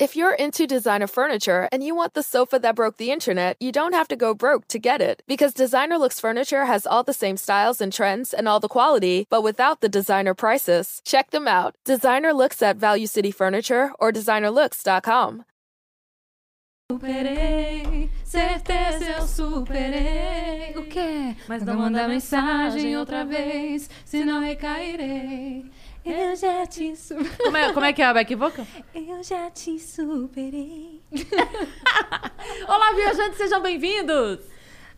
If you're into designer furniture and you want the sofa that broke the internet, you don't have to go broke to get it. Because Designer Looks Furniture has all the same styles and trends and all the quality, but without the designer prices. Check them out. Designer Looks at Value City Furniture or designerlooks.com. Superei, certeza eu superei. O quê? Mas não manda mensagem outra vez, senão recairei. Eu já te superei. Como é, como é que é a back vocal? Eu já te superei. Olá, viajantes, sejam bem-vindos!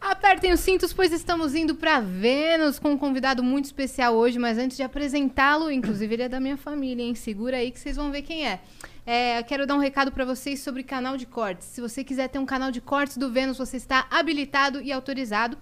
Apertem os cintos, pois estamos indo para Vênus com um convidado muito especial hoje. Mas antes de apresentá-lo, inclusive ele é da minha família, hein? Segura aí que vocês vão ver quem é. É, quero dar um recado para vocês sobre canal de cortes. Se você quiser ter um canal de cortes do Vênus, você está habilitado e autorizado.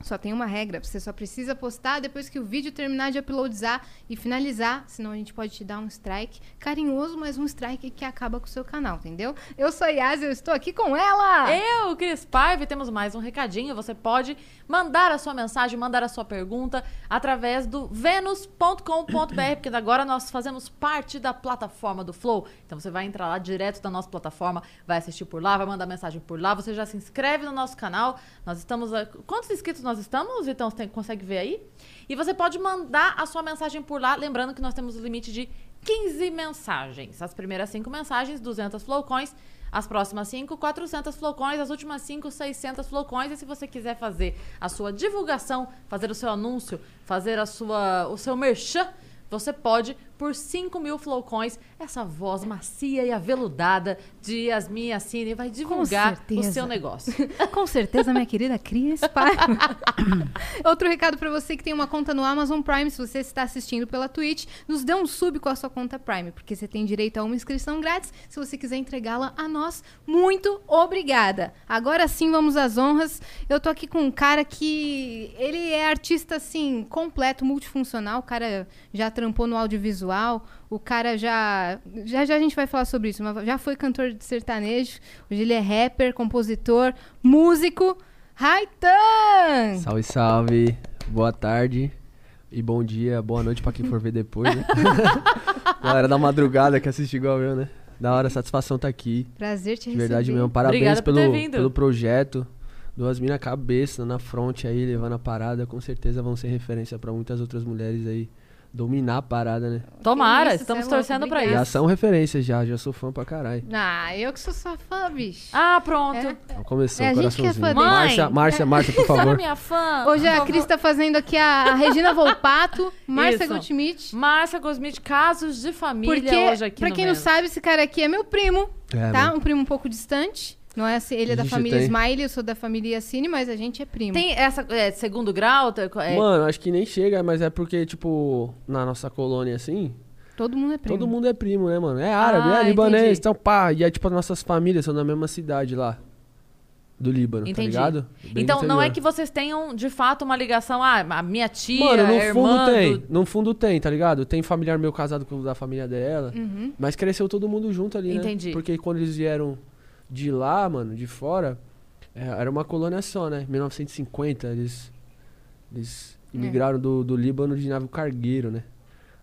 Só tem uma regra, você só precisa postar depois que o vídeo terminar de uploadizar e finalizar, senão a gente pode te dar um strike carinhoso, mas um strike que acaba com o seu canal, entendeu? Eu sou a Yas, eu estou aqui com ela! Eu, Cris Paiva, temos mais um recadinho. Você pode mandar a sua mensagem, mandar a sua pergunta através do venus.com.br, porque agora nós fazemos parte da plataforma do Flow. Então você vai entrar lá direto da nossa plataforma, vai assistir por lá, vai mandar mensagem por lá. Você já se inscreve no nosso canal. Nós estamos. a- Quantos inscritos nós estamos, Vitão? Você consegue ver aí? E você pode mandar a sua mensagem por lá, lembrando que nós temos o limite de 15 mensagens. As primeiras 5 mensagens, 200 flowcoins. As próximas 5, 400 flowcoins. As últimas 5, 600 flowcoins. E se você quiser fazer a sua divulgação, fazer o seu anúncio, fazer a sua, o seu merchan, você pode por 5 mil flowcoins. Essa voz macia e aveludada de Yasmin Yassine vai divulgar o seu negócio. Com certeza, minha querida Cris Paiva. Outro recado pra você que tem uma conta no Amazon Prime, se você está assistindo pela Twitch, nos dê um sub com a sua conta Prime, porque você tem direito a uma inscrição grátis. Se você quiser entregá-la a nós, muito obrigada. Agora sim, vamos às honras. Eu tô aqui com um cara que ele é artista assim completo, multifuncional. O cara já trampou no audiovisual. O cara já. Já já a gente vai falar sobre isso, mas já foi cantor de sertanejo. Hoje ele é rapper, compositor, músico. Raitan! Salve, salve. Boa tarde e bom dia, boa noite pra quem for ver depois, né? Galera da madrugada que assiste igual eu, né? Da hora, satisfação tá aqui. Prazer te De verdade receber. mesmo. Parabéns Obrigada por ter pelo, vindo. pelo projeto. Duas minas cabeça na fronte aí, levando a parada. Com certeza vão ser referência pra muitas outras mulheres aí dominar a parada, né? Tomara, isso, estamos é louco, torcendo pra obrigada. Já isso. são referências já, já sou fã pra caralho. Ah, eu que sou sua fã, bicho. Ah, pronto. É. Então começou É, o a gente que é coraçãozinho. fã dele. Márcia, Mãe, Márcia, Márcia, por Você era favor. minha fã. Hoje a Cris tá fazendo aqui a, a Regina Volpato, Márcia Isso. Goldschmidt. Márcia Cosmite, casos de família Porque, hoje aqui pra no quem não sabe, esse cara aqui é meu primo, É, tá? mano. Um primo um pouco distante. Não é assim, ele é da Ixi, família tem. Smiley, eu sou da família Yassine, mas a gente é primo. Tem essa é, segundo grau? tá- É, Mano, acho que nem chega, mas é porque, tipo, na nossa colônia assim, Todo mundo é primo. todo mundo é primo, né, mano? É árabe, Ah, é libanês, entendi. então pá. E aí, tipo, as nossas famílias são da mesma cidade lá. Do Líbano, tá Entendi. ligado? Bem então não é interior. que vocês tenham de fato uma ligação. Ah, a minha tia, Mano, no a irmã fundo tem. do- No fundo tem, tá ligado? Tem familiar meu casado com o da família dela. Uhum. Mas cresceu todo mundo junto ali, né? Entendi. Porque quando eles vieram de lá, mano, de fora, é, era uma colônia só, né? 1950, eles, eles É. imigraram do, do Líbano de navio cargueiro, né?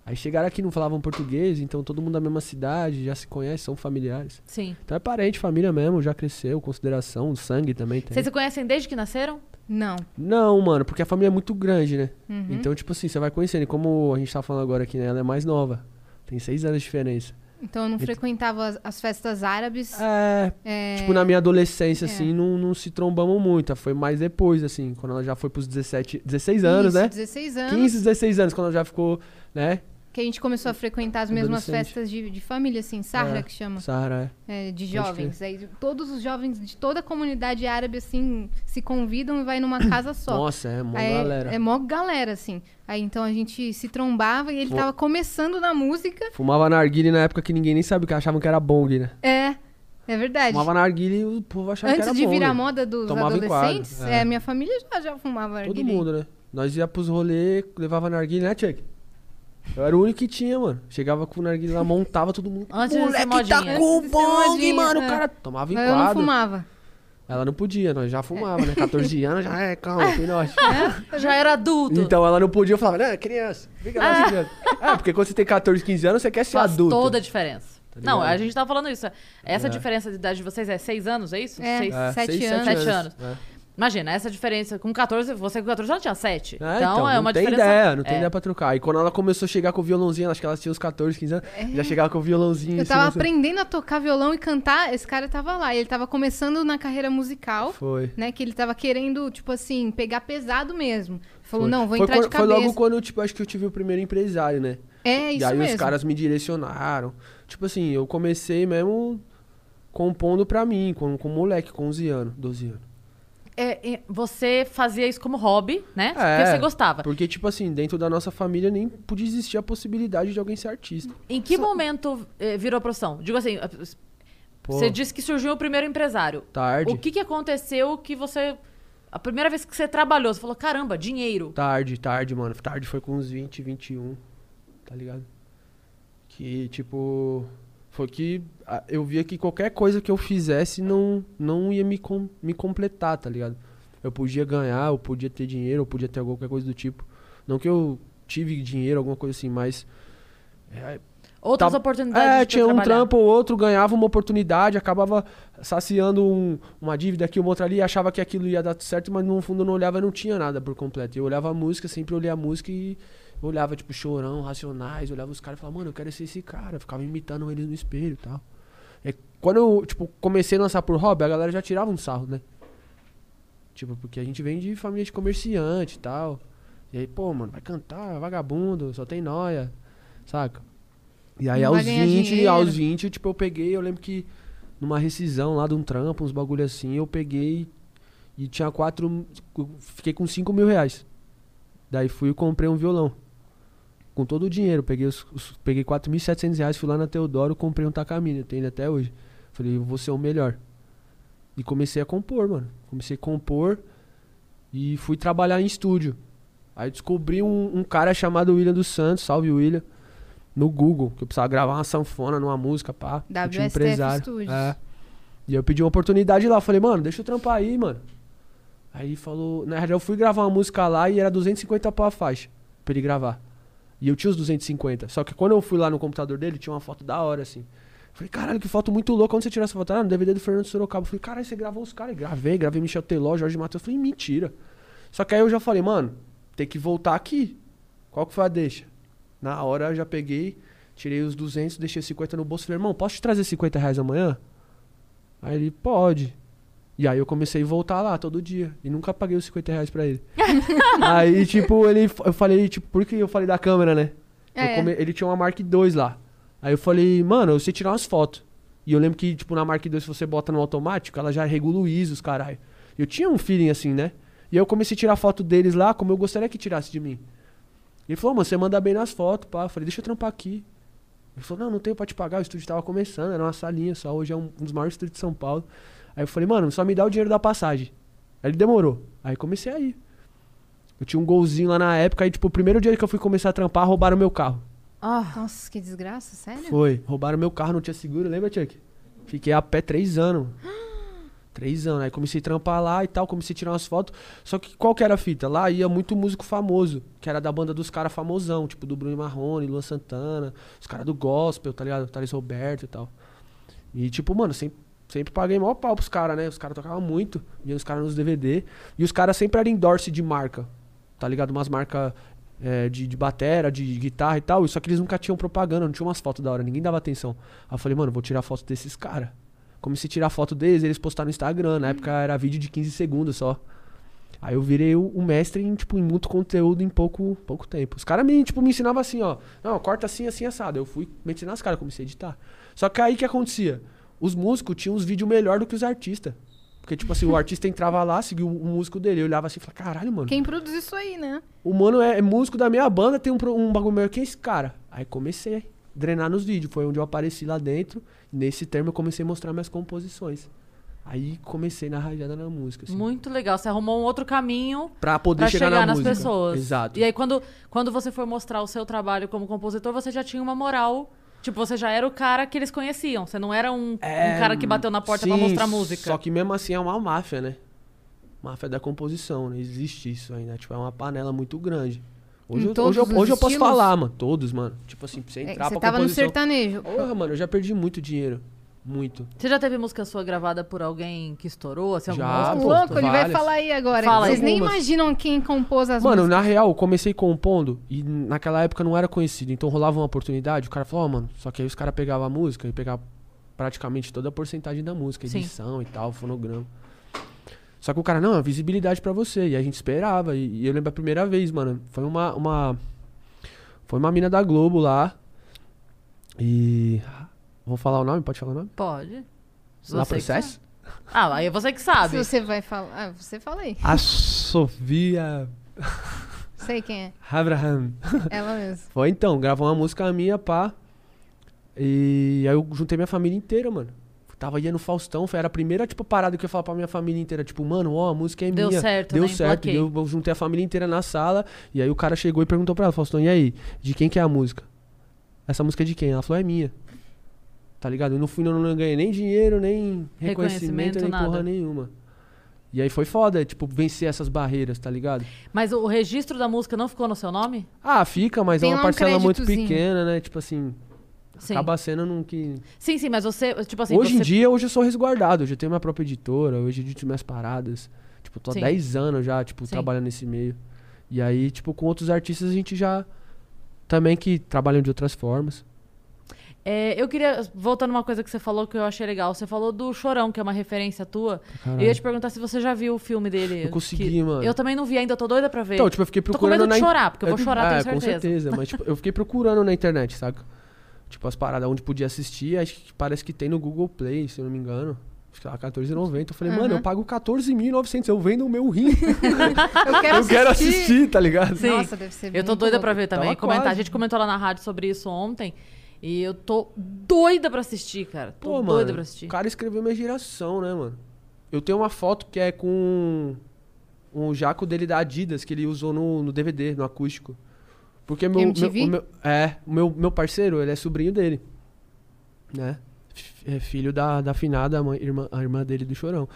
Aí chegaram aqui, não falavam português, então todo mundo da mesma cidade, já se conhece, são familiares. Sim. Então é parente, família mesmo, já cresceu, consideração, sangue também tem. Vocês se conhecem desde que nasceram? Não. Não, mano, porque a família é muito grande, né? Uhum. Então, tipo assim, você vai conhecendo. E como a gente tá falando agora aqui, né? Ela é mais nova. Tem seis anos de diferença. Então eu não frequentava as, as festas árabes. É, É, tipo, na minha adolescência, É. assim, não, não se trombamos muito. Foi mais depois, assim, quando ela já foi pros 17, 16 anos, isso, né? 16 anos. 15, 16 anos, quando ela já ficou, né? Que a gente começou a frequentar as mesmas festas de, de família, assim, Sahra É. que chama. Sara, É, de Pode jovens. Aí todos os jovens de toda a comunidade árabe, assim, se convidam e vai numa casa é. só. Nossa, é, mó Aí galera. É mó galera, assim. Aí então a gente se trombava e ele Fo- tava começando na música. Fumava narguile na época que ninguém nem sabia, que achavam que era bong, né? É, é verdade. Fumava narguile e o povo achava que Antes era de bong. virar moda dos Tomava adolescentes, é. é. minha família já, já fumava Todo narguilé. mundo, né? Nós ia pros rolê, levava narguile, né, Chuck? Eu era o único que tinha, mano. Chegava com o narguile lá, montava todo mundo. Antes Moleque modinha. tá com bong, mano. é. O cara tomava em Mas eu não quadro. fumava. Ela não podia, nós já fumava, né? 14 anos já é, calma, pinote. Já era adulto. Então ela não podia, eu falava, não, é criança, fica lá Ah. chegando. É, porque quando você tem 14, 15 anos, você quer ser Faz adulto. toda a diferença. Não, ligado? a gente tava falando isso. Essa É. diferença de idade de vocês é seis anos, é isso? É. Seis- É, Sete seis, anos. Sete anos. É. Imagina, essa diferença com 14, você com 14 já tinha 7. É, então, é não uma tem diferença. ideia, não tem é. ideia pra trocar. E quando ela começou a chegar com o violãozinho, acho que ela tinha uns 14, 15 anos, já chegava com o violãozinho. Eu em tava assim. aprendendo a tocar violão e cantar, esse cara tava lá. E ele tava começando na carreira musical, Foi. né? Que ele tava querendo, tipo assim, pegar pesado mesmo. Falou, Foi. não, vou Foi entrar de quando- Foi cabeça. logo quando, tipo, acho que eu tive o primeiro empresário, né? É, isso e aí mesmo. os caras me direcionaram. Tipo assim, eu comecei mesmo compondo pra mim, com, com moleque, com 11 anos, 12 anos. É, você fazia isso como hobby, né? Porque É, você gostava. Porque, tipo assim, dentro da nossa família nem podia existir a possibilidade de alguém ser artista. Em que momento eh, virou profissão? Digo assim, Pô, você disse que surgiu o primeiro empresário. tarde, O que, que aconteceu que você. A primeira vez que você trabalhou, você falou: caramba, dinheiro. tarde, tarde, mano. Tarde foi com uns 20, 21, tá ligado? Que, tipo, foi que ah, eu via que qualquer coisa que eu fizesse não, não ia me, com- me completar, tá ligado? Eu podia ganhar, eu podia ter dinheiro, eu podia ter qualquer coisa do tipo. Não que eu tive dinheiro, alguma coisa assim, mas é, Outras Tava- oportunidades É, tinha um trabalhar. trampo ou outro, ganhava uma oportunidade, acabava saciando um- uma dívida aqui, uma outra ali, achava que aquilo ia dar certo, mas no fundo eu não olhava e não tinha nada por completo. Eu olhava a música, sempre olhei a música e eu olhava, tipo, Chorão, Racionais, olhava os caras e falava, mano, eu quero ser esse cara. Eu ficava imitando eles no espelho e tal. E quando eu, tipo, comecei a lançar por hobby, a galera já tirava um sarro, né? Tipo, porque a gente vem de família de comerciante e tal. E aí, pô, mano, vai cantar, vagabundo, só tem noia, saca? E aí Não aos ganhar 20, dinheiro. aos 20, tipo, eu peguei, eu lembro que numa rescisão lá de um trampo, uns bagulho assim, eu peguei e tinha quatro. Fiquei com 5 mil reais. Daí fui e comprei um violão. Com todo o dinheiro. Peguei, os, os- peguei 4.700 reais, fui lá na Teodoro, comprei um Takamine, eu tenho até hoje. Falei, vou ser o melhor. E comecei a compor, mano. Comecei a compor e fui trabalhar em estúdio. Aí descobri um, um cara chamado William dos Santos, salve William, no Google, que eu precisava gravar uma sanfona numa música, pá. tinha um WSTF empresário. Studios. É. E eu pedi uma oportunidade lá, falei, mano, deixa eu trampar aí, mano. Aí ele falou, na verdade eu fui gravar uma música lá e era 250 pau a faixa pra ele gravar. E eu tinha os 250. Só que quando eu fui lá no computador dele, tinha uma foto da hora, assim. Falei, caralho, que foto muito louca. Onde você tirou essa foto? Ah, no DVD do Fernando Sorocaba. Falei, caralho, você gravou os caras. Gravei, gravei Michel Teló, Jorge Matheus. Eu falei, mentira. Só que aí eu já falei, mano, tem que voltar aqui. Qual que foi a deixa? Na hora eu já peguei, tirei os 200, deixei 50 no bolso. Falei, irmão, posso te trazer 50 reais amanhã? Aí ele, pode. E aí eu comecei a voltar lá todo dia. E nunca paguei os 50 reais pra ele. aí, tipo, ele, eu falei, tipo, por que eu falei da câmera, né? É. come- ele tinha uma Mark II lá. Aí eu falei, mano, eu sei tirar umas fotos. E eu lembro que, tipo, na Mark II, se você bota no automático, ela já regula o ISO, os caralho. Eu tinha um feeling assim, né? E aí eu comecei a tirar foto deles lá, como eu gostaria que tirasse de mim. Ele falou, mano, você manda bem nas fotos, pá. Eu falei, deixa eu trampar aqui. Ele falou, não, não tenho pra te pagar, o estúdio tava começando, era uma salinha só, hoje é um, um dos maiores estúdios de São Paulo. Aí eu falei, mano, só me dá o dinheiro da passagem. Aí ele demorou. Aí comecei a ir. Eu tinha um golzinho lá na época, aí, tipo, o primeiro dia que eu fui começar a trampar, roubaram meu carro. Ah, Nossa, que desgraça, sério? Foi. Roubaram meu carro, não tinha seguro, lembra, Chuck? Fiquei a pé três anos. Três anos. Aí comecei a trampar lá e tal, comecei a tirar umas fotos. Só que qual que era a fita? Lá ia muito músico famoso, que era da banda dos caras famosão, tipo do Bruno Marrone, Luan Santana, os caras do gospel, tá ligado? Thales Roberto e tal. E tipo, mano, sempre, sempre paguei maior pau pros caras, né? Os caras tocavam muito, via os caras nos DVD. E os caras sempre eram endorse de marca, tá ligado? Umas marcas é, de, de batera, de guitarra e tal. Só que eles nunca tinham propaganda, não tinha umas fotos da hora, ninguém dava atenção. Aí eu falei, mano, vou tirar foto desses caras. Comecei a tirar foto deles, eles postaram no Instagram. Na época era vídeo de 15 segundos só. Aí eu virei o, o mestre em, tipo, em muito conteúdo em pouco, pouco tempo. Os caras me, tipo, me ensinavam assim, ó. Não, corta assim, assim, assado. Eu fui me ensinar os caras, comecei a editar. Só que aí o que acontecia? Os músicos tinham uns vídeos melhor do que os artistas. Porque, tipo assim, o artista entrava lá, seguia o, músico dele. Eu olhava assim e falava, caralho, mano. Quem produz isso aí, né? O mano é, é músico da minha banda, tem um, um bagulho melhor que esse cara. Aí comecei a drenar nos vídeos. Foi onde eu apareci lá dentro. Nesse termo eu comecei a mostrar minhas composições. Aí comecei na rajada na música. Assim, muito legal. Você arrumou um outro caminho pra poder pra chegar, chegar, na nas música. pessoas. Exato. E aí, quando, quando você foi mostrar o seu trabalho como compositor, você já tinha uma moral. Tipo, você já era o cara que eles conheciam. Você não era um, um cara que bateu na porta pra É, Sim, mostrar música. Só que mesmo assim é uma máfia, né? Máfia da composição, né? Existe isso ainda. Tipo, é uma panela muito grande. Hoje, eu, todos hoje, eu, hoje eu posso falar, mano. Todos, mano. Tipo assim, pra você É, entrar você pra tava no composição. sertanejo. Porra, mano, eu já perdi muito dinheiro. Muito. Você já teve música sua gravada por alguém que estourou? Assim, Já, pô, louco, ele vai falar aí agora. Fala. Vocês nem Algumas. imaginam quem compôs as Mano, músicas. na real, eu comecei compondo e naquela época não era conhecido. Então rolava uma oportunidade, o cara falou, ó, mano, só que aí os caras pegavam a música e pegavam praticamente toda a porcentagem da música, Sim. edição e tal, fonograma. Só que o cara, não, é visibilidade pra você. E a gente esperava. E, e eu lembro a primeira vez, mano. Foi uma. uma foi uma mina da Globo lá. E. Vou falar o nome? Pode falar o nome? Pode. Você que processo? Ah, aí é você que sabe. Se você vai falar. Ah, você fala aí. A Sofia Sei quem é. Abraham. Ela mesmo. Foi então, gravou uma música minha, pá. E aí eu juntei minha família inteira, mano. Tava ia no Faustão, foi era a primeira, tipo, parada que eu ia falar pra minha família inteira, tipo, mano, ó, a música é Deu minha. certo, Deu né? certo. E Emplaquei. eu, eu juntei a família inteira na sala, e aí o cara chegou e perguntou pra ela, Faustão, e aí, de quem que é a música? Essa música é de quem? Ela falou, é minha. Tá ligado? Eu não fui, não, não ganhei nem dinheiro, nem reconhecimento, Reconhecimento, nem nada. porra nenhuma. E aí foi foda, tipo, vencer essas barreiras, tá ligado? Mas o registro da música não ficou no seu nome? Ah, fica, mas Tem é uma um parcela muito pequena, né? Tipo assim, Sim. acaba sendo num que... Sim, sim, mas você, tipo assim, hoje você... em dia, hoje eu sou resguardado. Hoje eu tenho minha própria editora, hoje eu edito minhas paradas. Tipo, tô há Sim. 10 anos já, tipo, Sim. trabalhando nesse meio. E aí, tipo, com outros artistas a gente já... Também que trabalham de outras formas. É, eu queria, voltando uma coisa que você falou que eu achei legal. Você falou do Chorão, que é uma referência tua. Caralho. Eu ia te perguntar se você já viu o filme dele. Não consegui, que- mano. Eu também não vi ainda, eu tô doida pra ver. Então, tipo, eu fiquei Tô com procurando medo de chorar, porque eu vou chorar, é, tenho com certeza. certeza. Mas, tipo, eu fiquei procurando na internet, saca? Tipo, as paradas onde podia assistir, acho que parece que tem no Google Play, se eu não me engano. Acho que lá, R$14,90. Eu falei, mano, Uhum. eu pago 14.900, eu vendo o meu rim. Eu quero eu quero assistir, tá ligado? Sim. Nossa, deve ser Eu tô doida louco. pra ver também. Tava Comentar. A gente comentou lá na rádio sobre isso ontem. E eu tô doida pra assistir, cara. Tô Pô, doida mano, pra assistir. o cara escreveu minha geração, né, mano? Eu tenho uma foto que é com um jaco dele da Adidas que ele usou no, no DVD, no acústico. Porque meu, meu, MTV? o meu- é, o meu, meu parceiro, ele é sobrinho dele, né? É filho da, da finada, a, mãe- irmã, a irmã dele do Chorão.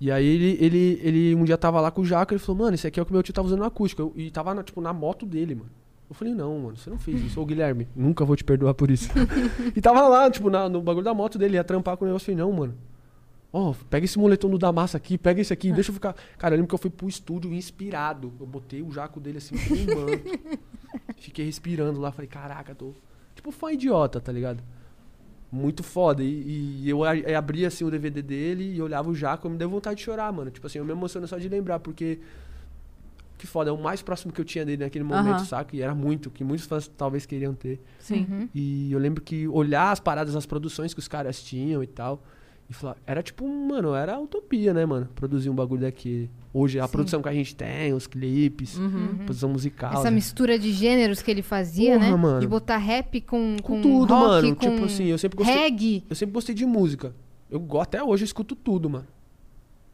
E aí ele, ele, ele um dia tava lá com o jaco, ele falou, mano, esse aqui é o que meu tio tava usando no acústico. Eu- e tava, na, tipo, na moto dele, mano. Eu falei, não, mano, você não fez isso. Ô, Guilherme, nunca vou te perdoar por isso. e tava lá, tipo, na- no bagulho da moto dele, ia trampar com o negócio. Eu falei, não, mano. Ó, pega esse moletom do Damassa aqui, pega esse aqui, deixa eu ficar. Cara, eu lembro que eu fui pro estúdio inspirado. Eu botei o jaco dele assim, filmando. Fiquei respirando lá, falei, caraca, tô. Tipo, fã idiota, tá ligado? Muito foda. E, e eu eu abria assim o DVD dele e olhava o jaco, me deu vontade de chorar, mano. Tipo assim, eu me emociono só de lembrar, porque. Que foda, é o mais próximo que eu tinha dele naquele momento, Aham. saca? E era muito, que muitos fãs talvez queriam ter. Sim. Uhum. E eu lembro que olhar as paradas, as produções que os caras tinham e tal. E falar, era tipo, mano, era utopia, né, mano? Produzir um bagulho daquele. Hoje, a Sim. produção que a gente tem, os clipes, Uhum. produção musical. Essa né? mistura de gêneros que ele fazia, Porra, né? mano. De botar rap com, Com com tudo, rock, mano. com Tipo assim, eu sempre gostei. reggae. Eu sempre gostei de música. Eu até hoje eu escuto tudo, mano.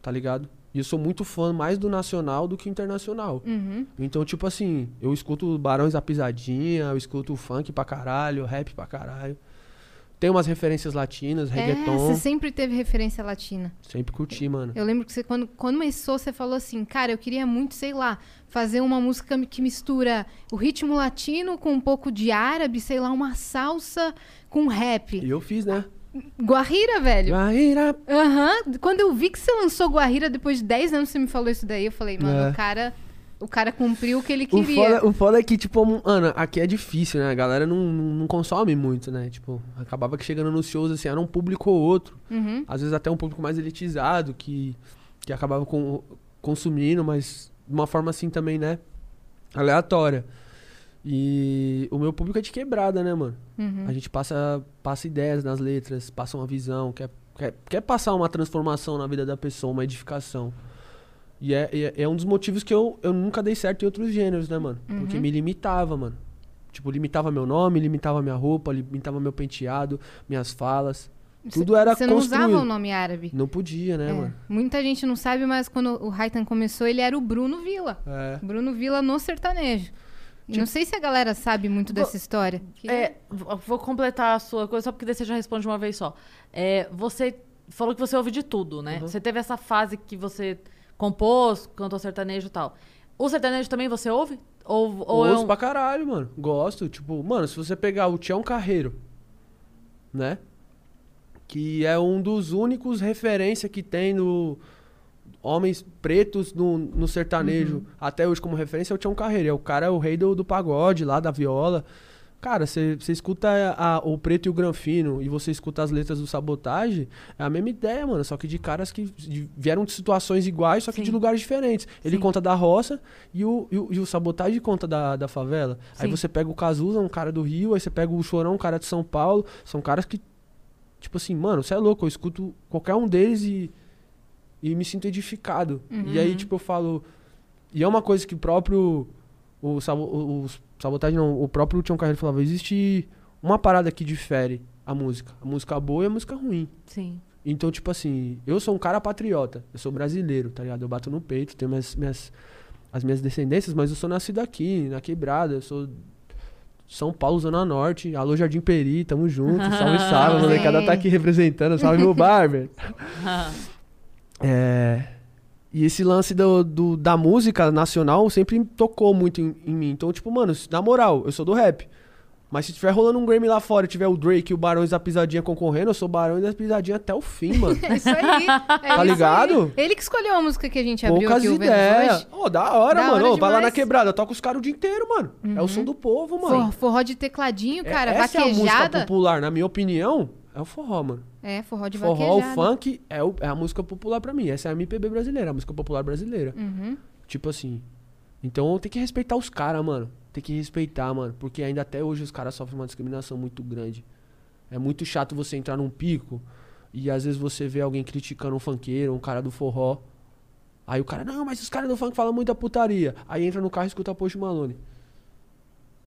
Tá ligado? E eu sou muito fã mais do nacional do que internacional. Uhum. Então, tipo assim, eu escuto Barões da Pisadinha, eu escuto funk pra caralho, rap pra caralho. Tem umas referências latinas, É, reggaeton. você sempre teve referência latina. Sempre curti, mano. Eu lembro que você, quando, quando começou, você falou assim, cara, eu queria muito, sei lá, fazer uma música que mistura o ritmo latino com um pouco de árabe, sei lá, uma salsa com rap. E eu fiz, né? Guarrira, velho. Guaíra. Aham. Quando eu vi que você lançou Guarrira, depois de 10 anos você me falou isso daí, eu falei, mano, É. o cara... O cara cumpriu o que ele O queria. foda, o foda é que, tipo, mano, aqui é difícil, né? A galera não, não, não consome muito, né? Tipo, acabava que chegando nos shows, assim, era um público ou outro. Uhum. Às vezes até um público mais elitizado, que, que acabava com, consumindo, mas de uma forma assim também, né? Aleatória. E o meu público é de quebrada, né, mano? Uhum. A gente passa, passa ideias nas letras, passa uma visão, quer, quer, quer passar uma transformação na vida da pessoa, uma edificação. E é, é, é um dos motivos que eu, eu nunca dei certo em outros gêneros, né, mano? Porque me limitava, mano. Tipo, limitava meu nome, limitava minha roupa, limitava meu penteado, minhas falas. Tudo era Você não construído. usava o nome árabe. Não podia, né, É. mano? Muita gente não sabe, mas quando o Raitan começou, ele era o Bruno Villa. É. Bruno Villa no sertanejo. Tipo- não sei se a galera sabe muito dessa história. É, vou completar a sua coisa, só porque daí você já responde uma vez só. É, você falou que você ouve de tudo, né? Uhum. Você teve essa fase que você compôs, cantou sertanejo e tal. O sertanejo também você ouve? Ou, ou é Ouço um- pra caralho, mano. Gosto. Tipo, mano, se você pegar o Tião Carreiro, né? Que é um dos únicos referência que tem no. Homens pretos no, no sertanejo, Uhum. até hoje como referência, é o Tião Carreiro. É o cara, é o rei do, do pagode lá, da viola. Cara, você escuta a- o preto e o granfino e você escuta as letras do sabotagem, é a mesma ideia, mano. Só que de caras que de- vieram de situações iguais, só que Sim. de lugares diferentes. Ele Sim. conta da roça e o, e o, e o sabotagem conta da, da favela. Aí Sim. você pega o Cazuza, um cara do Rio, aí você pega o Chorão, um cara de São Paulo. São caras que, tipo assim, mano, você é louco, eu escuto qualquer um deles e, e me sinto edificado. E aí, tipo, eu falo. E é uma coisa que o próprio. O, o, o sabotagem não, o próprio Tião Carreiro falava, existe uma parada que difere a música. A música boa e a música ruim. Sim. Então, tipo assim, eu sou um cara patriota. Eu sou brasileiro, tá ligado? Eu bato no peito, tenho minhas, minhas, as minhas descendências, mas eu sou nascido aqui, na quebrada. Eu sou São Paulo, Zona Norte. Alô, Jardim Peri, tamo junto. Salve, salve. A molecada tá aqui representando. Salve, meu barber. É. E esse lance do, do- da música nacional sempre tocou muito em, em mim. Então, tipo, mano, na moral, eu sou do rap. Mas se tiver rolando um Grammy lá fora e tiver o Drake e o Barões da Pisadinha concorrendo, eu sou Barões da Pisadinha até o fim, mano. É isso aí. É isso ligado? aí. Ele que escolheu a música que a gente abriu Poucas aqui ideias. Ô, da hora, Da mano. hora Ô, vai lá na quebrada, toca os caras o dia inteiro, mano. É o som do povo, mano. For- forró de tecladinho, É- cara, Essa é a música vaquejada. popular, na minha opinião, é o forró, mano. É, forró de forró, o vaquejada. funk é, o- é a música popular pra mim. Essa é a MPB brasileira, a música popular brasileira. Uhum. Tipo assim. Então tem que respeitar os caras, mano. Tem que respeitar, mano. Porque ainda até hoje os caras sofrem uma discriminação muito grande. É muito chato você entrar num pico e às vezes você vê alguém criticando um funkeiro, um cara do forró. Aí o cara, não, mas os caras do funk falam muita putaria. Aí entra no carro e escuta Post Malone.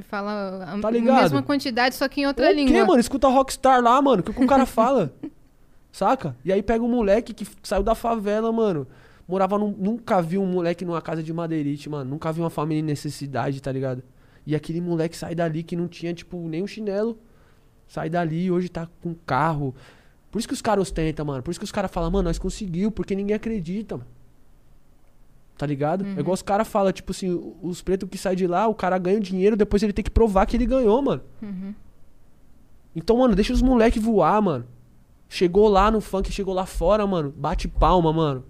Que fala a Tá mesma quantidade, só que em outra o língua. quê, mano? Escuta Rockstar lá, mano. O que, que o cara fala? Saca? E aí pega um moleque que saiu da favela, mano. Morava num, Nunca vi um moleque numa casa de madeirite, mano. Nunca vi uma família em necessidade, tá ligado? E aquele moleque sai dali que não tinha, tipo, nem um chinelo. Sai dali e hoje tá com carro. Por isso que os caras ostentam, mano. Por isso que os caras falam, mano, nós conseguiu, porque ninguém acredita, mano. Tá ligado? É igual os caras falam, tipo assim, os pretos que saem de lá, o cara ganha o dinheiro, depois ele tem que provar que ele ganhou, mano. Então, mano, deixa os moleque voar, mano. Chegou lá no funk, chegou lá fora, mano. Bate palma, mano.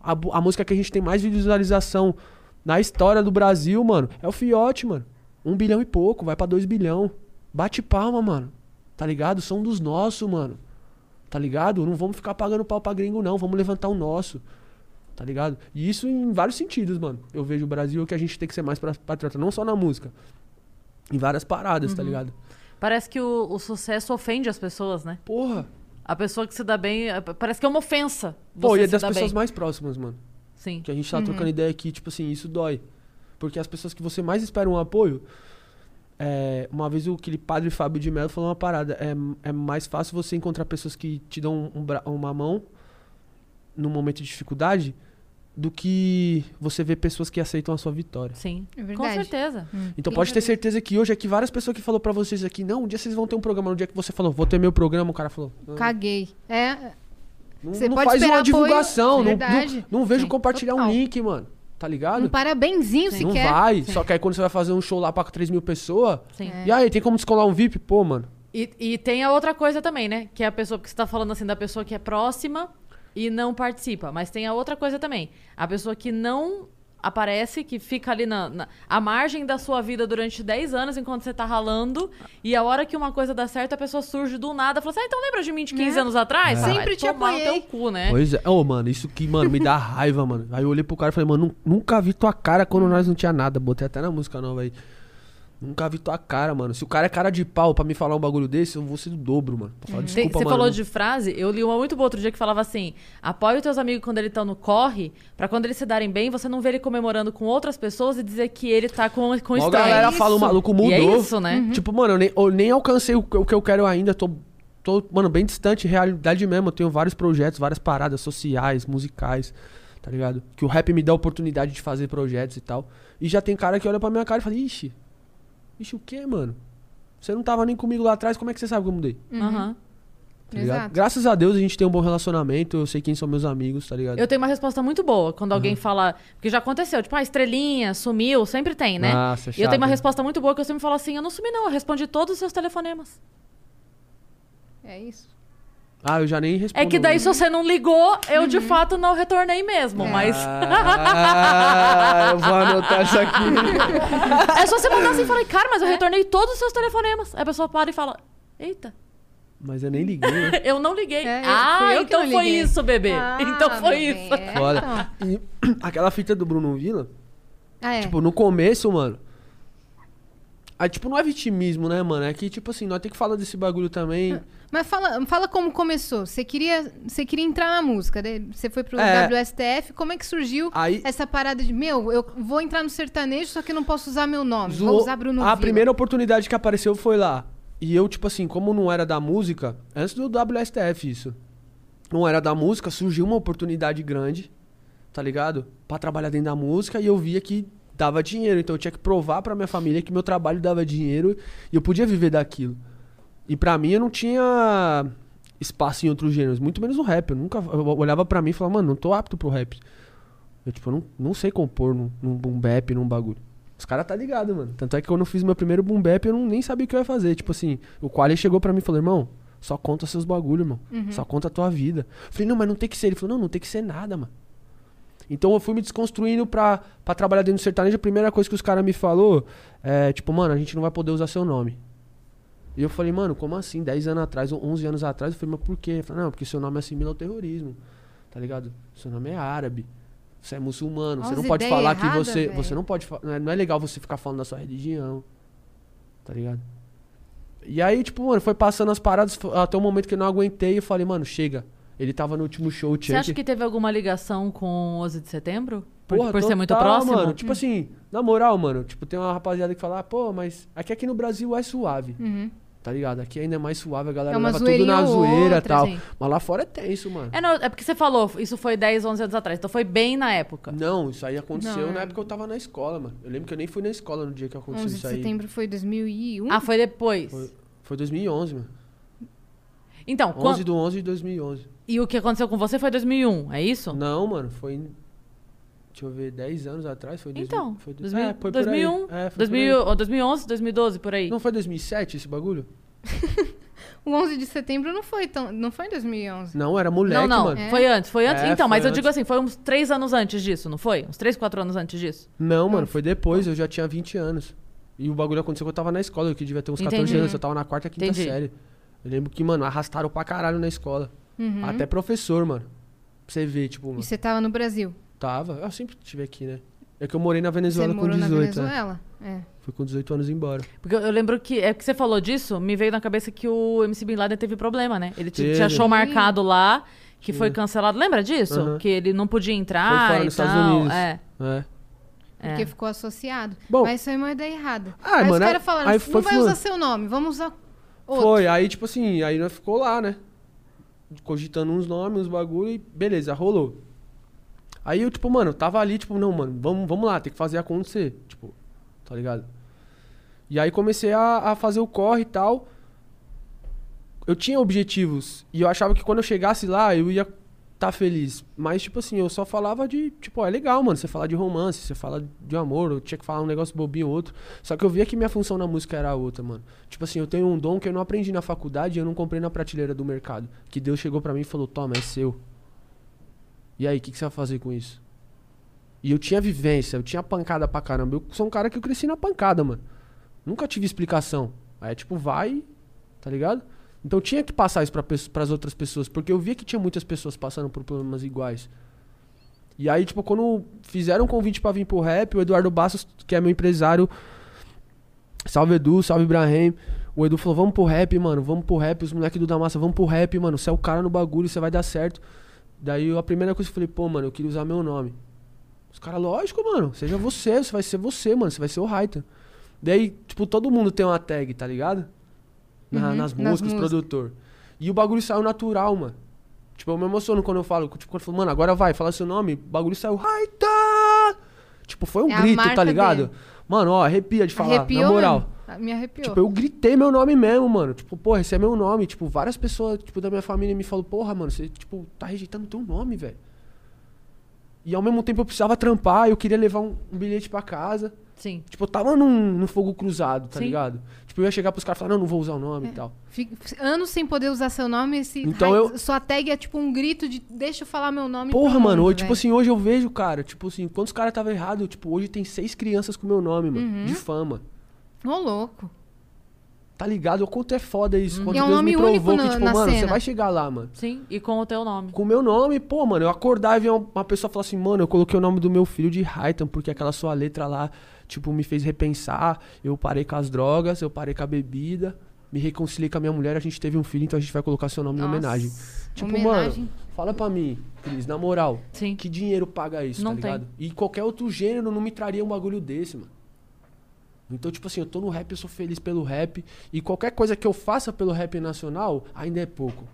A, a música que a gente tem mais visualização na história do Brasil, mano, é o Fiote, mano. Um bilhão e pouco, vai pra dois bilhão. Bate palma, mano. Tá ligado? São dos nossos, mano. Tá ligado? Não vamos ficar pagando pau pra gringo, não. Vamos levantar o nosso. Tá ligado? E isso em vários sentidos, mano. Eu vejo o Brasil que a gente tem que ser mais patriota. Não só na música. Em várias paradas, tá ligado? Parece que o, o sucesso ofende as pessoas, né? Porra. A pessoa que se dá bem, é, parece que é uma ofensa. Pô, e é das pessoas bem. mais próximas, mano. Sim. Que a gente tá trocando ideia aqui, tipo assim, isso dói. Porque as pessoas que você mais espera um apoio. É, uma vez o aquele padre Fábio de Mello falou uma parada. É, é mais fácil você encontrar pessoas que te dão um bra- uma mão num momento de dificuldade do que você ver pessoas que aceitam a sua vitória. Sim. É Com verdade. certeza. Então pode ter certeza que hoje aqui várias pessoas que falou pra vocês aqui, não, um dia vocês vão ter um programa, no dia que você falou, vou ter meu programa, o cara falou. "Não, Caguei. É, não, você não pode faz uma apoio, divulgação, não, verdade. não, não vejo Sim, compartilhar total. um link, mano. Tá ligado? um parabenzinho Não sequer. vai. Só que aí quando você vai fazer um show lá pra 3 mil pessoas. Sim. É. E aí, tem como descolar um VIP? Pô, mano. E, e tem a outra coisa também, né? Que é a pessoa, porque você tá falando assim da pessoa que é próxima e não participa. Mas tem a outra coisa também. A pessoa que não aparece, que fica ali na, na a margem da sua vida durante 10 anos enquanto você tá ralando. E a hora que uma coisa dá certo, a pessoa surge do nada e fala assim: ah, então lembra de mim de 15 É. anos atrás? Sempre Vai te apoiei. teu cu, né? Pois é. Ô, mano, isso que, mano, me dá raiva, mano. Aí eu olhei pro cara e falei, mano, nu- nunca vi tua cara quando nós não tinha nada. Botei até na música nova aí. Nunca vi tua cara, mano. Se o cara é cara de pau pra me falar um bagulho desse, eu vou ser do dobro, mano. Pra falar, Tem- desculpa, Você mano. falou de frase, eu li uma muito boa outro dia que falava assim: apoie os teus amigos quando eles estão no corre, pra quando eles se darem bem, você não vê ele comemorando com outras pessoas e dizer que ele tá com, com estranho. galera isso. fala, o maluco mudou. E é isso, né? Tipo, mano, eu nem, eu nem alcancei o, que- o que eu quero ainda. Tô, tô, mano, bem distante, realidade mesmo. Eu tenho vários projetos, várias paradas sociais, musicais, tá ligado? Que o rap me dá a oportunidade de fazer projetos e tal. E já tem cara que olha pra minha cara e fala, ixi, ixi, o quê, mano? Você não tava nem comigo lá atrás, como é que você sabe que eu mudei? Aham. Tá ligado? Exato. Graças a Deus a gente tem um bom relacionamento, eu sei quem são meus amigos, tá ligado? Eu tenho uma resposta muito boa quando alguém fala. Porque já aconteceu, tipo, ah, estrelinha, sumiu, sempre tem, né? Nossa, e eu tenho uma resposta muito boa que eu sempre falo assim: eu não sumi, não, eu respondi todos os seus telefonemas. É isso. Ah, eu já nem respondo. É que daí, se você não ligou, eu de fato não retornei mesmo. É. Mas Ah, eu vou anotar isso aqui. é só você mandar assim e falar, cara, mas eu retornei todos os seus telefonemas. Aí a pessoa para e fala: Eita, Mas eu nem liguei, né? eu não liguei. É, eu- ah, então não foi liguei. isso, bebê. Ah, então foi meu isso. Foda. então. E aquela fita do Bruno Villa, Ah, é. tipo, no começo, mano. Aí, tipo, não é vitimismo, né, mano? É que, tipo assim, nós tem que falar desse bagulho também. Mas fala, fala como começou. Você queria, você queria entrar na música, né? Você foi pro É. WSTF. Como é que surgiu Aí- essa parada de, meu, eu vou entrar no sertanejo, só que eu não posso usar meu nome. Zoou- Vou usar Bruno A Villa. primeira oportunidade que apareceu foi lá. E eu, tipo assim, como não era da música, antes do WSTF isso. Não era da música, surgiu uma oportunidade grande, tá ligado? Pra trabalhar dentro da música e eu via que dava dinheiro. Então eu tinha que provar pra minha família que meu trabalho dava dinheiro e eu podia viver daquilo. E pra mim eu não tinha espaço em outros gêneros, muito menos no rap. Eu nunca eu olhava pra mim e falava, mano, não tô apto pro rap. Eu, tipo, eu não, não sei compor num, num boom bap, num bagulho. Os caras tá ligado, mano. Tanto é que quando eu fiz meu primeiro boom bap, eu não, nem sabia o que eu ia fazer. Tipo assim, o Quali chegou pra mim e falou, irmão, só conta seus bagulho, irmão. Só conta a tua vida. Eu falei, não, mas não tem que ser. Ele falou, não, não tem que ser nada, mano. Então eu fui me desconstruindo pra, pra trabalhar dentro do sertanejo. A primeira coisa que os caras me falou é, tipo, mano, a gente não vai poder usar seu nome. E eu falei, mano, como assim? 10 anos atrás, ou 11 anos atrás, eu falei, mas por quê? Ele falou, não, porque seu nome assimila ao terrorismo, tá ligado? Seu nome é árabe, você é muçulmano, você não pode falar que erradas, você... velho. Você não pode... Não é, não é legal você ficar falando da sua religião, tá ligado? E aí, tipo, mano, foi passando as paradas, até o momento que eu não aguentei, eu falei, mano, chega. Ele tava no último show, Você acha que teve alguma ligação com 11 de setembro? Por, Porra, por ser muito próximo? Mano, tipo assim, na moral, mano, tipo, tem uma rapaziada que fala, ah, pô, mas aqui, aqui no Brasil é suave. Uhum. Tá ligado? Aqui ainda é mais suave, a galera É uma leva tudo na zoeira e tal. sim. Mas lá fora é tenso, mano. É, não, é porque você falou, isso foi 10, 11 anos atrás. Então foi bem na época. Não, isso aí aconteceu Não, na é. época que eu tava na escola, mano. Eu lembro que eu nem fui na escola no dia que aconteceu 11 de isso aí. setembro foi 2001. Ah, foi depois. Foi, foi 2011, mano. Então, 11 quan- do 11 de 2011. E o que aconteceu com você foi 2001, é isso? Não, mano, foi. Deixa eu ver, 10 anos atrás? Foi 2000, Então, foi 2000, é, foi por aí. 2001, É, foi 2000, por ou 2011, 2012, por aí. Não foi 2007 esse bagulho? O 11 de setembro não foi tão, não foi em 2011. Não, era moleque, não, não, mano. É. foi antes, foi antes. É, então, mas foi eu digo antes. assim, foi uns 3 anos antes disso, não foi? Uns 3, 4 anos antes disso. Não, mano, foi depois, eu já tinha 20 anos. E o bagulho aconteceu que eu tava na escola, eu que devia ter uns 14 Entendi. anos, eu tava na quarta, quinta Entendi. série. Eu lembro que, mano, arrastaram pra caralho na escola. Uhum. Até professor, mano. Pra você ver, tipo, mano, E você tava no Brasil. tava. Eu sempre estive aqui, né? É que eu morei na Você Venezuela com morou 18, na né? Venezuela? É. Fui com 18 anos embora. Porque eu, lembro que, é que você falou disso, me veio na cabeça que o MC Bin Laden teve problema, né? Ele t- Teve. tinha show Sim. marcado lá, que foi Sim. cancelado. Lembra disso? Aham. Que ele não podia Foi entrar fora e nos tal. Estados Unidos. É. É. Porque É. ficou associado. Bom- Mas isso aí é uma ideia errada. Ah, aí mano, os caras falaram, não foi vai fluindo. usar seu nome, vamos usar outro. Foi, aí, tipo assim, aí nós ficou lá, né? Cogitando uns nomes, uns bagulho e beleza, rolou. Aí eu, tipo, mano, tava ali, tipo, não, mano, vamos, vamos lá, tem que fazer acontecer. Tipo, tá ligado? E aí comecei a, a fazer o corre e tal. Eu tinha objetivos. E eu achava que quando eu chegasse lá, eu ia tá feliz. Mas, tipo assim, eu só falava de. Tipo, ó, é legal, mano. Você falar de romance, você fala de amor. Eu tinha que falar um negócio bobinho ou outro. Só que eu via que minha função na música era outra, mano. Tipo assim, eu tenho um dom que eu não aprendi na faculdade e eu não comprei na prateleira do mercado. Que Deus chegou pra mim e falou: Toma, é seu. E aí, o que, que você vai fazer com isso? E eu tinha vivência, eu tinha pancada pra caramba. Eu sou um cara que eu cresci na pancada, mano. Nunca tive explicação. Aí é tipo, vai, tá ligado? Então tinha que passar isso pesso- pras outras pessoas, porque eu via que tinha muitas pessoas passando por problemas iguais. E aí, tipo, quando fizeram um convite pra vir pro rap, o Eduardo Bastos, que é meu empresário, salve Edu, salve Ibrahim. O Edu falou: vamos pro rap, mano, vamos pro rap. Os moleques do Damassa, vamos pro rap, mano. Você é o cara no bagulho, você vai dar certo. Daí a primeira coisa que eu falei: pô, mano, eu queria usar meu nome. Os caras, lógico, mano, seja você, você vai ser você, mano, você vai ser o Raitan. Daí, tipo, todo mundo tem uma tag, tá ligado? Na- Uhum, nas nas músicas, produtor. E o bagulho saiu natural, mano. Tipo, eu me emociono quando eu falo, tipo, quando eu falo, mano, agora vai, fala seu nome, o bagulho saiu, Raitan! Tipo, foi um É grito, tá ligado? dele. Mano, ó, arrepia de falar, Arrepiou na moral. mesmo. Ah, Me arrepiou. Tipo, eu gritei meu nome mesmo, mano. Tipo, porra, esse é meu nome. Tipo, várias pessoas, tipo, da minha família me falaram, porra, mano, você, tipo, tá rejeitando teu nome, velho. E ao mesmo tempo eu precisava trampar, eu queria levar um, um bilhete pra casa. Sim. Tipo, eu tava num, num fogo cruzado, tá Sim. ligado? Tipo, eu ia chegar pros caras e falar, não, não vou usar o nome e tal. Fico- anos sem poder usar seu nome, esse Então Rai- eu- sua tag é tipo um grito de deixa eu falar meu nome. Porra, mano, mundo, hoje, tipo assim, hoje eu vejo, cara, tipo assim, quando os caras estavam errados, tipo, hoje tem seis crianças com meu nome, mano, Uhum. de fama. Ô, louco. Tá ligado? O quanto é foda isso. Quando E é um Deus nome me provou único que, tipo, na mano, você cena. vai chegar lá, mano. Sim, e com o teu nome. Com o meu nome, pô, mano, eu acordar e ver uma pessoa falar assim, mano, eu coloquei o nome do meu filho de Raitan, porque aquela sua letra lá, tipo, me fez repensar. Eu parei com as drogas, eu parei com a bebida, me reconciliei com a minha mulher, a gente teve um filho, então a gente vai colocar seu nome em Nossa, homenagem. Tipo, homenagem. mano, fala pra mim, Cris, na moral, Sim. que dinheiro paga isso, Não tá tem. ligado? E qualquer outro gênero não me traria um bagulho desse, mano. Então, tipo assim, eu tô no rap, eu sou feliz pelo rap. E qualquer coisa que eu faça pelo rap nacional, ainda é pouco.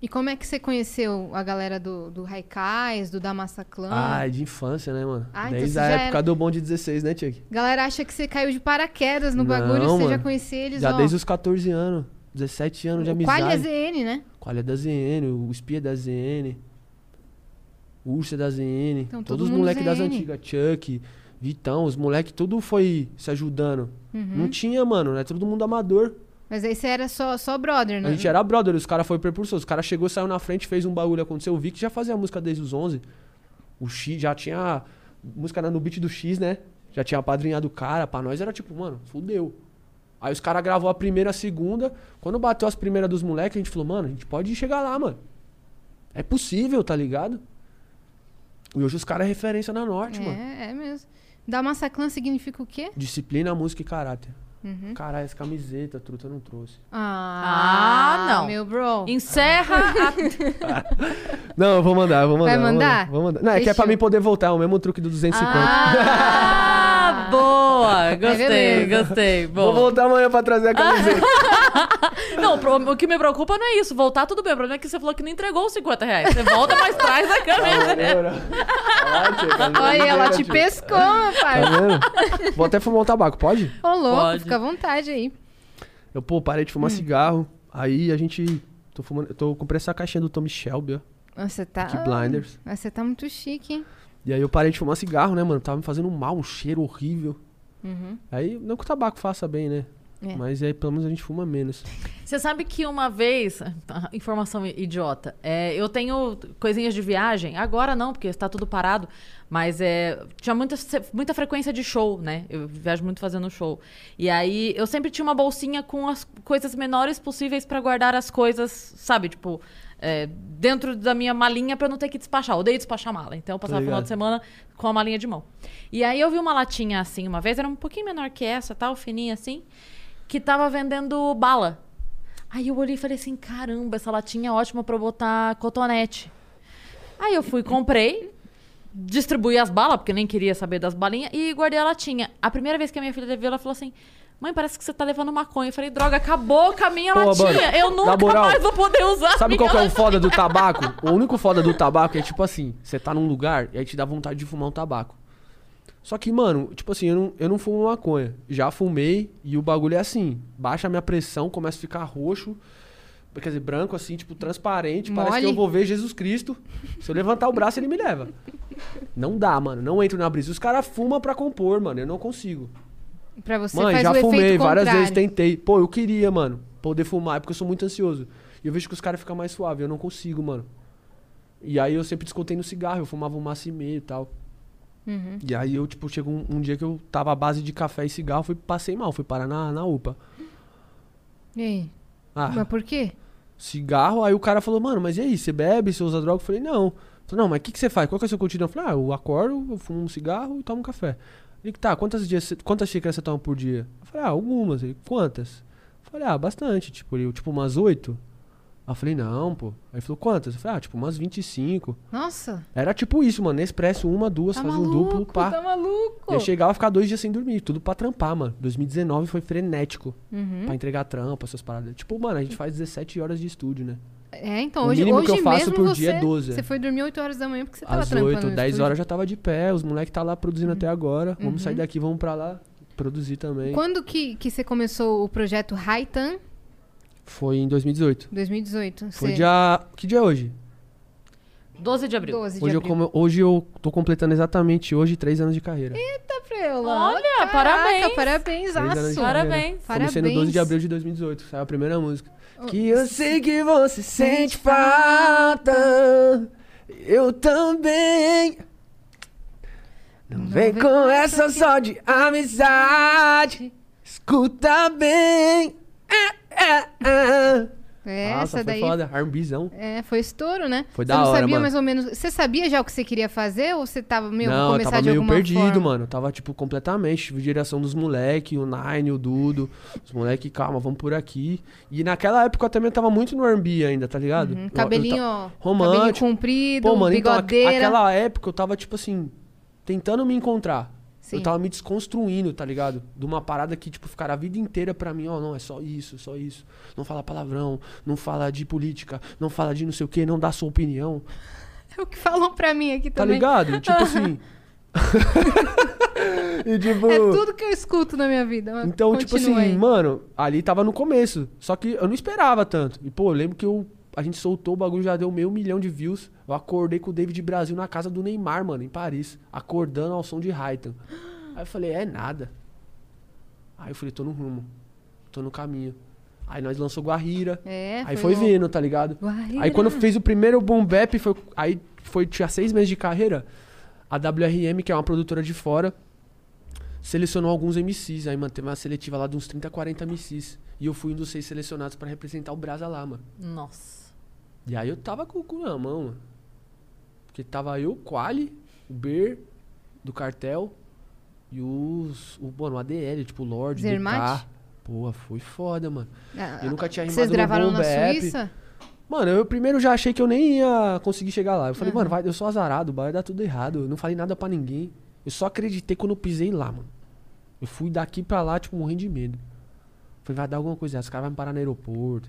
E como é que você conheceu a galera do, do Raikais, do Damassa Clã? Ah, é de infância, né, mano? Ah, então Desde você a época era- do bonde 16, né, Tchek? Galera acha que você caiu de paraquedas no Não, bagulho, você já mano. conhecia eles, Já ó. desde os 14 anos. 17 anos de amizade. Qual é ZN, né? Qual é da ZN, o Espia da ZN, o Ursa da ZN, Então, todo todos os moleques das antigas, Chuck, Vitão, os moleques, tudo foi se ajudando. Uhum. Não tinha, mano, é todo mundo amador. Mas aí você era só, só brother, né? A gente era brother, os caras foi precursor. Os caras chegou, saiu na frente, fez um bagulho acontecer. O Vic já fazia música desde os 11. O X já tinha música no beat do X, né? Já tinha apadrinhado o cara. Pra nós era tipo, mano, fudeu. Aí os caras gravou a primeira, a segunda. Quando bateu as primeiras dos moleques, a gente falou, mano, a gente pode chegar lá, mano. É possível, tá ligado? E hoje os caras é referência na Norte, mano. É, é mesmo. Damassa Clã significa o quê? Disciplina, música e caráter. Uhum. Caralho, essa camiseta, truta, eu não trouxe. Ah, Ah, não. meu bro. Encerra a... Não, eu vou mandar, eu vou mandar. Vai vou mandar? Vou mandar. Não, é que é pra mim poder voltar, é o mesmo truque do 250. Ah, boa! Gostei, beleza. gostei. Vou Boa. voltar amanhã pra trazer a camiseta. Não, o que me preocupa não é isso. Voltar, tudo bem. O problema é que você falou que não entregou os 50 reais. Você volta, mas traz a câmera. Olha, ela te pescou, Tá rapaz. vendo? Vou até fumar um tabaco, pode? Ô, louco, Pode. Fica à vontade aí. Eu, pô, parei de Hum. fumar cigarro. Aí a gente. Tô fumando. Eu tô comprei essa caixinha do Tommy Shelby, ó. Você tá. Peaky Blinders. Você tá muito chique, hein? E aí eu parei de fumar cigarro, né, mano? Tava me fazendo mal, um cheiro horrível. Uhum. Aí, não que o tabaco faça bem, né? É. Mas aí pelo menos a gente fuma menos. Você sabe que uma vez, informação idiota, é, eu tenho coisinhas de viagem, agora não, porque está tudo parado, mas é, tinha muita, muita frequência de show, né? Eu viajo muito fazendo show. E aí eu sempre tinha uma bolsinha com as coisas menores possíveis para guardar as coisas, sabe? Tipo, é, dentro da minha malinha para eu não ter que despachar. Eu odeio despachar mala, então eu passava o final de semana com a malinha de mão. E aí eu vi uma latinha assim uma vez, era um pouquinho menor que essa, tal, fininha assim, que tava vendendo bala. Aí eu olhei e falei assim: caramba, essa latinha é ótima pra eu botar cotonete. Aí eu fui, comprei, distribuí as balas, porque nem queria saber das balinhas, e guardei a latinha. A primeira vez que a minha filha viu, ela falou assim: Mãe, parece que você tá levando maconha. Eu falei, droga, acabou com a minha Pô, latinha. mano, eu nunca moral, mais vou poder usar. Sabe qual que é o foda do tabaco? O único foda do tabaco é tipo assim, você tá num lugar e aí te dá vontade de fumar um tabaco. Só que, mano, tipo assim, eu não, eu não fumo maconha. Já fumei e o bagulho é assim, baixa a minha pressão, começa a ficar roxo, quer dizer, branco assim, tipo transparente, parece que Mole. eu vou ver Jesus Cristo. Se eu levantar o braço, ele me leva. Não dá, mano, não entro na brisa. Os caras fumam pra compor, mano, eu não consigo. Pra você Mãe, já fumei, várias contrário. vezes tentei. Pô, eu queria, mano, poder fumar, é porque eu sou muito ansioso. E eu vejo que os caras ficam mais suaves, eu não consigo, mano. E aí eu sempre descontei no cigarro, eu fumava um maço e meio e tal. Uhum. E aí eu, tipo, chegou um, um dia que eu tava à base de café e cigarro, fui, passei mal, fui parar na, na UPA. E aí? Ah, Mas por quê? cigarro, aí o cara falou, mano, mas e aí, você bebe, você usa droga? Eu falei, não. Falei, não, mas o que, que você faz? Qual que é o seu cotidiano? Eu falei, ah, eu acordo, eu fumo um cigarro e tomo um café. Ele, tá, quantas, dias, quantas xícaras você toma por dia? Eu falei, ah, algumas. Ele, quantas? Eu falei, ah, bastante. Tipo, ele, tipo umas oito. Aí eu falei, não, pô. Aí ele falou, quantas? Eu falei, ah, tipo, umas 25. Nossa, Era tipo isso, mano. Nespresso, uma, duas, tá um maluco, duplo, pá. tá maluco. Eu chegava a ficar dois dias sem dormir, tudo pra trampar, mano. 2019 foi frenético. Uhum. Pra entregar trampa, essas paradas. Tipo, mano, a gente faz 17 horas de estúdio, né? É, então, O hoje, mínimo hoje que eu faço por você, dia é 12. Você foi dormir 8 horas da manhã porque você tava Às trampando 8, no 10 estúdio. horas já tava de pé, os moleques tá lá produzindo até agora. Vamos Uhum. sair daqui, vamos pra lá produzir também. Quando que, que você começou o projeto Haitan? Foi em 2018. 2018. Foi Você- dia. Que dia é hoje? 12 de abril. 12 de Hoje eu, abril. come- hoje eu tô completando exatamente hoje três anos de carreira. Eita, Preula. Olha, Caraca, parabéns. Parabéns, aço. carreira. Parabéns. Comecei no 12 de abril de 2018, saiu a primeira música. Oh, Que eu sei que você sente falta, eu também. Não vem com essa só de amizade, escuta bem. É, é, é. Nossa, essa foi daí. foda, R&Bzão. É, foi estouro, né? Foi você da não hora, sabia mano. mais ou menos. Você sabia já o que você queria fazer ou você tava meio Não, eu começar tava de meio perdido, forma? mano. Eu tava, tipo, completamente. Tive direção dos moleque, o Nine, o Dudo. Os moleque, calma, vamos por aqui. E naquela época eu também tava muito no R&B ainda, tá ligado? Uhum, Eu- eu Cabelinho, ta- cabelinho romântico. comprido, Pô, mano, então, bigodeira. aquela época eu tava, tipo assim, tentando me encontrar. Sim. Eu tava me desconstruindo, tá ligado? De uma parada que, tipo, ficar a vida inteira pra mim, ó, não, é só isso, só isso. Não fala palavrão, não fala de política, não fala de não sei o quê, não dá sua opinião. É o que falam pra mim aqui Tá também. ligado? Tipo assim. e tipo. É tudo que eu escuto na minha vida. Então, tipo assim, aí. mano, ali tava no começo. Só que eu não esperava tanto. E, pô, eu lembro que eu, a gente soltou o bagulho, já deu meio milhão de views. Eu acordei com o David Brasil na casa do Neymar, mano, em Paris. Acordando ao som de Raitan. Aí eu falei, é nada. Aí eu falei, tô no rumo. Tô no caminho. Aí nós lançou Guarrira. É, aí foi louco. vindo, tá ligado? Guarira. Aí quando fez o primeiro boom bap, foi, aí foi, tinha seis meses de carreira, a WRM, que é uma produtora de fora, selecionou alguns MCs. Aí, mano, teve uma seletiva lá de uns 30, 40 MCs. E eu fui um dos seis selecionados pra representar o Brasa lá, mano. Nossa. E aí eu tava com o cu na mão, mano. Porque tava eu, o Quali, o Ber, do cartel, e os. O, mano, o ADL, tipo, o Lorde, Zermate? DK. Pô, foi foda, mano. Ah, Eu nunca tinha rimado Vocês gravaram na bap. Suíça? Mano, eu primeiro já achei que eu nem ia conseguir chegar lá. Eu falei, Uhum. mano, vai, eu sou azarado, vai dar tudo errado. Eu não falei nada pra ninguém. Eu só acreditei quando eu pisei lá, mano. Eu fui daqui pra lá, tipo, morrendo de medo. Falei, vai dar alguma coisa, os caras vão me parar no aeroporto.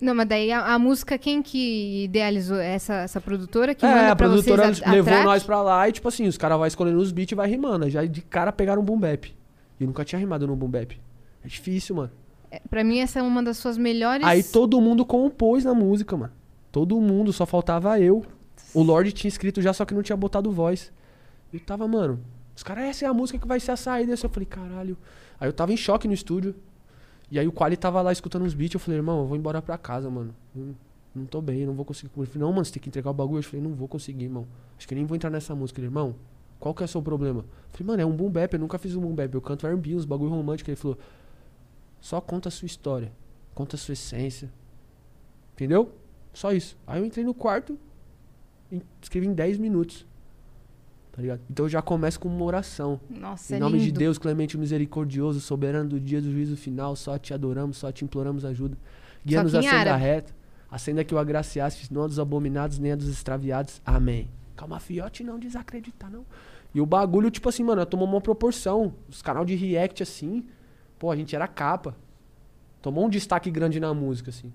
Não, mas daí a, a música, quem que idealizou? Essa, essa produtora que é, manda a produtora vocês a, levou nós pra lá e, tipo assim, os caras vão escolhendo os beats e vai rimando. Já de cara pegaram um boom bap. E eu nunca tinha rimado no boom bap. É difícil, mano. É, Pra mim, essa é uma das suas melhores... Aí todo mundo compôs na música, mano. Todo mundo, só faltava eu. O Lorde tinha escrito já, só que não tinha botado voz. Eu tava, mano, os caras, essa é a música que vai ser a saída. Eu falei, caralho. Aí eu tava em choque no estúdio. E aí o Quali tava lá escutando uns beats. Eu falei, irmão, eu vou embora pra casa, mano. Não, tô bem, não vou conseguir. Ele falou, não, mano, você tem que entregar o bagulho. Eu falei, não vou conseguir, irmão. Acho que nem vou entrar nessa música. Ele, irmão, qual que é o seu problema? Eu falei, mano, é um boom bap. Eu nunca fiz um boom bap. Eu canto R&B, uns bagulho romântico. Ele falou, só conta a sua história. Conta a sua essência. Entendeu? Só isso. Aí eu entrei no quarto escrevi em 10 minutos. Tá ligado? Então eu já começo com uma oração. Nossa, em é nome de lindo. Deus, clemente misericordioso, soberano do dia do juízo final, só te adoramos, só te imploramos ajuda. Guia-nos a senda reta. A senda que o agraciaste, não a dos abominados, nem a dos extraviados. Amém. Calma, fiote, não desacreditar, não. E o bagulho, tipo assim, mano, tomou uma proporção. Os canal de react, assim, pô, a gente era capa. Tomou um destaque grande na música, assim.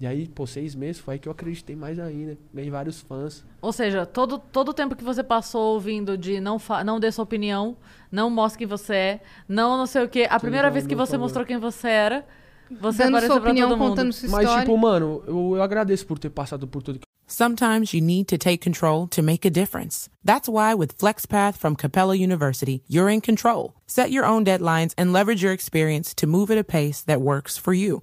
E aí, pô, seis meses foi aí que eu acreditei mais ainda. Ganhei vários fãs. Ou seja, todo, todo o tempo que você passou ouvindo de não, fa não dê sua opinião, não mostre quem você é, não não sei o quê. A primeira vez que você favor. mostrou quem você era, você Dando apareceu sua pra opinião, todo mundo. contando sua Mas, história. tipo, mano, eu, eu agradeço por ter passado por tudo Sometimes you need to take control to make a difference. That's why with FlexPath from Capella University, you're in control. Set your own deadlines and leverage your experience to move at a pace that works for you.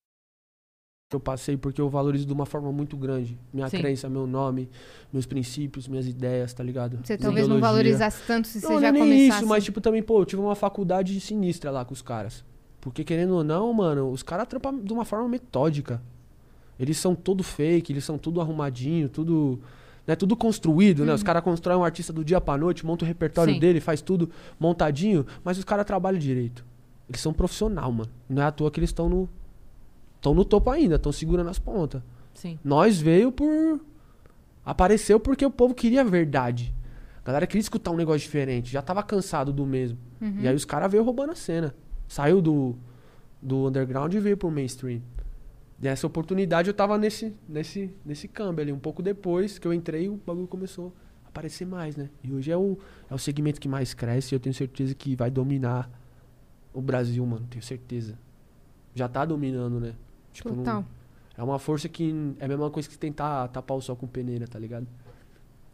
que eu passei porque eu valorizo de uma forma muito grande. Minha Sim. crença, meu nome, meus princípios, minhas ideias, tá ligado? Você talvez não valorizasse tanto se Não, você não já é nem começasse. isso, mas tipo também, pô, eu tive uma faculdade sinistra lá com os caras. Porque querendo ou não, mano, os caras trampam de uma forma metódica. Eles são tudo fake, eles são tudo arrumadinho, tudo, né, tudo construído, né? Os caras constroem um artista do dia pra noite, monta o repertório Sim. dele, faz tudo montadinho, mas os caras trabalham direito. Eles são profissional, mano. Não é à toa que eles estão no estão no topo ainda, estão segurando as pontas. Sim. Nós veio por. Apareceu porque o povo queria a verdade. A galera queria escutar um negócio diferente. Já tava cansado do mesmo. E aí os caras veio roubando a cena. Saiu do, do underground e veio pro mainstream. Nessa oportunidade eu tava nesse, nesse, nesse câmbio ali. Um pouco depois que eu entrei, o bagulho começou a aparecer mais, né? E hoje é o, é o segmento que mais cresce e eu tenho certeza que vai dominar o Brasil, mano. Tenho certeza. Já tá dominando, né? Tipo, não- Total. é uma força que é a mesma coisa que tentar tapar o sol com peneira, tá ligado?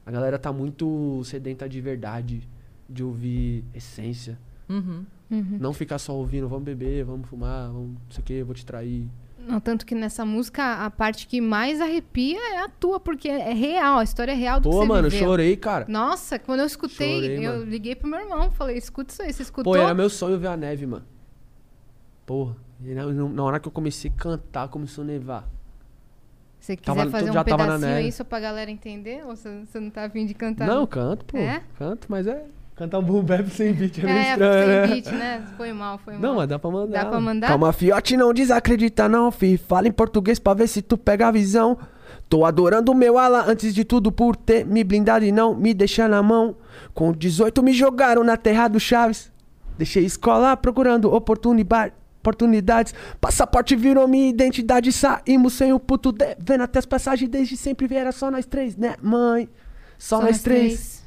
A galera tá muito sedenta de verdade, de ouvir essência. Uhum. Não ficar só ouvindo, vamos beber, vamos fumar, vamos não sei o que, vou te trair. Não, tanto que nessa música a parte que mais arrepia é a tua, porque é real, a história é real do que Pô, você mano, eu viveu. chorei, cara. Nossa, quando eu escutei, Chorei, eu mano. liguei pro meu irmão, falei, escuta isso aí, você escutou? Pô, era meu sonho ver a neve, mano. Porra. E na, na hora que eu comecei a cantar, começou a nevar. Se quiser Tava- fazer já um pedacinho aí só pra galera entender, ou você, você não tá afim de cantar? Não, canto, pô. É? Canto, mas é. Cantar um boom bap sem beat é meio É, estranho, sem né? beat, né? Foi mal, foi mal. Não, mas dá pra mandar. Dá pra mandar? Calma, fiote, não desacredita não, fi. Fala em português pra ver se tu pega a visão. Tô adorando o meu ala antes de tudo por ter me blindado e não me deixar na mão. Com 18 me jogaram na terra do Chaves. Deixei escola procurando oportuniba- oportunidades. Passaporte virou minha identidade. Saímos sem o puto devendo até as passagens. Desde sempre era só nós três, né, mãe? Só, nós três.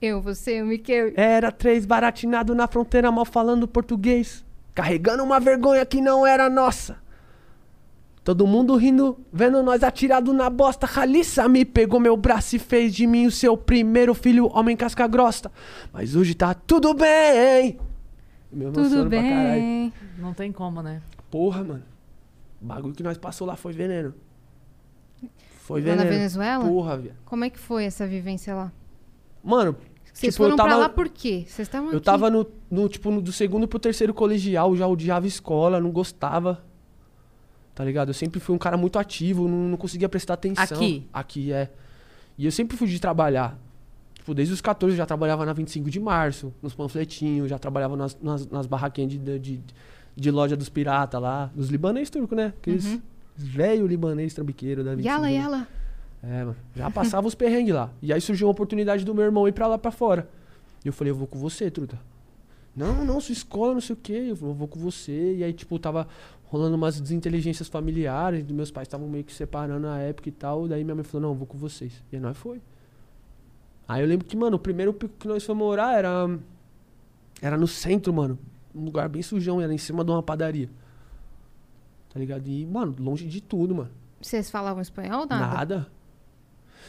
Eu, você, o Miquel. Era três baratinado na fronteira, mal falando português. Carregando uma vergonha que não era nossa. Todo mundo rindo, vendo nós atirado na bosta. Raliça me pegou meu braço e fez de mim o seu primeiro filho, homem casca grossa. Mas hoje tá tudo bem. Tudo pra caralho. bem. Não tem como, né? Porra, mano. O bagulho que nós passou lá foi veneno. Foi Lá na veneno. Venezuela? Porra, viado. Como é que foi essa vivência lá? Mano, Vocês tipo, eu foram pra tava- lá por quê? Vocês estavam Eu aqui. tava no, no, tipo, no- do segundo pro terceiro colegial, já odiava escola, não gostava. Tá ligado? Eu sempre fui um cara muito ativo, não, não conseguia prestar atenção. Aqui? Aqui, é. E eu sempre fui de trabalhar. Tipo, desde os 14 eu já trabalhava na 25 de março, nos panfletinhos, já trabalhava nas, nas, nas barraquinhas de, de, de, loja dos piratas lá. Dos libanês turcos, né? Aqueles velho libanês trambiqueiro da 25 Yala, yala. é, mano. Já passava os perrengues lá. E aí surgiu uma oportunidade do meu irmão ir pra lá pra fora. E eu falei, eu vou com você, truta. Não, não, sua escola, não sei o quê. Eu falei, eu vou com você. E aí, tipo, tava rolando umas desinteligências familiares. Meus pais estavam meio que separando a época e tal. Daí minha mãe falou, não, eu vou com vocês. E aí nós foi. Aí eu lembro que, mano, o primeiro pico que nós fomos morar era. Era no centro, mano. Um lugar bem sujão, era em cima de uma padaria. Tá ligado? E, mano, longe de tudo, mano. Vocês falavam espanhol ou nada? Nada.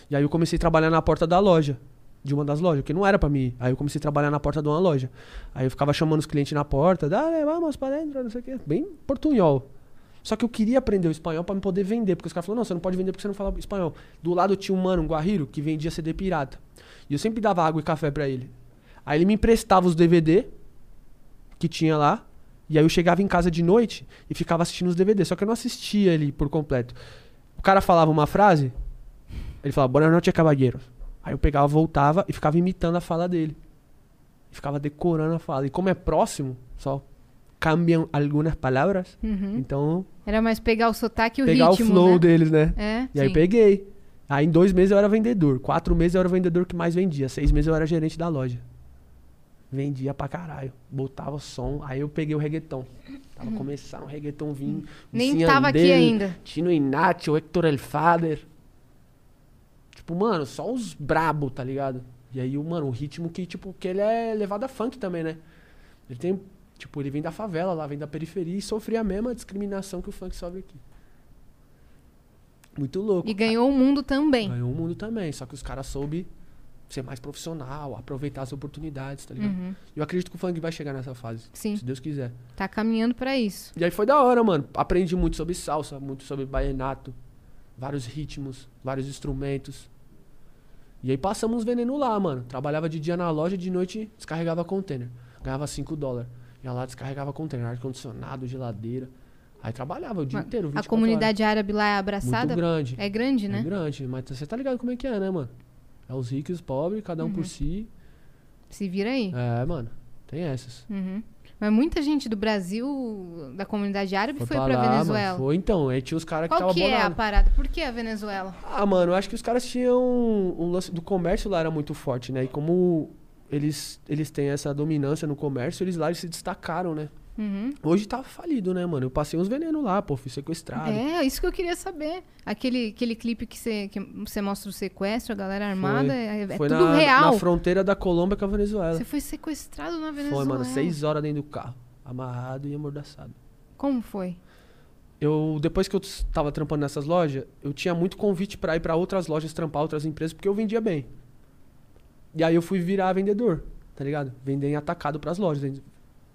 E aí eu comecei a trabalhar na porta da loja. De uma das lojas, que não era pra mim. Aí eu comecei a trabalhar na porta de uma loja. Aí eu ficava chamando os clientes na porta, dale, vamos para dentro, não sei o quê. Bem portunhol. Só que eu queria aprender o espanhol pra me poder vender. Porque os caras falaram, não, você não pode vender porque você não fala espanhol. Do lado tinha um mano, um guarriro, que vendia CD pirata. E eu sempre dava água e café pra ele. Aí ele me emprestava os DVD que tinha lá. E aí eu chegava em casa de noite e ficava assistindo os DVD. Só que eu não assistia ele por completo. O cara falava uma frase, ele falava, Boa noite, caballeros. Aí eu pegava, voltava e ficava imitando a fala dele. E ficava decorando a fala. E como é próximo, só cambiam algumas palavras. Então, Era mais pegar o sotaque e o pegar ritmo, o flow né? deles, né? É. E aí Sim. peguei. Aí em dois meses eu era vendedor. Quatro meses eu era o vendedor que mais vendia. Seis meses eu era gerente da loja. Vendia pra caralho. Botava som. Aí eu peguei o reggaeton. Tava começando o reggaeton vindo. Nem Wisin tava aqui ainda. Tino Inácio, Hector El Fader. Tipo, mano, só os brabo, tá ligado? E aí, mano, o ritmo que, tipo, que ele é levado a funk também, né? Ele tem, tipo, ele vem da favela lá, vem da periferia e sofria a mesma discriminação que o funk sofre aqui. Muito louco. E ganhou o mundo também. Ganhou o mundo também, só que os caras soube ser mais profissional, aproveitar as oportunidades, tá ligado? Uhum. Eu acredito que o funk vai chegar nessa fase, Sim. se Deus quiser. Tá caminhando pra isso. E aí foi da hora, mano. Aprendi muito sobre salsa, muito sobre baianato, vários ritmos, vários instrumentos. E aí passamos veneno lá, mano. Trabalhava de dia na loja, de noite descarregava container. Ganhava 5 dólares. Ia lá, descarregava container, ar-condicionado, geladeira. Aí trabalhava o dia Mas inteiro, A 24 comunidade árabe lá é horas. abraçada? Muito grande. É grande, né? É grande, mas você tá ligado como é que é, né, mano? É os ricos e os pobres, cada um Uhum. por si. Se vira aí. É, mano. Tem essas. Uhum. Mas muita gente do Brasil, da comunidade árabe, foi, pra pra lá, Venezuela. Mano. Foi então. Aí tinha os caras que Qual estavam que é a parada? Por que a Venezuela? Ah, mano, eu acho que os caras tinham. Um lance do comércio lá era muito forte, né? E como eles, eles têm essa dominância no comércio, eles lá eles se destacaram, né? Uhum. Hoje tá falido, né, mano? Eu passei uns venenos lá, pô, fui sequestrado. É, isso que eu queria saber. Aquele, aquele clipe que você que mostra o sequestro, a galera armada, é, é Foi tudo na, real. na fronteira da Colômbia com a Venezuela. Você foi sequestrado na Venezuela. Foi, mano, seis horas dentro do carro. Amarrado e amordaçado. Como foi? Eu, depois que eu tava trampando nessas lojas, eu tinha muito convite pra ir pra outras lojas trampar, outras empresas, porque eu vendia bem. E aí eu fui virar vendedor, tá ligado? Vender em atacado pras lojas, em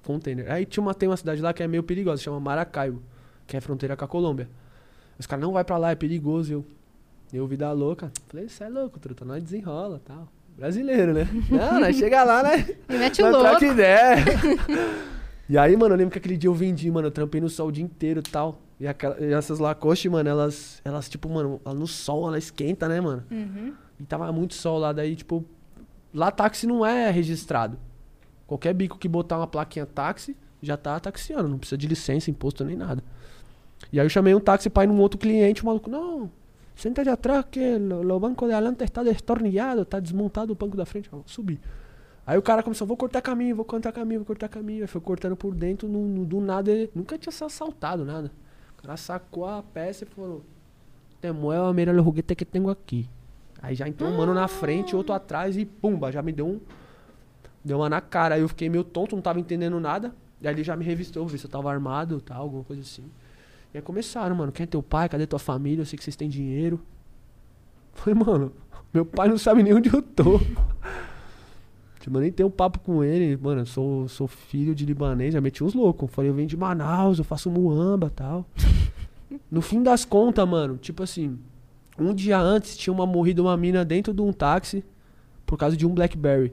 container. Aí tinha uma, tem uma cidade lá que é meio perigosa, chama Maracaibo, que é fronteira com a Colômbia. Os caras não vai pra lá, é perigoso. Eu, eu vida louca. Falei, você é louco, truta, nós desenrola tal. Brasileiro, né? Não, nós chega lá, né? E mete o louco. troca ideia. e aí, mano, eu lembro que aquele dia eu vendi, mano, eu trampei no sol o dia inteiro e tal. E, aquela- e essas Lacoste, mano, elas, elas, tipo, mano, no sol, ela esquenta, né, mano? Uhum. E tava muito sol lá, daí, tipo, lá táxi não é registrado. Qualquer bico que botar uma plaquinha táxi, já tá taxiando, não precisa de licença, imposto nem nada. E aí eu chamei um táxi pra ir num outro cliente, o maluco, não, senta de atrás que o banco de adelante está destornillado, tá desmontado o banco da frente. Eu subi. Aí o cara começou, vou cortar caminho, vou cortar caminho, vou cortar caminho. Aí foi cortando por dentro, no, no- do nada, ele nunca tinha se assaltado, nada. O cara sacou a peça e falou, Temuel, mira o juguete que tenho aqui. Aí já entrou um mano na frente, outro atrás e pumba, já me deu um. Deu uma na cara. Aí eu fiquei meio tonto, não tava entendendo nada. E aí ele já me revistou, ver se eu tava armado tal, alguma coisa assim. E aí começaram, mano, quem é teu pai? Cadê tua família? Eu sei que vocês têm dinheiro. Falei, mano, meu pai não sabe nem onde eu tô. Tipo, eu nem tenho um papo com ele. Mano, eu sou, sou filho de libanês, já meti uns loucos. Falei, eu venho de Manaus, eu faço muamba tal. No fim das contas, mano, tipo assim, um dia antes tinha uma morrida uma mina dentro de um táxi por causa de um Blackberry.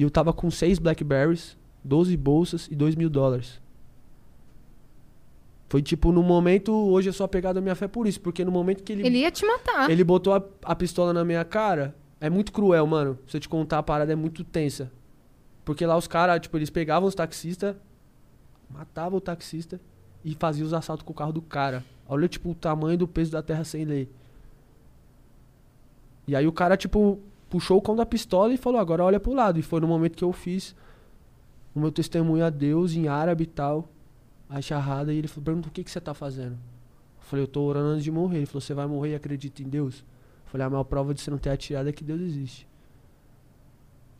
E eu tava com seis Blackberries, 12 bolsas e dois mil dólares. Foi tipo, no momento, hoje eu sou apegado à minha fé por isso, porque no momento que ele, Ele ia te matar. ele botou a, a pistola na minha cara, é muito cruel, mano. Se eu te contar a parada, é muito tensa. Porque lá os caras, tipo, eles pegavam os taxistas, matavam o taxista e faziam os assaltos com o carro do cara. Olha, tipo, o tamanho do peso da terra sem lei. E aí o cara, tipo, puxou o cão da pistola e falou, agora olha pro lado. E foi no momento que eu fiz o meu testemunho a Deus em árabe e tal, a charrada, e ele falou, perguntou, o que, que você tá fazendo? Eu falei, eu tô orando antes de morrer. Ele falou, você vai morrer e acredita em Deus? Eu falei, a maior prova de você não ter atirado é que Deus existe.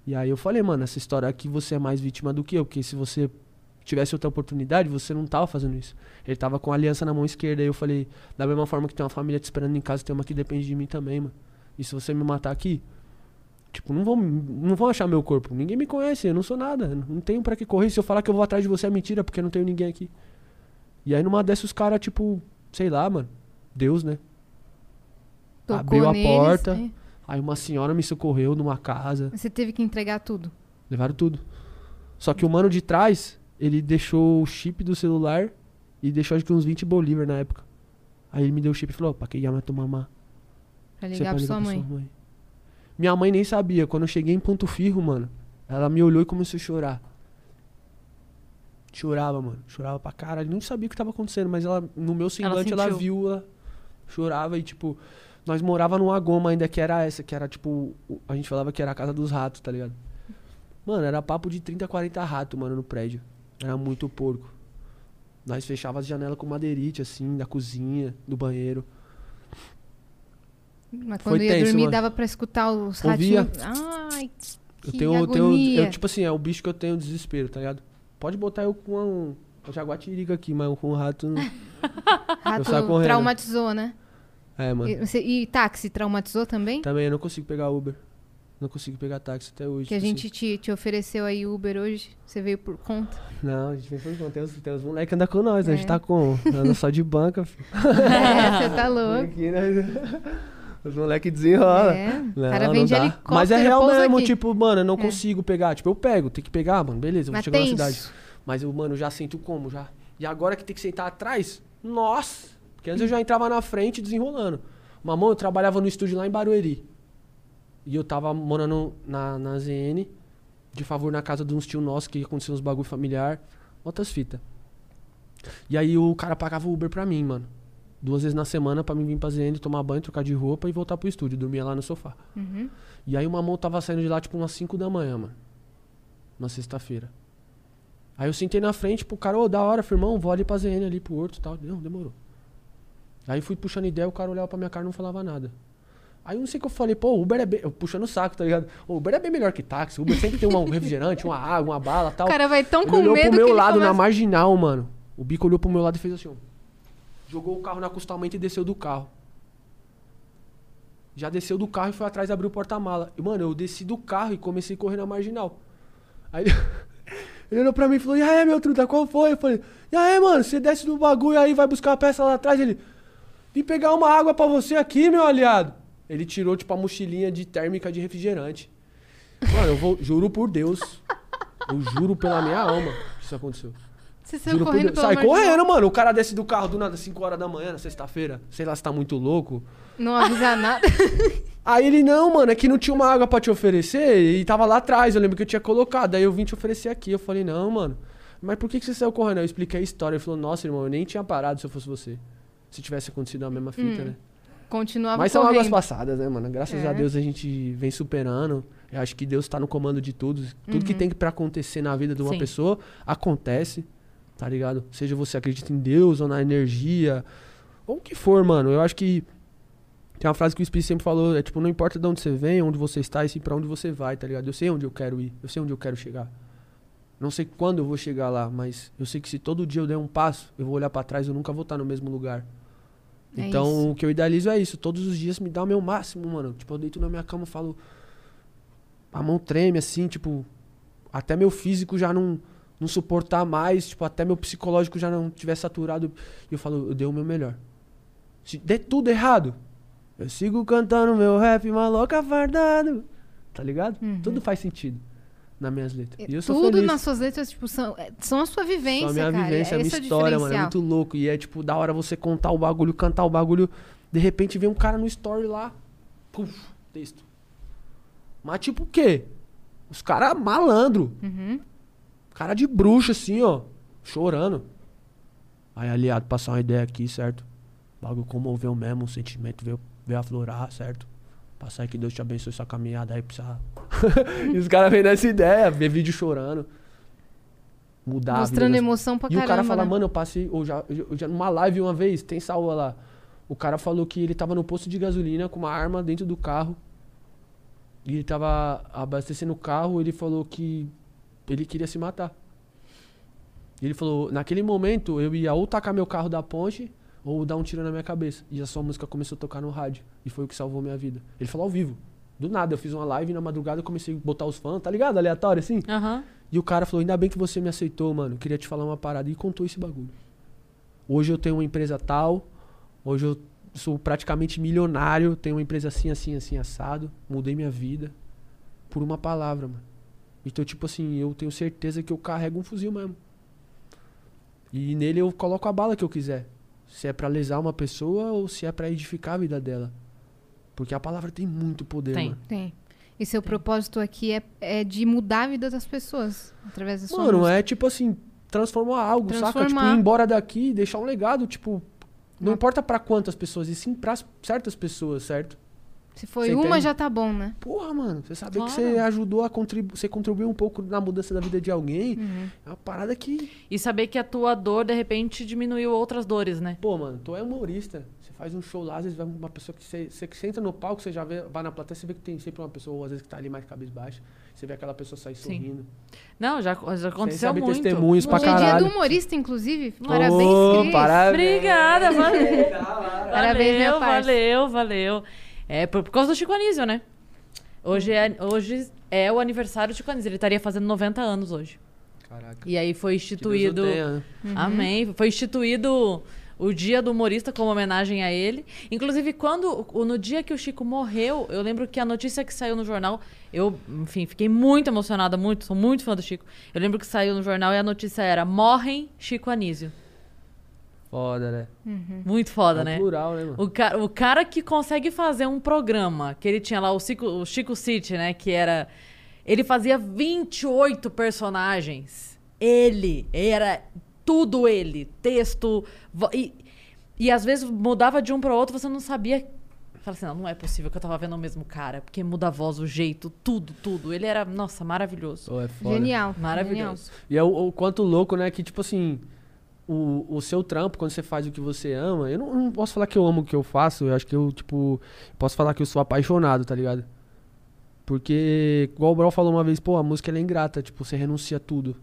E aí eu falei, mano, essa história aqui você é mais vítima do que eu, porque se você tivesse outra oportunidade, você não tava fazendo isso. Ele tava com a aliança na mão esquerda, aí eu falei, da mesma forma que tem uma família te esperando em casa, tem uma que depende de mim também, mano. E se você me matar aqui, tipo, não vão, não vão achar meu corpo. Ninguém me conhece, eu não sou nada, não tenho pra que correr. Se eu falar que eu vou atrás de você é mentira, porque não tenho ninguém aqui. E aí numa dessas os caras, tipo, sei lá, mano, Deus, né? Tocou abriu a neles, porta. é. Aí uma senhora me socorreu numa casa. Você teve que entregar tudo. Levaram tudo. Só que o mano de trás, ele deixou o chip do celular e deixou acho que uns 20 bolívar na época. Aí ele me deu o chip e falou, pra que llama tu mamá? Pra ligar pra sua ligar mãe. Minha mãe nem sabia. Quando eu cheguei em Ponto Firro, mano, ela me olhou e começou a chorar. Chorava, mano. Chorava pra caralho. Não sabia o que tava acontecendo, mas ela, no meu semblante, ela, sentiu. viu, ela chorava e, tipo, nós morava numa goma ainda que era essa, que era, tipo, a gente falava que era a casa dos ratos, tá ligado? Mano, era papo de 30, 40 ratos, mano, no prédio. Era muito porco. Nós fechava as janelas com madeirite, assim, da cozinha, do banheiro. Mas Foi quando ia tenso, dormir, mano. dava pra escutar os Ouvia. ratinhos. Ai, Eu que tenho, eu tenho, agonia. eu, tipo assim, é o bicho que eu tenho desespero, tá ligado? Pode botar eu com um, um jaguatirica aqui, mas com um rato. não- Rato saio correndo. traumatizou, né? É, mano. E, e táxi traumatizou também? Também eu não consigo pegar Uber. Não consigo pegar táxi até hoje. Que a tipo gente te, te ofereceu aí Uber hoje, você veio por conta. assim. Não, a gente vem por conta. Tem os, tem os moleques que andam com nós, né? A gente É. tá com. Anda só de banca, filho. É, você tá louco. Aqui, né? Os moleques desenrolam. É, Não, cara não vem de dá. helicóptero, Mas é real mesmo, aqui. tipo, mano, eu não É. consigo pegar. Tipo, eu pego, tem que pegar, mano. Beleza, eu vou chegar na cidade. Mas eu, mano, já sinto como já. E agora que tem que sentar atrás, nossa! Porque antes eu já entrava na frente desenrolando. Mamão, eu trabalhava no estúdio lá em Barueri. E eu tava morando na, na ZN, de favor na casa de uns tio nossos que aconteceu uns bagulho familiar. Outras fitas. E aí o cara pagava o Uber pra mim, mano. Duas vezes na semana pra mim vir pra ZN, tomar banho, trocar de roupa e voltar pro estúdio. Dormia lá no sofá. Uhum. E aí o mamão tava saindo de lá, tipo, umas 5 da manhã, mano. Na sexta-feira. Aí eu sentei na frente pro cara, ô, da hora, firmão, vou ali pra ZN ali pro Horto e tal. Não, demorou. Aí fui puxando ideia, o cara olhava pra minha cara e não falava nada. Aí eu não sei o que eu falei, pô, o Uber é bem. Eu puxando o saco, tá ligado? O Uber é bem melhor que táxi. O Uber sempre tem uma- um refrigerante, uma água, uma bala tal. O cara vai tão Ele com olhou medo pro meu lado na começa... marginal, mano. O bico olhou pro meu lado e fez assim, ó. Jogou o carro no acostamento e desceu do carro. Já desceu do carro e foi atrás abrir o porta-mala. E, mano, eu desci do carro e comecei a correr na marginal. Aí ele, olhou pra mim e falou, e aí, meu truta, qual foi? Eu falei, e aí, mano, você desce do bagulho aí, vai buscar a peça lá atrás. Ele, vim pegar uma água pra você aqui, meu aliado. Ele tirou, tipo, a mochilinha de térmica de refrigerante. Mano, eu vou, juro por Deus. Eu juro pela minha alma que isso aconteceu. Você saiu Juro correndo pela Sai correndo, mano. O cara desce do carro do nada, 5 horas da manhã, na sexta-feira. Sei lá se tá muito louco. Não avisa nada. Aí ele, não, mano, é que não tinha uma água pra te oferecer e tava lá atrás. Eu lembro que eu tinha colocado. Aí eu vim te oferecer aqui. Eu falei, não, mano. Mas por que, que você saiu correndo? Eu expliquei a história. Ele falou, nossa, irmão, eu nem tinha parado se eu fosse você. Se tivesse acontecido a mesma fita, né? Continuava Mas são águas correndo. passadas, né, mano? Graças É. a Deus a gente vem superando. Eu acho que Deus tá no comando de tudo. Tudo que tem pra acontecer na vida de uma Sim. pessoa, acontece. Tá ligado? Seja você acredita em Deus ou na energia. Ou o que for, mano. Eu acho que. Tem uma frase que o Espírito sempre falou: é tipo, não importa de onde você vem, onde você está, e sim pra onde você vai, tá ligado? Eu sei onde eu quero ir. Eu sei onde eu quero chegar. Não sei quando eu vou chegar lá, mas eu sei que se todo dia eu der um passo, eu vou olhar pra trás, eu nunca vou estar no mesmo lugar. É Então, isso. o que eu idealizo é isso. Todos os dias me dá o meu máximo, mano. Tipo, eu deito na minha cama falo. A mão treme, assim, tipo. Até meu físico já não, não suportar mais. Tipo, até meu psicológico já não tiver saturado. E eu falo, eu dei o meu melhor. Se der tudo errado, eu sigo cantando meu rap maloca fardado. Tá ligado? Tudo faz sentido nas minhas letras. E eu sou Uhum. Tudo feliz. nas suas letras, tipo, são, é, são a sua vivência, Só a minha cara. vivência, a minha é história, mano. É muito louco. E é tipo, da hora você contar o bagulho, cantar o bagulho. De repente vem um cara no story lá. Puf, texto. Mas tipo o quê? Os caras malandro. Uhum. Cara de bruxa, assim, ó. Chorando. Aí, aliado, passar uma ideia aqui, certo? O bagulho comoveu mesmo, o sentimento veio, veio aflorar, certo? Passar aí que Deus te abençoe sua caminhada aí, precisa. e os caras vêm nessa ideia, ver vídeo chorando. Mudar Mostrando emoção pra e caramba. o cara fala, né? mano, eu passei. Eu já, eu já numa live uma vez, tem salva lá. O cara falou que ele tava no posto de gasolina com uma arma dentro do carro. E ele tava abastecendo o carro, ele falou que ele queria se matar. E ele falou, naquele momento eu ia ou tacar meu carro da ponte ou dar um tiro na minha cabeça. E a sua música começou a tocar no rádio. E foi o que salvou minha vida. Ele falou ao vivo. Do nada, eu fiz uma live na madrugada eu comecei a botar os fãs, tá ligado? Aleatório assim. Aham. E o cara falou: Ainda bem que você me aceitou, mano. Queria te falar uma parada. E contou esse bagulho. Hoje eu tenho uma empresa tal. Hoje eu sou praticamente milionário. Tenho uma empresa assim, assim, assim, assado. Mudei minha vida. Por uma palavra, mano. Então, tipo assim, eu tenho certeza que eu carrego um fuzil mesmo. E nele eu coloco a bala que eu quiser. Se é pra lesar uma pessoa ou se é pra edificar a vida dela. Porque a palavra tem muito poder, Tem. mano. Tem. E seu propósito aqui é, é de mudar a vida das pessoas através da sua Mano, música. é tipo assim, transformar algo, saca? Tipo, Transformar. ir embora daqui e deixar um legado, tipo, não importa pra quantas pessoas, e sim pra certas pessoas, certo? Se foi Você uma, entende? já tá bom, né? Porra, mano, você saber Claro. que você ajudou a contribuir, você contribuiu um pouco na mudança da vida de alguém, Uhum. é uma parada que, E saber que a tua dor, de repente, diminuiu outras dores, né? pô, mano, tu é humorista, você faz um show lá, às vezes vai uma pessoa que você, você, você entra no palco, você já vê, vai na plateia, você vê que tem sempre uma pessoa, às vezes, que tá ali mais cabisbaixa, você vê aquela pessoa sair Sim. sorrindo. Não, já, já aconteceu sabe muito. testemunhos pra Hoje é dia caralho. do humorista, inclusive. Parabéns, Cris. parabéns. Obrigada, valeu. Valeu, parça. valeu, valeu. É por, por causa do Chico Anísio, né? Hoje é, hoje é o aniversário do Chico Anísio. Ele estaria fazendo 90 anos hoje. Caraca. E aí foi instituído. né? Amém. Foi instituído o dia do humorista como homenagem a ele. Inclusive, quando no dia que o Chico morreu, eu lembro que a notícia que saiu no jornal, eu, enfim, fiquei muito emocionada, muito, sou muito fã do Chico. Eu lembro que saiu no jornal e a notícia era: morrem Chico Anísio. Foda, né? Muito foda, é né? plural, né, mano? O cara, o cara que consegue fazer um programa, que ele tinha lá o Chico, o Chico City, né? Que era. Ele fazia 28 personagens. Ele. Era tudo ele. Texto. E, e às vezes mudava de um para outro, você não sabia. Fala assim, não, não é possível que eu tava vendo o mesmo cara. Porque muda a voz, o jeito, tudo, tudo. Ele era, nossa, maravilhoso. Pô, é foda. Genial. Maravilhoso. E é o, o quanto louco, né? Que, tipo assim, o, o seu trampo, quando você faz o que você ama, eu não, não posso falar que eu amo o que eu faço, eu acho que eu, tipo, posso falar que eu sou apaixonado, tá ligado? Porque, igual o Brau falou uma vez, pô, a música é ingrata, tipo, você renuncia a tudo.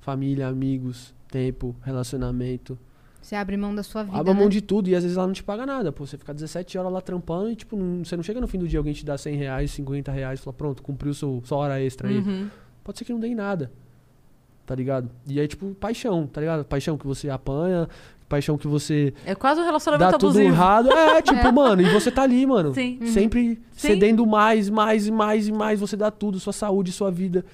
Família, amigos, tempo, relacionamento. Você abre mão da sua vida, Abre né? mão de tudo e às vezes ela não te paga nada. Pô, você fica 17 horas lá trampando e, tipo, não- você não chega no fim do dia, alguém te dá 100 reais, 50 reais, fala, pronto, cumpriu sua hora extra aí. Uhum. Pode ser que não dê em nada. Tá ligado? E aí, tipo, paixão, tá ligado? Paixão que você apanha, paixão que você É quase um relacionamento dá tudo abusivo. errado. É, tipo, mano, e você tá ali, mano. Sim. Uhum. Sempre Sim. cedendo mais, mais e mais e mais. Você dá tudo, sua saúde, sua vida.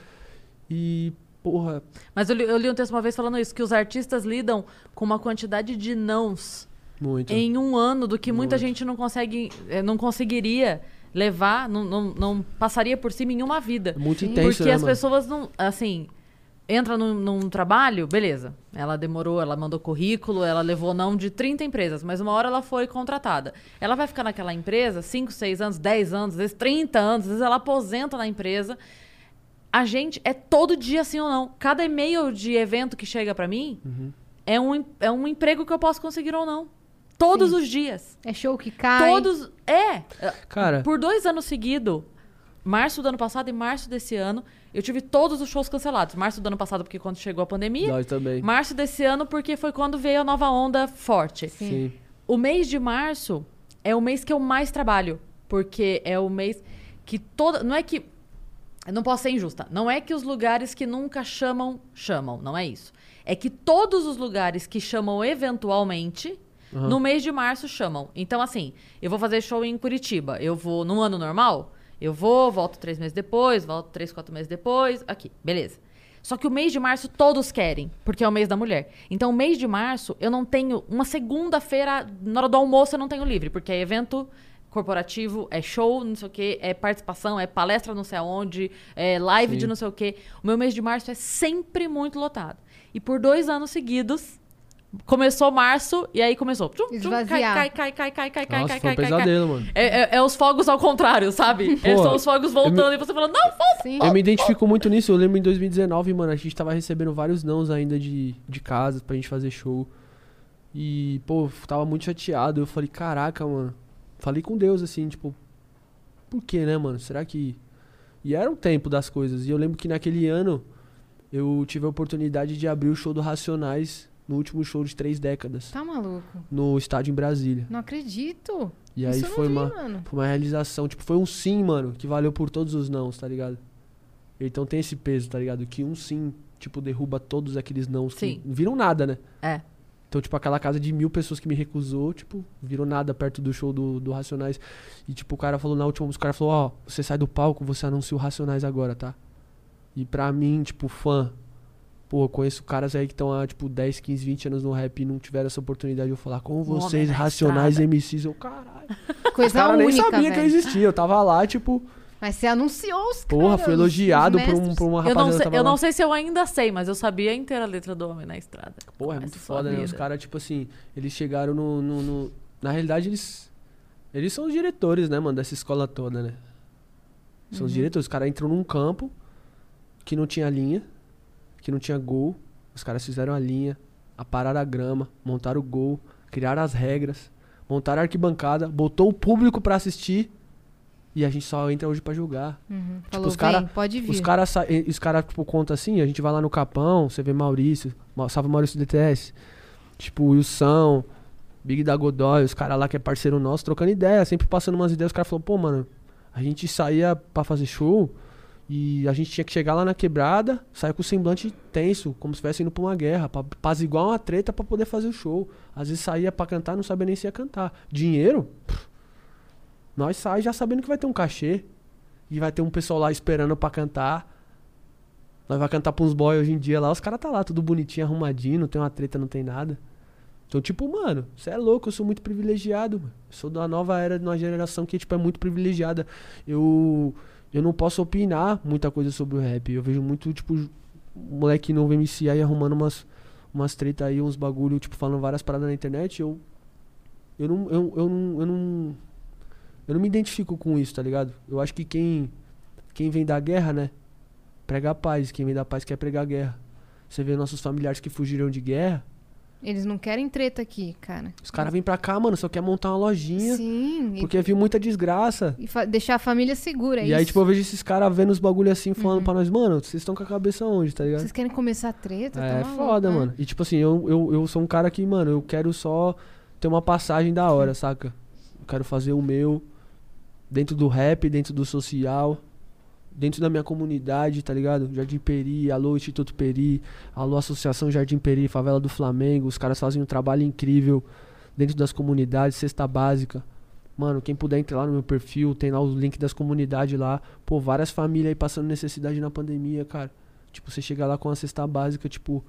E, porra, Mas eu li, eu li um texto uma vez falando isso, que os artistas lidam com uma quantidade de nãos muito. em um ano do que muita Muito. gente não consegue, eh, não conseguiria levar, não, não, não passaria por cima em uma vida. É muito intenso, Porque né, as mano? pessoas não, assim, entra num, num trabalho, beleza. Ela demorou, ela mandou currículo, ela levou não de 30 empresas, mas uma hora ela foi contratada. Ela vai ficar naquela empresa 5, 6 anos, 10 anos, às vezes 30 anos, às vezes ela aposenta na empresa. A gente é todo dia assim ou não. Cada e-mail de evento que chega pra mim Uhum. é, um, é um emprego que eu posso conseguir ou não. Todos os dias. É show que cai. Todos. É. Cara, Por dois anos seguidos, março do ano passado e março desse ano, eu tive todos os shows cancelados. Março do ano passado, porque quando chegou a pandemia. nós também. Março desse ano, porque foi quando veio a nova onda forte. Sim. O mês de março é o mês que eu mais trabalho. Porque é o mês que toda. Não é que. Eu não posso ser injusta. Não é que os lugares que nunca chamam, chamam. Não é isso. É que todos os lugares que chamam eventualmente, Aham. no mês de março chamam. Então, assim, eu vou fazer show em Curitiba. Eu vou num ano normal. Eu vou, volto três meses depois, volto três, quatro meses depois. Aqui, beleza. Só que o mês de março todos querem, porque é o mês da mulher. Então, o mês de março, eu não tenho. Uma segunda-feira, na hora do almoço, eu não tenho livre, porque é evento corporativo, é show, não sei o quê, é participação, é palestra não sei aonde, é live de Sim. não sei o quê. O meu mês de março é sempre muito lotado. E por dois anos seguidos, começou março e aí começou. Tchum, tchum, cai, cai, cai, cai, cai, cai, cai, Nossa, cai, foi um cai, cai, cai. pesadelo, mano. É, é- é os fogos ao contrário, sabe? É, Pô, são os fogos voltando e você falando, não, volta! Sim. Eu me identifico muito nisso. Eu lembro em 2019, mano, a gente tava recebendo vários nãos ainda de, de casa pra gente fazer show. E, pô, tava muito chateado. Eu falei, caraca, mano. Falei com Deus, assim, tipo, por que, né, mano? Será que. E era o tempo das coisas. E eu lembro que naquele ano eu tive a oportunidade de abrir o show do Racionais no último show de três décadas, Tá maluco? no estádio em Brasília. Não acredito. E aí foi vi, uma. mano. Foi uma realização, tipo, foi um sim, mano, que valeu por todos os nãos, tá ligado? Então tem esse peso, tá ligado? Que um sim, tipo, derruba todos aqueles nãos que Sim. não viram nada, né? É. Então, tipo, aquela casa de mil pessoas que me recusou, tipo, virou nada perto do show do, do Racionais. E, tipo, o cara falou na última música, o cara falou, ó, você sai do palco, você anuncia o Racionais agora, tá? E pra mim, tipo, fã, pô, eu conheço caras aí que estão há, tipo, 10, 15, 20 anos no rap e não tiveram essa oportunidade de eu falar com vocês, na Racionais estrada. MCs. Eu, caralho. Coisa caras nem única, sabiam que eu existia. Eu tava lá, tipo, Mas você anunciou os porra, caras, os- elogiado por, um, por uma Eu rapaziada não, que sei, tava eu lá. não sei se eu ainda sei, mas eu sabia a inteira letra do Homem na Estrada. Porra, é muito foda, né? Os caras, tipo assim, eles chegaram no, no, no- Na realidade, eles. Eles são os diretores, né, mano, dessa escola toda, né? São os diretores. Os caras entram num campo que não tinha linha, que não tinha gol. Os caras fizeram a linha, apararam a grama, montaram o gol, criaram as regras, montaram a arquibancada, botou o público pra assistir e a gente só entra hoje pra julgar. Uhum. Tipo, Falou, os cara- pode vir. Os caras os cara, tipo, contam assim, a gente vai lá no Capão, você vê Maurício, Ma- salve Maurício DTS, tipo, Wilson, Big da Godoy, os caras lá que é parceiro nosso, trocando ideia, sempre passando umas ideias, os caras falaram, pô, mano, a gente saía pra fazer show e a gente tinha que chegar lá na quebrada, sair com o semblante tenso, como se estivesse indo pra uma guerra, pra apaziguar uma treta pra poder fazer o show. Às vezes saía pra cantar, não sabia nem se ia cantar. Dinheiro? Pff, Nós sai já sabendo que vai ter um cachê. E vai ter um pessoal lá esperando pra cantar. Nós vai cantar pra uns boys hoje em dia lá, os caras tá lá, tudo bonitinho, arrumadinho, não tem uma treta, não tem nada. Então, tipo, mano, você é louco, eu sou muito privilegiado, mano. Eu sou uma nova era, de uma geração que, tipo, é muito privilegiada. Eu, eu não posso opinar muita coisa sobre o rap. Eu vejo muito, tipo, moleque novo MC aí arrumando umas, umas treta aí, uns bagulho, tipo, falando várias paradas na internet. Eu, eu não, eu, eu não, eu não, eu não me identifico com isso, tá ligado? Eu acho que quem, quem vem da guerra, né, prega a paz. Quem vem da paz quer pregar a guerra. Você vê nossos familiares que fugiram de guerra, Eles não querem treta aqui, cara. os caras vêm pra cá, mano, só quer montar uma lojinha. Sim. e- Porque viu muita desgraça. E, deixar a família segura, é e aí, isso. tipo, eu vejo esses caras vendo os bagulho assim, falando pra nós, mano, vocês estão com a cabeça onde, tá ligado? Vocês querem começar treta? Tá É maluco, foda, né? mano. E tipo assim, eu, eu, eu sou um cara que, mano, eu quero só ter uma passagem da hora, saca? Eu quero fazer o meu dentro do rap, dentro do social, dentro da minha comunidade, tá ligado? Jardim Peri, alô Instituto Peri, alô Associação Jardim Peri, Favela do Flamengo, os caras fazem um trabalho incrível dentro das comunidades, cesta básica. Mano, quem puder entrar lá no meu perfil, tem lá o link das comunidades lá. Pô, várias famílias aí passando necessidade na pandemia, cara. Tipo, você chega lá com a cesta básica, tipo,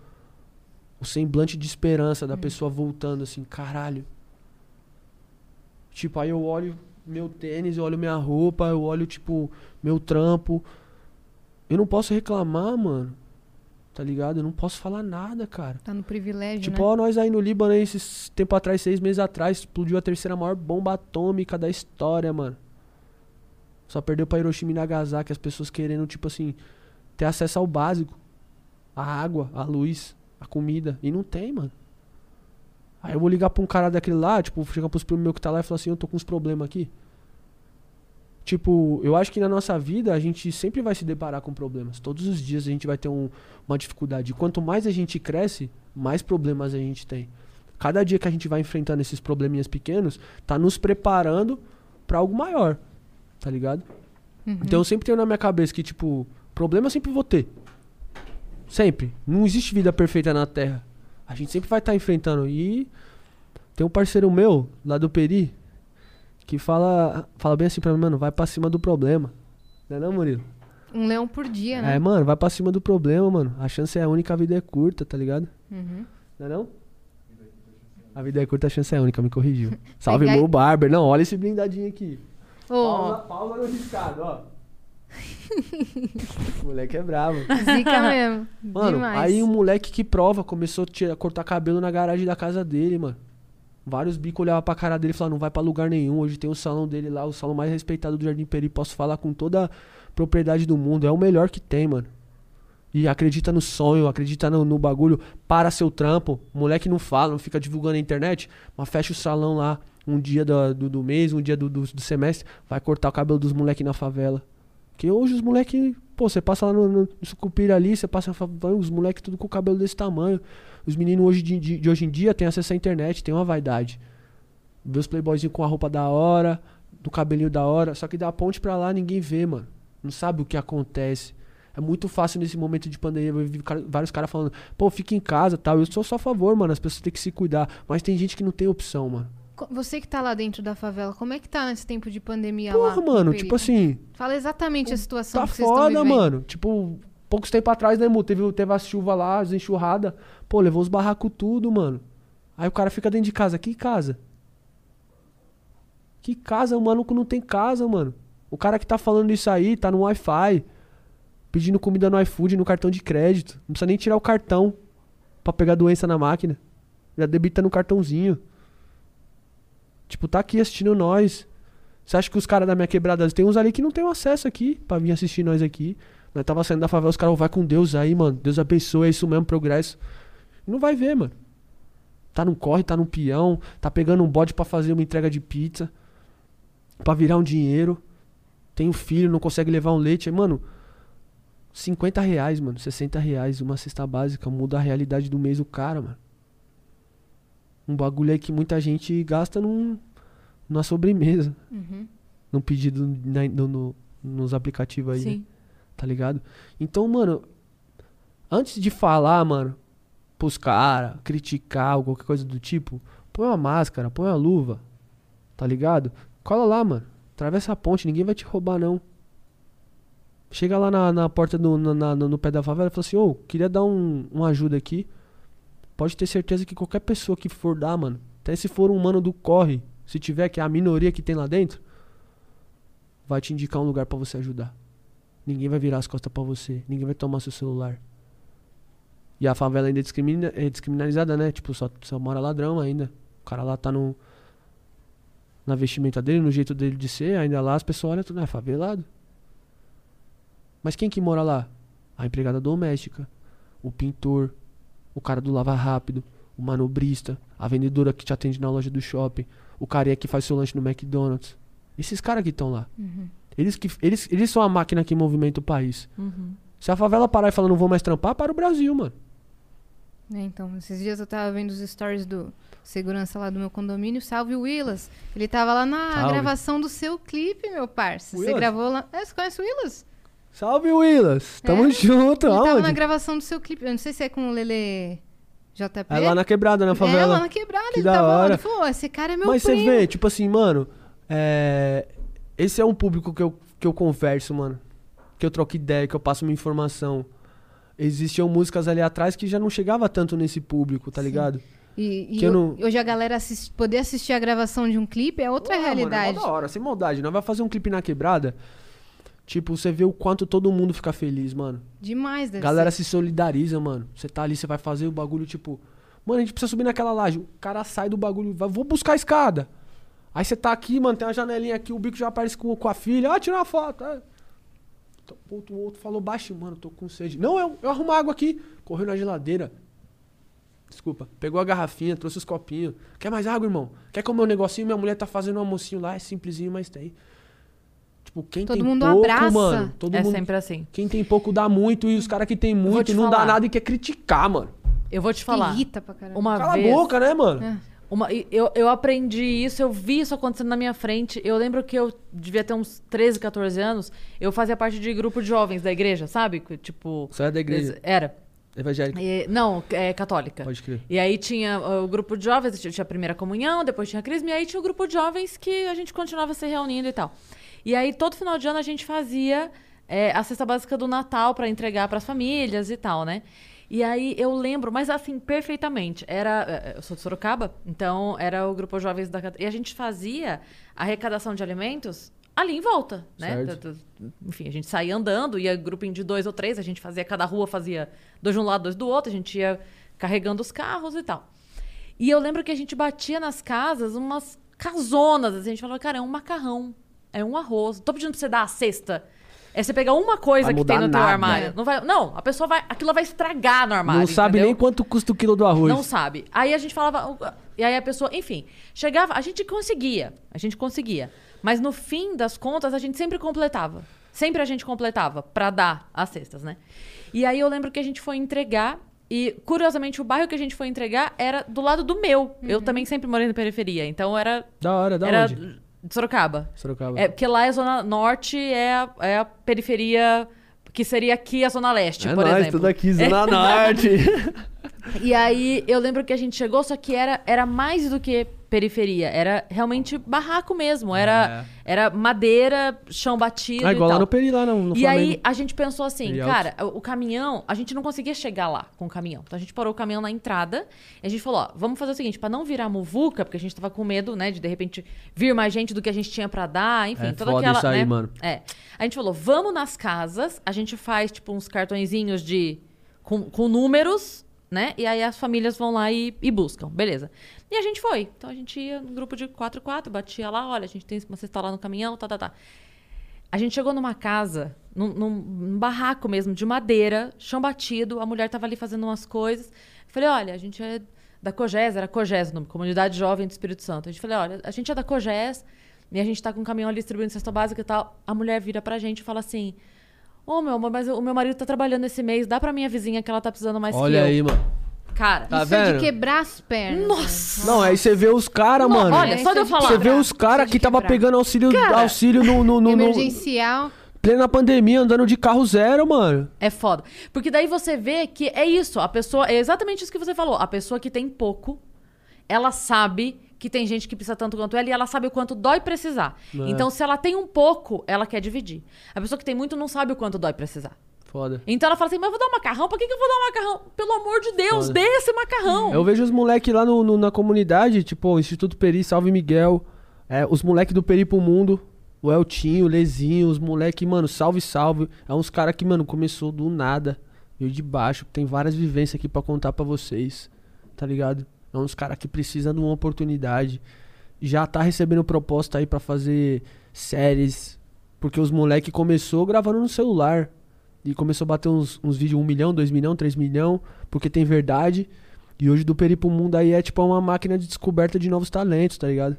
o semblante de esperança da pessoa voltando, assim, caralho. Tipo, aí eu olho meu tênis, eu olho minha roupa, eu olho, tipo, meu trampo. Eu não posso reclamar, mano. Tá ligado? Eu não posso falar nada, cara. Tá no privilégio, Tipo, né? ó, nós aí no Líbano, aí, esses tempo atrás, seis meses atrás, explodiu a terceira maior bomba atômica da história, mano. Só perdeu pra Hiroshima e Nagasaki, as pessoas querendo, tipo assim, ter acesso ao básico. A água, a luz, a comida. E não tem, mano. Aí eu vou ligar pra um cara daquele lá, tipo, chegar pros primos meus que tá lá e falar assim, eu tô com uns problemas aqui. Tipo, eu acho que na nossa vida a gente sempre vai se deparar com problemas. Todos os dias a gente vai ter um- uma dificuldade. E quanto mais a gente cresce, mais problemas a gente tem. Cada dia que a gente vai enfrentando esses probleminhas pequenos, tá nos preparando pra algo maior. Tá ligado? Então eu sempre tenho na minha cabeça que, tipo, problema eu sempre vou ter. Sempre. Não existe vida perfeita na Terra. A gente sempre vai estar enfrentando. E tem um parceiro meu, lá do Peri, que fala, fala bem assim pra mim, mano, vai pra cima do problema. Não é não, Murilo? Um leão por dia, né? É, mano, vai pra cima do problema, mano. A chance é única, a vida é curta, tá ligado? Uhum. Não é não? A vida é curta, a chance é única, me corrigiu. Salve, Pegar- meu barber. Não, olha esse blindadinho aqui. Pausa no riscado, ó. O moleque é bravo. zica mesmo. Mano, Demais. aí um moleque que prova começou a tirar- cortar cabelo na garagem da casa dele, mano. Vários bicos olhavam pra cara dele e falavam, não vai pra lugar nenhum. Hoje tem o salão dele lá, o salão mais respeitado do Jardim Peri. Posso falar com toda a propriedade do mundo. É o melhor que tem, mano. E acredita no sonho, acredita no, no bagulho. Para seu trampo. O moleque não fala, não fica divulgando na internet. Mas fecha o salão lá um dia do, do, do mês, um dia do, do, do semestre. Vai cortar o cabelo dos moleques na favela. Porque hoje os moleques, pô, você passa lá no, no, no Sucupira ali, você passa, os moleques tudo com o cabelo desse tamanho. Os meninos hoje de, de, de hoje em dia têm acesso à internet, tem uma vaidade. Vê os playboyzinhos com a roupa da hora, do cabelinho da hora, só que da ponte pra lá ninguém vê, mano. Não sabe o que acontece. É muito fácil nesse momento de pandemia, vários caras falando, pô, fica em casa tal. Eu sou só a favor, mano, as pessoas têm que se cuidar. Mas tem gente que não tem opção, mano. Você que tá lá dentro da favela, como é que tá nesse tempo de pandemia lá? Porra, no mano, tipo assim, Fala exatamente a situação Tá que vocês estão foda, vivendo. mano. Tipo, poucos tempos atrás, né, Mu? Teve, teve a chuva lá, as enxurradas. Pô, levou os barracos tudo, mano. Aí o cara fica dentro de casa. Que casa? Que casa? O maluco não tem casa, mano. O cara que tá falando isso aí tá no Wi-Fi. Pedindo comida no iFood, no cartão de crédito. Não precisa nem tirar o cartão pra pegar doença na máquina. Já debita no cartãozinho. Tipo, tá aqui assistindo nós. Você acha que os caras da minha quebrada, tem uns ali que não tem acesso aqui pra vir assistir nós aqui. Nós tava saindo da favela, os caras, vai com Deus aí, mano. Deus abençoe, é isso mesmo, progresso. Não vai ver, mano. Tá num corre, tá num peão, tá pegando um bode pra fazer uma entrega de pizza, pra virar um dinheiro. Tem um filho, não consegue levar um leite. Mano, 50 reais, mano, 60 reais, uma cesta básica, muda a realidade do mês do cara, mano. Um bagulho aí que muita gente gasta num, numa sobremesa, Uhum. num pedido na- no- no- nos aplicativos aí, né? Sim. tá ligado? Então, mano, antes de falar, mano, pros caras, criticar ou qualquer coisa do tipo, põe uma máscara, põe uma luva, tá ligado? Cola lá, mano. Atravessa a ponte, ninguém vai te roubar, não. Chega lá na, na porta do, na- na- no pé da favela e fala assim, ô, queria dar um, uma ajuda aqui. Pode ter certeza que qualquer pessoa que for dar, mano, até se for um mano do corre, se tiver, que é a minoria que tem lá dentro, vai te indicar um lugar pra você ajudar. Ninguém vai virar as costas pra você. Ninguém vai tomar seu celular. E a favela ainda é, discrimina- é descriminalizada, né? Tipo, só, só mora ladrão ainda. O cara lá tá no. Na vestimenta dele, no jeito dele de ser, ainda lá as pessoas olham tudo, é favelado. Mas quem que mora lá? A empregada doméstica, o pintor, o cara do lava rápido, o manobrista, a vendedora que te atende na loja do shopping, o carinha que faz seu lanche no McDonald's. Esses caras que estão lá. Eles, que, eles, eles são a máquina que movimenta o país. Uhum. Se a favela parar e falar não vou mais trampar, para o Brasil, mano. É, então, esses dias eu tava vendo os stories do segurança lá do meu condomínio, salve o Willas. Ele tava lá na Salve. gravação do seu clipe, meu parça. Você gravou lá. É, você conhece o Willas? Salve, Willas! Tamo É, junto, Ele tava na gravação do seu clipe. Eu não sei se é com o Lele JP. É lá na quebrada, na É, favela. lá na quebrada. Que ele tava lá. hora. Ele falou, "Ó, esse cara é meu Mas você primo. vê, tipo assim, mano, é... esse é um público que eu, que eu converso, mano. Que eu troco ideia, que eu passo minha informação. Existiam músicas ali atrás que já não chegava tanto nesse público, tá ligado? E, e Que eu não- hoje a galera assist- poder assistir a gravação de um clipe é outra Ah, mano, é realidade. da hora, sem maldade. Nós vai fazer um clipe na quebrada. Tipo, você vê o quanto todo mundo fica feliz, mano. Demais, deve galera ser. se solidariza, mano. Você tá ali, você vai fazer o bagulho, tipo. Mano, a gente precisa subir naquela laje. O cara sai do bagulho, vai, vou buscar a escada. Aí você tá aqui, mano, tem uma janelinha aqui, o bico já aparece com, com a filha. Ah, tira uma foto. É. Então, pô, O outro falou baixo, mano, tô com sede. Não, eu, eu arrumo água aqui. Correu na geladeira. Desculpa. Pegou a garrafinha, trouxe os copinhos. Quer mais água, irmão? Quer comer um negocinho? Minha mulher tá fazendo um almocinho lá, é simplesinho, mas tem. Tipo, quem Todo tem mundo pouco, abraça. mano. Todo é mundo sempre assim. quem tem pouco dá muito e os caras que tem muito te não dá falar. nada e quer criticar, mano. Eu vou te falar. Irrita pra caramba. Uma Cala vez, a boca, né, mano? É. Uma, eu, eu aprendi isso, eu vi isso acontecendo na minha frente. Eu lembro que eu devia ter uns 13, 14 anos. Eu fazia parte de grupo de jovens da igreja, sabe? Tipo. Você é da igreja Era. evangélica. E- não, é católica. Pode crer. E aí tinha uh, o grupo de jovens, tinha tinha a primeira comunhão, depois tinha a crisma, e aí tinha o grupo de jovens que a gente continuava se reunindo e tal. E aí todo final de ano a gente fazia é, a cesta básica do Natal pra entregar pras famílias e tal, né? E aí eu lembro, mas assim, perfeitamente. Era. eh, Eu sou de Sorocaba, então era o grupo jovens da. E a gente fazia a arrecadação de alimentos ali em volta, né? Certo. Enfim, a gente saía andando, ia grupinho de dois ou três, a gente fazia, cada rua fazia dois de um lado, dois do outro, a gente ia carregando os carros e tal. E eu lembro que a gente batia nas casas umas casonas, assim, a gente falava, cara, é um macarrão, é um arroz, tô pedindo pra você dar a cesta. É você pegar uma coisa Vai que tem no teu nada. armário. Não, vai, não, a pessoa vai. Aquilo vai estragar no armário. Não sabe entendeu? nem quanto custa o quilo do arroz. Não sabe. Aí a gente falava. E aí a pessoa, enfim, chegava. A gente conseguia. A gente conseguia. Mas no fim das contas, a gente sempre completava. Sempre a gente completava pra dar as cestas, né? E aí eu lembro que a gente foi entregar. E, curiosamente, o bairro que a gente foi entregar era do lado do meu. Eu também sempre morei na periferia. Então era. Da hora, da era onde? De Sorocaba. Sorocaba. É, porque lá é a Zona Norte, é a, é a periferia. Que seria aqui a Zona Leste, é por nóis, exemplo. tudo aqui, Zona Norte. E aí eu lembro que a gente chegou, só que era, era mais do que periferia. Era realmente barraco mesmo. Era, era madeira, chão batido. ah, igual e lá no Peri, lá no, no e Flamengo. aí a gente pensou assim, Peri Alto. cara, o, o caminhão, a gente não conseguia chegar lá com o caminhão. Então a gente parou o caminhão na entrada e a gente falou, ó, vamos fazer o seguinte, pra não virar muvuca, porque a gente tava com medo, né, de de repente vir mais gente do que a gente tinha pra dar, enfim, É toda aquela, isso aí, né? mano. É. A gente falou, vamos nas casas, a gente faz tipo uns cartõezinhos de com, com números né? E aí as famílias vão lá e, e buscam, beleza. E a gente foi. Então a gente ia no grupo de 4 4, batia lá, olha, a gente tem uma cesta lá no caminhão, tá, tá, tá. A gente chegou numa casa, num, num- num barraco mesmo, de madeira, chão batido, a mulher tava ali fazendo umas coisas. Falei, olha, a gente é da COGES, era COGES o nome, Comunidade Jovem do Espírito Santo. A gente falei, olha, a gente é da COGES e a gente tá com um caminhão ali distribuindo cesta básica e tal. A mulher vira pra gente e fala assim, ô meu amor, mas o meu marido tá trabalhando esse mês, dá pra minha vizinha que ela tá precisando mais Olha que eu. aí, mano. Cara, Tá Isso é vendo? de quebrar as pernas. nossa! Não, aí você vê os caras, Não, mano. olha, só de eu é de falar. Você vê os caras é que tava pegando auxílio, Cara. auxílio no, no, no, no Emergencial. plena pandemia, andando de carro zero, mano. É foda. Porque daí você vê que é isso, a pessoa. É exatamente isso que você falou. A pessoa que tem pouco, ela sabe que tem gente que precisa tanto quanto ela e ela sabe o quanto dói precisar. É. Então, se ela tem um pouco, ela quer dividir. A pessoa que tem muito não sabe o quanto dói precisar. Foda. Então ela fala assim: mas eu vou dar um macarrão? Pra que, que eu vou dar um macarrão? Pelo amor de Deus, Foda. dê esse macarrão. Eu vejo os moleques lá no, no- na comunidade, tipo, o Instituto Peri, Salve Miguel, é, os moleques do Peri pro Mundo, o Eltinho, o Lezinho, os moleques, mano, salve, salve. É uns caras que, mano, começou do nada, veio de baixo, tem várias vivências aqui pra contar pra vocês, tá ligado? É uns caras que precisam de uma oportunidade. Já tá recebendo proposta aí pra fazer séries, porque os moleques começou gravando no celular. E começou a bater uns, uns vídeos 1 milhão, 2 milhão, 3 milhão, porque tem verdade. E hoje do Peri pro Mundo aí é tipo uma máquina de descoberta de novos talentos, tá ligado?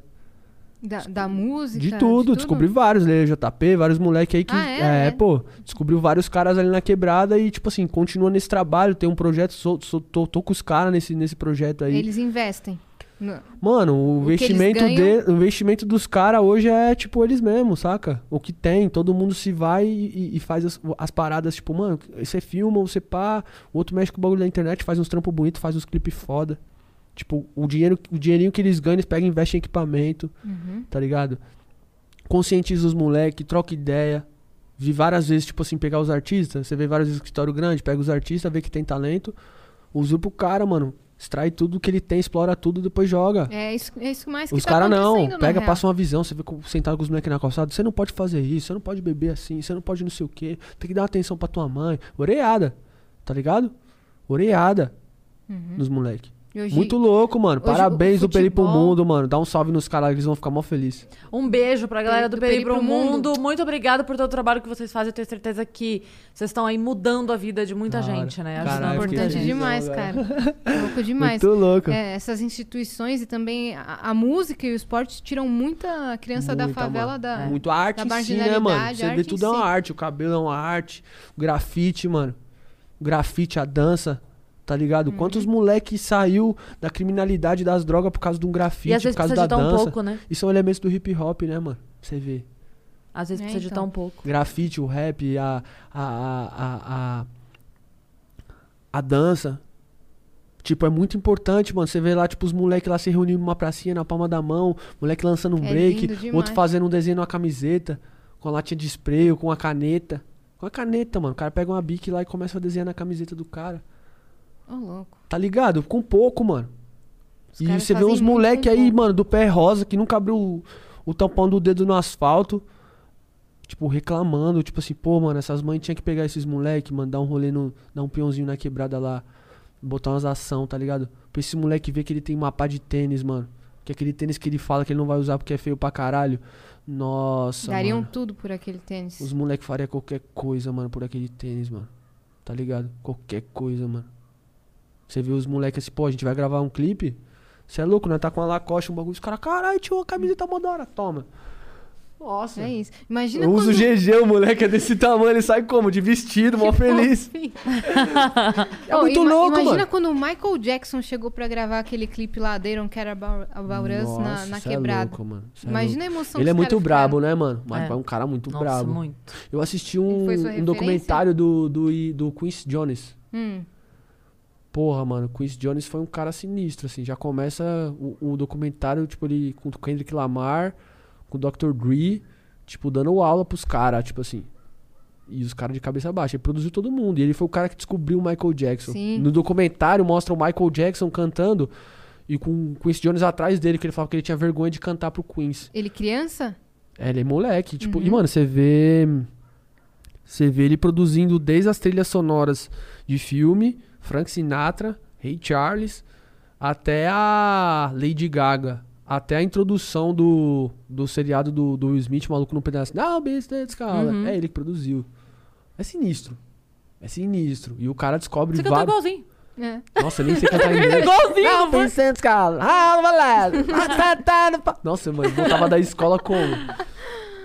Da, da música. De tudo, descobri vários, né? JP, vários moleque aí que. Ah, é? é, É. pô, descobriu vários caras ali na quebrada e, tipo assim, continua nesse trabalho, tem um projeto, sou, sou- tô, tô com os caras nesse, nesse projeto aí. Eles investem. No- Mano, o, O investimento, ganham- de, o investimento dos caras hoje é, tipo, eles mesmos, saca? O que tem, todo mundo se vai e, e faz as, as paradas, tipo, mano, você filma, você pá, o outro mexe com o bagulho da internet, faz uns trampos bonitos, faz uns clipes foda. Tipo, o, dinheiro, o dinheirinho que eles ganham, eles pegam e investem em equipamento, Uhum. tá ligado? Conscientiza os moleques, troca ideia. Vi várias vezes, tipo assim, pegar os artistas, você vê várias vezes escritório grande, pega os artistas, vê que tem talento, usa pro cara, mano. Extrai tudo que ele tem, explora tudo, depois joga. É isso, é isso mais que Os tá caras não, na pega, real. passa uma visão, você vê sentado com os moleques na calçada, você não pode fazer isso, você não pode beber assim, você não pode não sei o que, tem que dar atenção pra tua mãe. Oreada, tá ligado? Oreada nos moleques. Hoje- Muito louco, mano. hoje Parabéns o do Peri pro Mundo, mano. Dá um salve nos caras, eles vão ficar mó felizes. Um beijo pra galera do, Do Peri pro mundo. Mundo. Muito obrigada por todo o trabalho que vocês fazem. Eu tenho certeza que vocês estão aí mudando a vida de muita Da hora. gente, né? Caralho, muita Importante demais, cara. Louco demais. Muito louco. É, essas instituições e também a, a música e o esporte tiram muita criança da Muita, favela mano. da. Muito arte da em si, né, mano? marginalidade, Você arte vê tudo é uma si. arte. O cabelo é uma arte. O grafite, mano. O grafite, a dança. Tá ligado? Uhum. Quantos moleque saiu da criminalidade das drogas por causa de um grafite, E às vezes por causa precisa da editar um dança. pouco, né? E são elementos do hip hop, né, mano? Você vê. Às vezes É, precisa editar então. um pouco. Grafite, o rap, a. a. a. a, a, a dança. Tipo, é muito importante, mano. Você vê lá, tipo, os moleques lá se reunindo numa pracinha na palma da mão, moleque lançando um É break, outro fazendo um desenho numa camiseta, com a latinha de spray ou com a caneta. Com a caneta, mano. O cara pega uma bique lá e começa a desenhar na camiseta do cara. Ô, louco. Tá ligado? Com pouco, mano. Os e você vê uns moleque aí, pouco. mano, do pé rosa, que nunca abriu o, o tampão do dedo no asfalto. Tipo, reclamando, tipo assim, pô, mano, essas mães tinham que pegar esses moleque, mano, dar um rolê no. dar um peãozinho na quebrada lá. Botar umas ação, tá ligado? Pra esse moleque ver que ele tem uma pá de tênis, mano. Que aquele tênis que ele fala que ele não vai usar porque é feio pra caralho. Nossa, Dariam mano. tudo por aquele tênis. Os moleque faria qualquer coisa, mano, por aquele tênis, mano. Tá ligado? Qualquer coisa, mano. Você vê os moleques assim, pô, a gente vai gravar um clipe. Você é louco, né? Tá com uma Lacoste, um bagulho. Os caras, caralho, tio, a camiseta mó da hora. Toma. Nossa. É isso. Imagina Eu uso quando... GG, o moleque é desse tamanho, ele sai como? De vestido, mó feliz. É Oh, muito ima- louco, Imagina mano. quando o Michael Jackson chegou pra gravar aquele clipe lá, They Don't Care About, about Us, na, Nossa, na é quebrada. louco, mano. É Imagina louco. a emoção Ele é muito brabo, ficaram. né, mano? Mas É. é um cara muito Nossa, brabo. muito. Eu assisti um, um documentário do, do, do Quincy Jones. Hum, Porra, mano, Quincy Jones foi um cara sinistro, assim. Já começa o, o documentário, tipo, ele com o Kendrick Lamar, com o Dr. Dre, tipo, dando aula pros caras, tipo assim. E os caras de cabeça baixa. Ele produziu todo mundo. E ele foi o cara que descobriu o Michael Jackson. Sim. No documentário mostra o Michael Jackson cantando e com o Quincy Jones atrás dele, que ele falava que ele tinha vergonha de cantar pro Quincy. ele criança? É, ele é moleque. Tipo, Uhum. E, mano, você vê. Você vê ele produzindo desde as trilhas sonoras de filme, Frank Sinatra, Ray Charles, até a Lady Gaga. Até a introdução do, do seriado do, do Will Smith, maluco no pedaço. Não, besta escala. Uhum. É ele que produziu. É sinistro. É sinistro. E o cara descobre Você cantou vários. igualzinho. É. Nossa, eu nem sei cantar inglês. Igualzinho, Não, pensando, cara. Ah, moleque. Tá, tá, tá. Nossa, mano, voltava da escola como?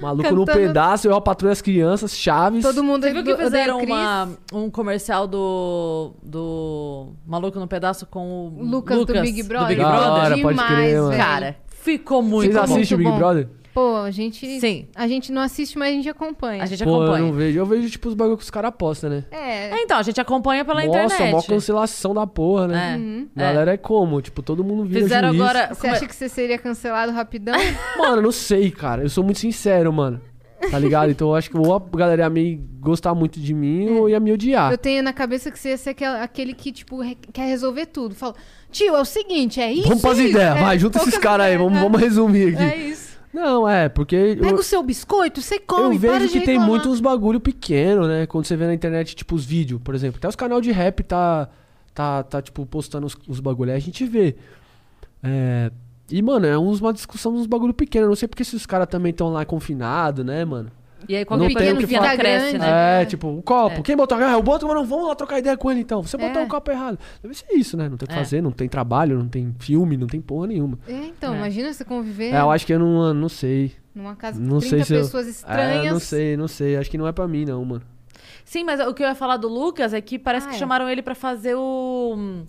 Maluco no Cantando- pedaço, eu a patrulha as crianças, Chaves. Todo mundo Você viu que do- fizeram uma, um comercial do, do Maluco no Pedaço com o Lucas, do Big Brother. Big Da Brother? hora, pode Demais, crer. Cara, ficou muito Vocês bom. assistem o Big bom. Brother? Pô, a gente. Sim. A gente não assiste, mas a gente acompanha. A gente Pô, eu acompanha. não vejo. Eu vejo, tipo, os bagulho que os caras postam, né? É. É, então, a gente acompanha pela Nossa, internet. mó cancelação da porra, né? É. Uhum. Galera é como? Tipo, todo mundo vira Fizeram juiz. agora. Você como é- acha que você seria cancelado rapidão? Mano, eu não sei, cara. Eu sou muito sincero, mano. Tá ligado? Então eu acho que ou a galera ia me gostar muito de mim ou ia me odiar. Eu tenho na cabeça que você ia ser aquele, aquele que, tipo, re- quer resolver tudo. Fala, tio, é o seguinte, é isso. Vamos isso. ideias, É, vai, junta esses caras aí, vamos, é. vamos resumir aqui. É isso. Não, é, porque. Pega eu- o seu biscoito, você Eu come, para vejo que tem reclamar. muitos bagulho pequeno, né? Quando você vê na internet, tipo, os vídeos, por exemplo. Até os canal de rap tá, tá, tá tipo, postando os, os bagulho. Aí a gente vê. É... E, mano, é uns, uma discussão dos bagulho pequeno. Eu não sei porque se os caras também estão lá confinados, né, mano? E aí Não qualquer tem coisa o que pequena falar. cresce, Grande. né? É, tipo, um copo. É. Quem botou? Ah, eu boto, mas não vamos lá trocar ideia com ele então. Você botou É. o copo errado. Deve ser isso, né? Não tem o que É. fazer, não tem trabalho, não tem filme, não tem porra nenhuma. É, então, É. imagina você conviver É, eu acho que eu não, não sei. numa casa com Não 30 sei se eu- pessoas É, estranhas. não sei, não sei. Acho que não é pra mim, não, mano. Sim, mas o que eu ia falar do Lucas é que parece Ah, que é. chamaram ele pra fazer o.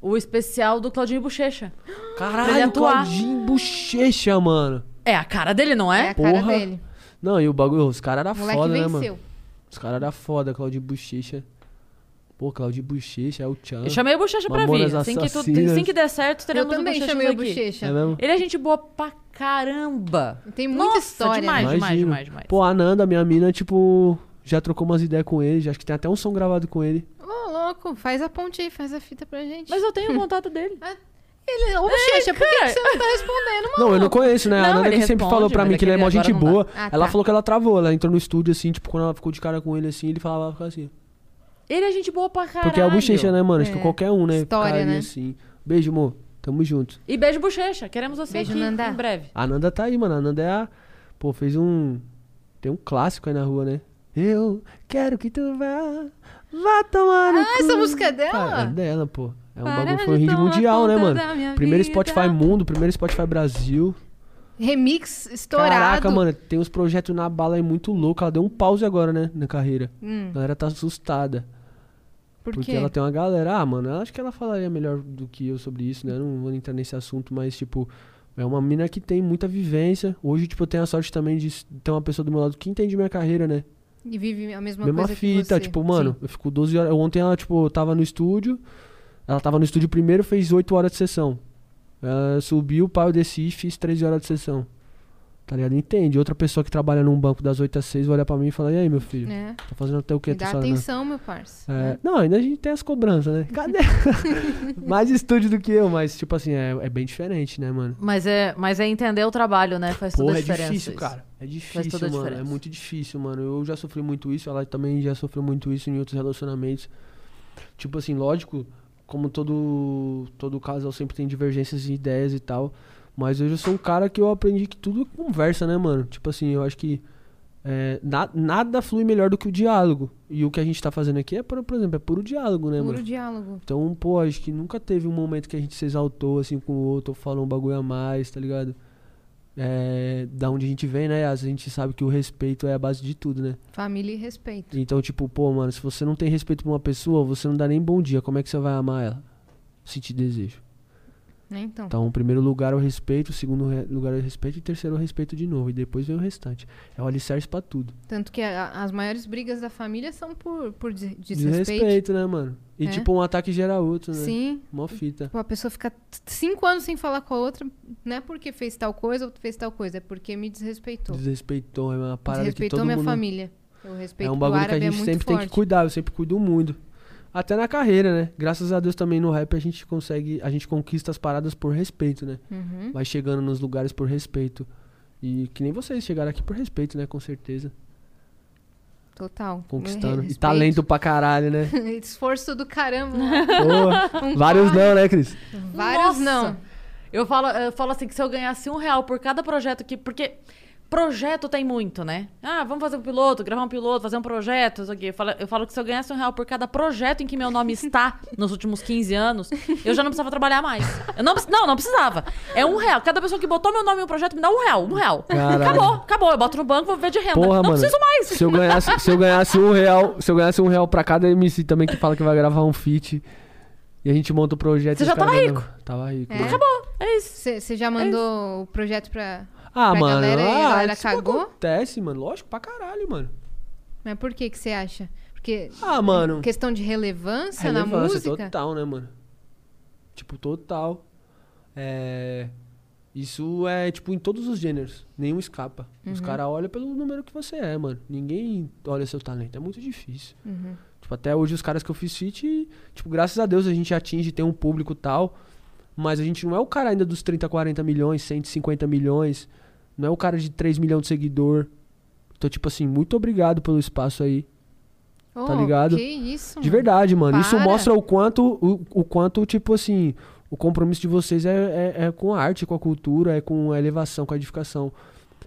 O especial do Claudinho Bochecha. Caralho. Claudinho Bochecha, mano. É a cara dele, não É é? a cara Porra. dele. Não, e o bagulho, os caras eram foda, né, mano? venceu. Os caras eram foda, Claudinho Bochecha. Pô, Claudinho Bochecha, é o Tchan. Eu chamei o Bochecha pra vir. Assim que, assim que der certo, Eu teremos também o chamei o. Bochecha. É mesmo? Ele é gente boa pra caramba. Tem muita Nossa, história. demais, né? demais, Imagino. demais, demais. Pô, a Nanda, minha mina, tipo, já trocou umas ideias com ele. Já, acho que tem até um som gravado com ele. Ô, louco, faz a ponte aí, faz a fita pra gente. Mas eu tenho o contato dele. Ele, ô, Bochecha, por que, que você não tá respondendo, mano? Não, eu não conheço, né? Não, a Nanda ele que sempre responde, falou pra mas mim é que ele é mó agora gente não dá. boa. Ah, ela tá. falou que ela travou. Ela entrou no estúdio, assim, tipo, quando ela ficou de cara com ele, assim, ele falava ficava assim. Ele é gente boa pra caralho. Porque é o Bochecha, né, mano? Acho que É. qualquer um, né? História, ficaria né? assim. Beijo, amor. Tamo junto. E beijo, Bochecha. Queremos você Beijo, aqui Nanda. em breve. A Nanda tá aí, mano. A Nanda é a. Pô, fez um. Tem um clássico aí na rua, né? Eu quero que tu vá. Vá tomar no Ah, essa cu. música é dela? Cara, é dela, pô. É um Para bagulho, foi um hit mundial, né, mano? Primeiro vida. Spotify Mundo, primeiro Spotify Brasil. Remix estourado. Caraca, mano, tem uns projetos na bala aí muito louco. Ela deu um pause agora, né, na carreira. Hum, A galera tá assustada. por porque quê? ela tem uma galera. Ah, mano, eu acho que ela falaria melhor do que eu sobre isso, né? Eu não vou entrar nesse assunto, mas, tipo, é uma mina que tem muita vivência. Hoje, tipo, eu tenho a sorte também de ter uma pessoa do meu lado que entende minha carreira, né? E vive a mesma, Mesma coisa fita, que você. tipo, mano, Sim. eu fico 12 horas. Ontem ela, tipo, tava no estúdio. Ela tava no estúdio primeiro, fez 8 horas de sessão. Ela subiu, pá, eu desci e fiz 13 horas de sessão. Tá ligado? Entende? Outra pessoa que trabalha num banco das 8 às 6 vai olhar pra mim e falar: E aí, meu filho? É. Tá fazendo até o que Me essa dá hora, né?" atenção, meu parça. É, não, ainda a gente tem as cobranças, né? Cadê? Mais estúdio do que eu, mas, tipo assim, é, é bem diferente, né, mano? Mas é, mas é entender o trabalho, né? Faz toda Porra, a é diferença. difícil, isso. cara. É toda difícil, a mano. É muito difícil, mano. Eu já sofri muito isso, ela também já sofreu muito isso em outros relacionamentos. Tipo assim, lógico, como todo, todo casal sempre tem divergências de ideias e tal. Mas eu já sou um cara que eu aprendi que tudo é conversa, né, mano? Tipo assim, eu acho que é, na- nada flui melhor do que o diálogo. E o que a gente tá fazendo aqui é, por, por exemplo, é puro diálogo, né, Puro mano? diálogo. Então, pô, acho que nunca teve um momento que a gente se exaltou assim com o outro, ou falou um bagulho a mais, tá ligado? É, da onde a gente vem, né? A gente sabe que o respeito é a base de tudo, né? Família e respeito. Então, tipo, pô, mano, se você não tem respeito por uma pessoa, você não dá nem bom dia. Como é que você vai amar ela? Sentir desejo. Né, então. Então, o primeiro lugar é o respeito, o segundo lugar é o respeito e o terceiro é o respeito de novo. E depois vem o restante. É o alicerce pra tudo. Tanto que a- as maiores brigas da família são por, por des- desrespeito. Desrespeito, né, mano? E É. tipo, um ataque gera outro, né? Sim. Mó fita. Tipo, a pessoa fica cinco anos sem falar com a outra, não é porque fez tal coisa ou fez tal coisa, é porque me desrespeitou. Desrespeitou, é uma parada que Desrespeitou todo minha mundo... família. O respeito É um bagulho que a é gente sempre forte. tem que cuidar, eu sempre cuido muito. Até na carreira, né? Graças a Deus também no rap a gente consegue, a gente conquista as paradas por respeito, né? Uhum. Vai chegando nos lugares por respeito. E que nem vocês chegaram aqui por respeito, né? Com certeza. Total. conquistando. E talento pra caralho, né? Esforço do caramba. Um Vários corre. não, né, Cris? Vários Nossa! não. Eu falo, eu falo assim que se eu ganhasse um real por cada projeto que. Porque projeto tem muito, né? Ah, vamos fazer um piloto, gravar um piloto, fazer um projeto, isso aqui. Eu falo, eu falo que se eu ganhasse um real por cada projeto em que meu nome está nos últimos 15 anos, eu já não precisava trabalhar mais. Eu não, não, não precisava. É um real. Cada pessoa que botou meu nome em um projeto me dá um real, um real. Caralho. Acabou, acabou. Eu boto no banco, vou ver de renda. Porra, não mano. preciso mais. Se eu ganhasse, se eu ganhasse um real, se eu ganhasse um real pra cada MC também que fala que vai gravar um feat e a gente monta o projeto. Você já tava ganham. Tava rico. É. Acabou. É isso. Você já mandou o projeto pra, Ah, pra mano. galera e a ah, galera isso cagou? acontece, mano. Lógico, pra caralho, mano. Mas por que que você acha? Porque Ah, mano. questão de relevância, na Relevância música? total, né, mano? Tipo, total. É. Isso é, tipo, em todos os gêneros. Nenhum escapa. Os Uhum. caras olham pelo número que você é, mano. Ninguém olha seu talento. É muito difícil. Uhum. Tipo, até hoje os caras que eu fiz feat, tipo, graças a Deus a gente atinge, tem um público tal. Mas a gente não é o cara ainda dos 30, 40 milhões, 150 milhões. Não é o cara de 3 milhões de seguidor. Então, tipo assim, muito obrigado pelo espaço aí. Tá Oh, ligado? Que isso, De verdade, mano. Isso Para. mostra o quanto, o, o quanto, tipo assim, o compromisso de vocês é, é, é com a arte, com a cultura, é com a elevação, com a edificação.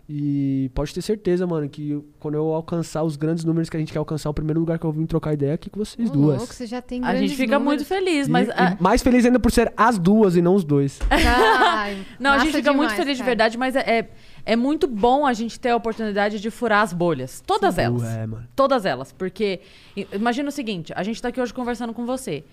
E pode ter certeza, mano, que quando eu alcançar os grandes números que a gente quer alcançar, o primeiro lugar que eu vim trocar ideia é aqui com vocês Ô, duas. louco, você já tem A gente fica números. muito feliz, E- mas. e ah, mais feliz ainda por ser as duas e não os dois. Ai, Não, a gente fica muito demais, feliz de cara. verdade, mas é, é, é muito bom a gente ter a oportunidade de furar as bolhas. Todas elas. É, mano. Todas elas. Porque, imagina o seguinte: a gente tá aqui hoje conversando com você.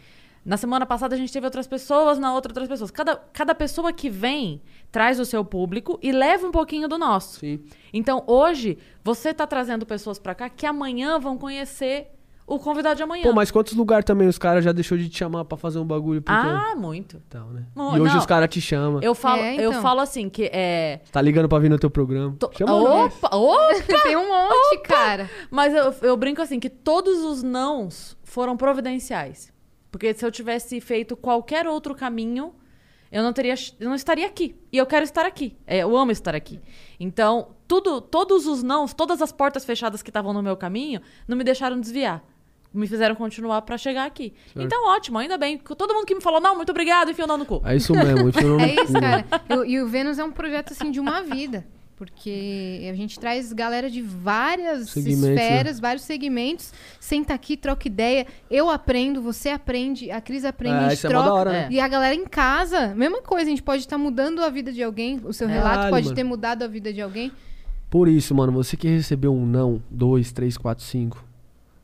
Na semana passada a gente teve outras pessoas, na outra outras pessoas. Cada, cada pessoa que vem traz o seu público e leva um pouquinho do nosso. Sim. Então hoje você tá trazendo pessoas pra cá que amanhã vão conhecer o convidado de amanhã. Pô, mas quantos lugares também os caras já deixou de te chamar pra fazer um bagulho? Porque... Ah, muito. Então, né? Não, e hoje não. os caras te chamam. Eu falo, É, eu então. falo assim que é. Tá ligando pra vir no teu programa. to- Chama. Opa, opa! Tem um monte, cara. Mas eu, eu brinco assim, que todos os nãos foram providenciais. Porque se eu tivesse feito qualquer outro caminho, eu não teria, eu não estaria aqui. E eu quero estar aqui. É, eu amo estar aqui. Então, tudo, todos os nãos, todas as portas fechadas que estavam no meu caminho, não me deixaram desviar. Me fizeram continuar pra chegar aqui. Então, ótimo, ainda bem. Todo mundo que me falou, não, muito obrigado, enfia o não no cu. É isso mesmo. Isso não É isso, cara. E, e o Vênus é um projeto, assim, de uma vida. Porque a gente traz galera de várias Segmentos, né? esferas, vários segmentos. Senta aqui, troca ideia. Eu aprendo, você aprende, a Cris aprende, É, a gente é troca. da hora, né? E a galera em casa, mesma coisa. A gente pode estar mudando a vida de alguém. O seu relato Caralho, pode mano. ter mudado a vida de alguém. Por isso, mano, você que recebeu um não, dois, três, quatro, cinco.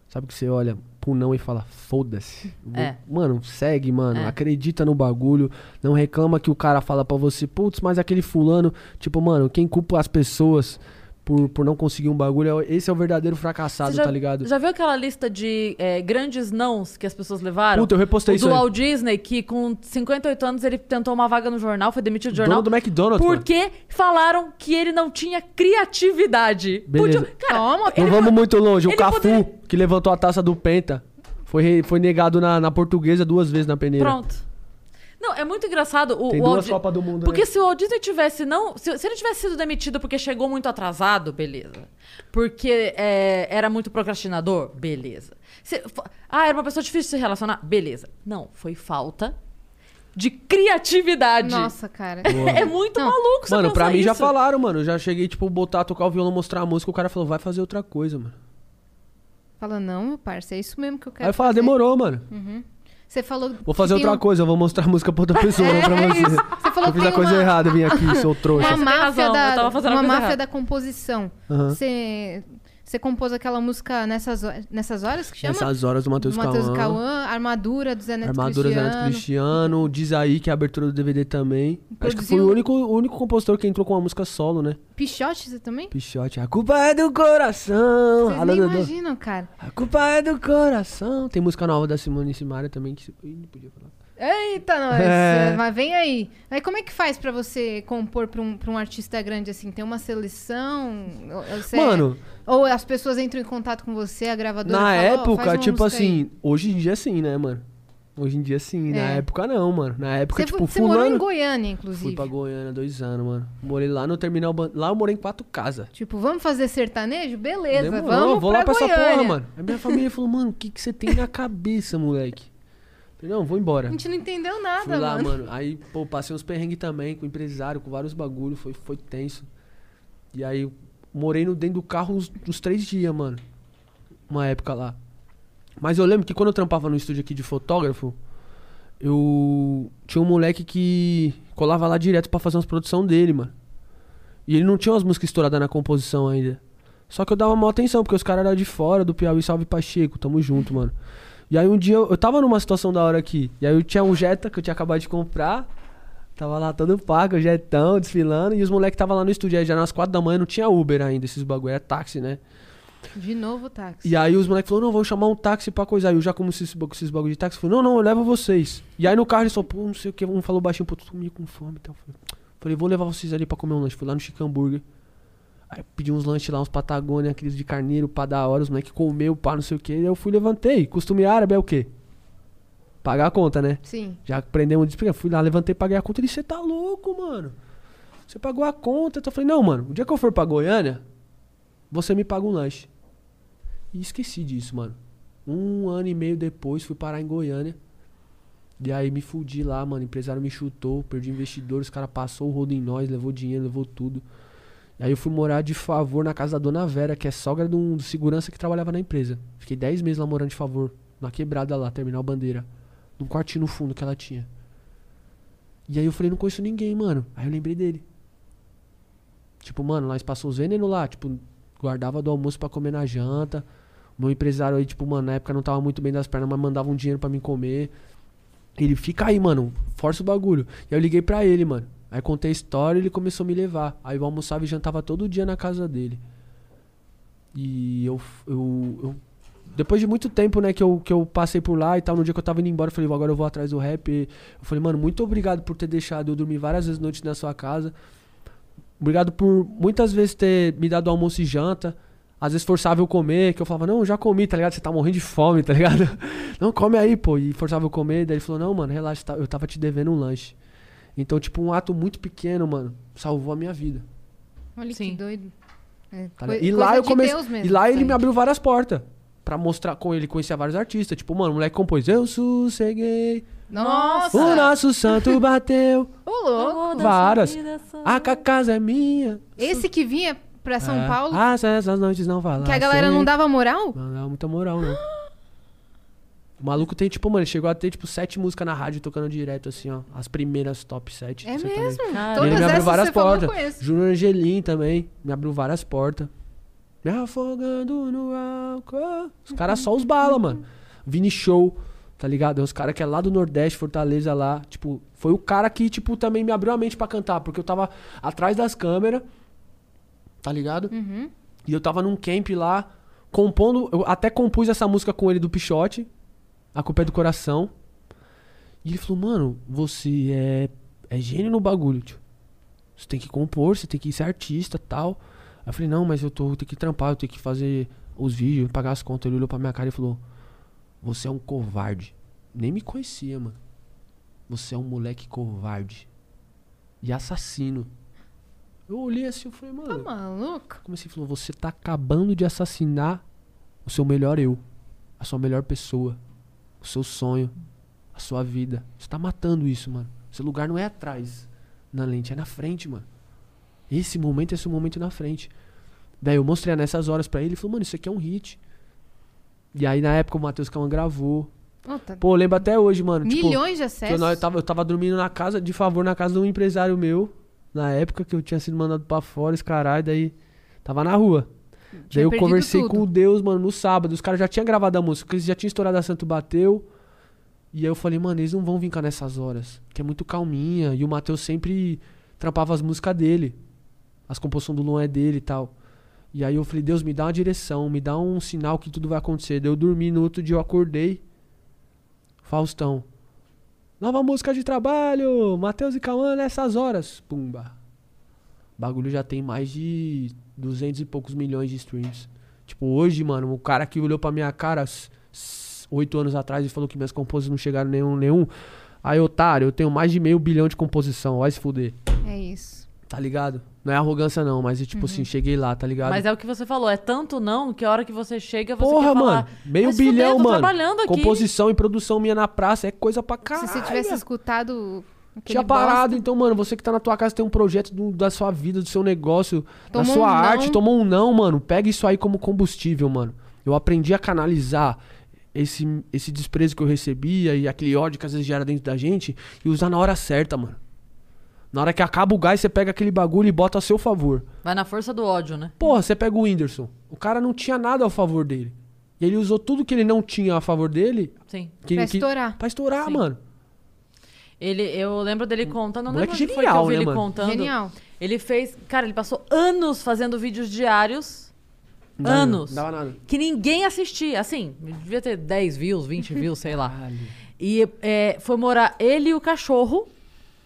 Sabe que você olha pro não e fala, foda-se. É. Mano, segue, mano. É. Acredita no bagulho. Não reclama que o cara fala pra você, putz, mas aquele fulano. Tipo, mano, quem culpa as pessoas por, por não conseguir um bagulho, é- esse é o verdadeiro fracassado, já, tá ligado? Já viu aquela lista de é, grandes nãos que as pessoas levaram? Puta, eu repostei o isso do. Walt Disney, que com 58 anos ele tentou uma vaga no jornal, foi demitido do Dono jornal. do McDonald's, mano. Porque falaram que ele não tinha criatividade. Beleza. Podia- cara, Toma, Não vamos muito longe. O Cafu, poderia- que levantou a taça do Penta, foi, foi negado na, na portuguesa duas vezes na peneira. Pronto. Não, é muito engraçado o, Tem o duas Walt Di- Copas do Mundo, Porque né? se o Walt Disney tivesse não. Se, se ele tivesse sido demitido porque chegou muito atrasado, beleza. Porque é, era muito procrastinador, beleza. Se- ah, era uma pessoa difícil de se relacionar, beleza. Não, foi falta de criatividade. Nossa, cara. É muito maluco você Mano, pra mim já isso. falaram, mano. Eu já cheguei, tipo, botar, tocar o violão, mostrar a música, o cara falou, vai fazer outra coisa, mano. Fala, não, meu parça, é isso mesmo que eu quero Aí eu falo, demorou, mano. Você falou. Vou fazer outra um- coisa, eu vou mostrar a música pra outra pessoa, não pra É você. Você falou eu que fiz a coisa uma- errada, eu vim aqui, sou trouxa. Uma máfia, da, uma coisa máfia errada. da composição. Aham. Você você compôs aquela música nessas, nessas horas que chama? Nessas horas do Matheus do Matheus Cauã. Cauã, Armadura do Zé Neto Armadura Zé Cristiano. Neto Cristiano, diz aí que é a abertura do DVD também. Acho que foi Produziu- o único, o único compositor que entrou com uma música solo, né? Pichote você também? Pichote. A culpa é do coração. Vocês Alô, nem Dodô. imaginam, cara. A culpa é do coração. Tem música nova da Simone Simaria também que. Ih, não podia falar. Eita, nós. É. Mas vem aí. Aí como é que faz pra você compor pra um, pra um artista grande assim? Tem uma seleção? Ou- você- Mano, Ou as pessoas entram em contato com você, a gravadora na fala, "Ó, faz época, uma tipo música aí." assim, hoje em dia sim, né, mano? Hoje em dia sim, na É. época não, mano. Na época, tipo, você morou fulano... em Goiânia, inclusive. Fui pra Goiânia dois anos, mano. Morei lá no terminal. Lá eu morei em quatro casas. Tipo, vamos fazer sertanejo? Beleza, Demorou, vamos vou pra lá pra essa Goiânia. porra, mano. A minha família falou, mano, o que, que você tem na cabeça, moleque? Falei, não, vou embora. A gente não entendeu nada, Fui lá, mano. mano. Aí, pô, passei uns perrengues também com empresário, com vários bagulho. Foi, foi tenso. E aí, morei no, dentro do carro uns, uns três dias, mano. Uma época lá. Mas eu lembro que quando eu trampava no estúdio aqui de fotógrafo, eu tinha um moleque que colava lá direto pra fazer umas produção dele, mano. E ele não tinha umas músicas estouradas na composição ainda. Só que eu dava maior atenção, porque os caras eram de fora do Piauí, salve Pacheco, tamo junto, mano. E aí um dia eu, eu tava numa situação da hora aqui. E aí eu tinha um Jetta que eu tinha acabado de comprar. Tava lá todo pago, o Jetão, desfilando. E os moleques tava lá no estúdio. Aí já nas quatro da manhã não tinha Uber ainda, esses bagulho. Era táxi, né? De novo, táxi. E aí os moleques falaram, não, vamos chamar um táxi pra coisa. Aí eu já como esses, esses bagulho de táxi. Falei, não, não, eu levo vocês. E aí no carro eles falaram, pô, não sei o que. Um falou baixinho, pô, tô meio com fome e. Falei, Falei, vou levar vocês ali pra comer um lanche. Fui lá no Chicken Burger. Aí pedi uns lanches lá, uns Patagônia, aqueles de carneiro, pá da hora. Os moleques comeu, pá, não sei o que. Aí eu fui, levantei. Costume árabe é o quê? Pagar a conta, né? Sim. Já aprendemos disso. porque eu Fui lá, levantei, paguei a conta. Ele, você tá louco, mano? Você pagou a conta. Então eu falei, não, mano, o dia que eu for pra Goiânia, você me paga um lanche. E esqueci disso, mano. Um ano e meio depois, fui parar em Goiânia. E aí me fudi lá, mano. O empresário me chutou, perdi investidor, os caras passou o rodo em nós, levou dinheiro, levou tudo. Aí eu fui morar de favor na casa da dona Vera, que é sogra de um do segurança que trabalhava na empresa. Fiquei 10 meses lá morando de favor, na quebrada lá, terminal bandeira. Num quartinho no fundo que ela tinha. E aí eu falei, não conheço ninguém, mano. Aí eu lembrei dele. Tipo, mano, nós passou os venenos lá, tipo, guardava do almoço pra comer na janta. O meu empresário aí, tipo, mano, na época não tava muito bem das pernas, mas mandava um dinheiro pra mim comer. Ele, fica aí, mano, força o bagulho. E aí eu liguei pra ele, mano. Aí contei a história e ele começou a me levar. Aí eu almoçava e jantava todo dia na casa dele. E eu, eu, eu depois de muito tempo, né, que eu, que eu passei por lá e tal, no dia que eu tava indo embora, eu falei, agora eu vou atrás do rap. Eu falei, mano, muito obrigado por ter deixado eu dormir várias vezes noites na sua casa. Obrigado por muitas vezes ter me dado almoço e janta. Às vezes forçava eu comer, que eu falava, não, já comi, tá ligado? Você tá morrendo de fome, tá ligado? Não, come aí, pô. E forçava eu comer. Daí ele falou, não, mano, relaxa, tá- eu tava te devendo um lanche. Então, tipo, um ato muito pequeno, mano, salvou a minha vida. Olha Sim. que doido. É, Tá e lá eu comecei. Deus mesmo, E lá ele me abriu várias portas. Pra mostrar com ele, conhecia vários artistas. Tipo, mano, o moleque compôs. Eu sosseguei. Nossa! O nosso santo bateu. Ô, louco! Várias. A ca- casa é minha. Esse que vinha pra São É. Paulo, Ah, essas noites não falar. que a galera não dava moral? Não dava muita moral, não. O maluco tem, tipo, mano, ele chegou a ter, tipo, sete músicas na rádio tocando direto, assim, ó. As primeiras top sete. É mesmo? Cara, E Todas ele me abriu várias portas. Júnior Angelim também. Me abriu várias portas. Me afogando no álcool. Os caras só os bala, mano. Vini Show, tá ligado? É uns caras que é lá do Nordeste, Fortaleza lá. Tipo, foi o cara que, tipo, também me abriu a mente pra cantar. Porque eu tava atrás das câmeras, tá ligado? Uhum. E eu tava num camp lá, compondo. Eu até compus essa música com ele do Pichote. A culpa é do coração. E ele falou, mano, você é, é gênio no bagulho, tio. Você tem que compor, você tem que ser artista tal. Aí eu falei, não, mas eu tô, eu tenho que trampar, eu tenho que fazer os vídeos, pagar as contas. Ele olhou pra minha cara e falou, você é um covarde. Nem me conhecia, mano. Você é um moleque covarde. E assassino. Eu olhei assim e falei, Tá mano. maluco? Comecei falou, você tá acabando de assassinar o seu melhor eu, a sua melhor pessoa, o seu sonho, a sua vida. Você tá matando isso, mano. Seu lugar não é atrás na lente, é na frente, mano. Esse momento é esse momento na frente. Daí eu mostrei nessas horas pra ele, ele falou, mano, isso aqui é um hit. E aí na época o Matheus Caman gravou. Tá- Pô, eu lembro até hoje, mano. tipo, Milhões de que eu, acessos. não- eu tava, eu tava dormindo na casa, de favor, na casa de um empresário meu. Na época que eu tinha sido mandado pra fora, esse caralho, daí tava na rua. Daí eu conversei tudo. com o Deus, mano, no sábado. Os caras já tinham gravado a música, porque eles já tinham estourado a Santo Bateu. E aí eu falei, mano, eles não vão vir cá nessas horas. Que é muito calminha. E o Matheus sempre trampava as músicas dele. As composições do Luan é dele e tal. E aí eu falei, Deus, me dá uma direção, me dá um sinal que tudo vai acontecer. Daí eu dormi, no outro dia eu acordei. Faustão. Nova música de trabalho! Matheus e Cauã nessas horas. Pumba. O bagulho já tem mais de 200 e poucos milhões de streams. Tipo, hoje, mano, o cara que olhou pra minha cara, oito anos atrás e falou que minhas composições não chegaram nenhum, nenhum. Aí, otário, eu tenho mais de meio bilhão de composição, vai se fuder. É isso. Tá ligado? Não é arrogância, não, mas é tipo assim, cheguei lá, tá ligado? Mas é o que você falou, é tanto não que a hora que você chega, você Porra, quer falar... mano, meio "Vai se fuder, bilhão, mano. trabalhando aqui. Composição e produção minha na praça é coisa pra caralho. Se você tivesse escutado. Aquele Tinha parado, bosta, então, mano, você que tá na tua casa tem um projeto do- da sua vida, do seu negócio, da sua um arte, não. tomou um não, mano. Pega isso aí como combustível, mano. Eu aprendi a canalizar esse, esse desprezo que eu recebia e aquele ódio que às vezes gera dentro da gente e usar na hora certa, mano. Na hora que acaba o gás, você pega aquele bagulho e bota a seu favor. Vai na força do ódio, né? Porra, você pega o Whindersson. O cara não tinha nada a favor dele. E ele usou tudo que ele não tinha a favor dele. Sim. Que, Pra que- estourar. Pra estourar, Sim. lembro Ele, eu lembro dele contando, não lembro onde foi que eu genial, vi né, ele mano? contando. Genial. Ele fez, cara, ele passou anos fazendo vídeos diários, Não anos, Não dava nada. que ninguém assistia. Assim, devia ter 10 views, 20 views, sei lá. E é, foi morar ele e o cachorro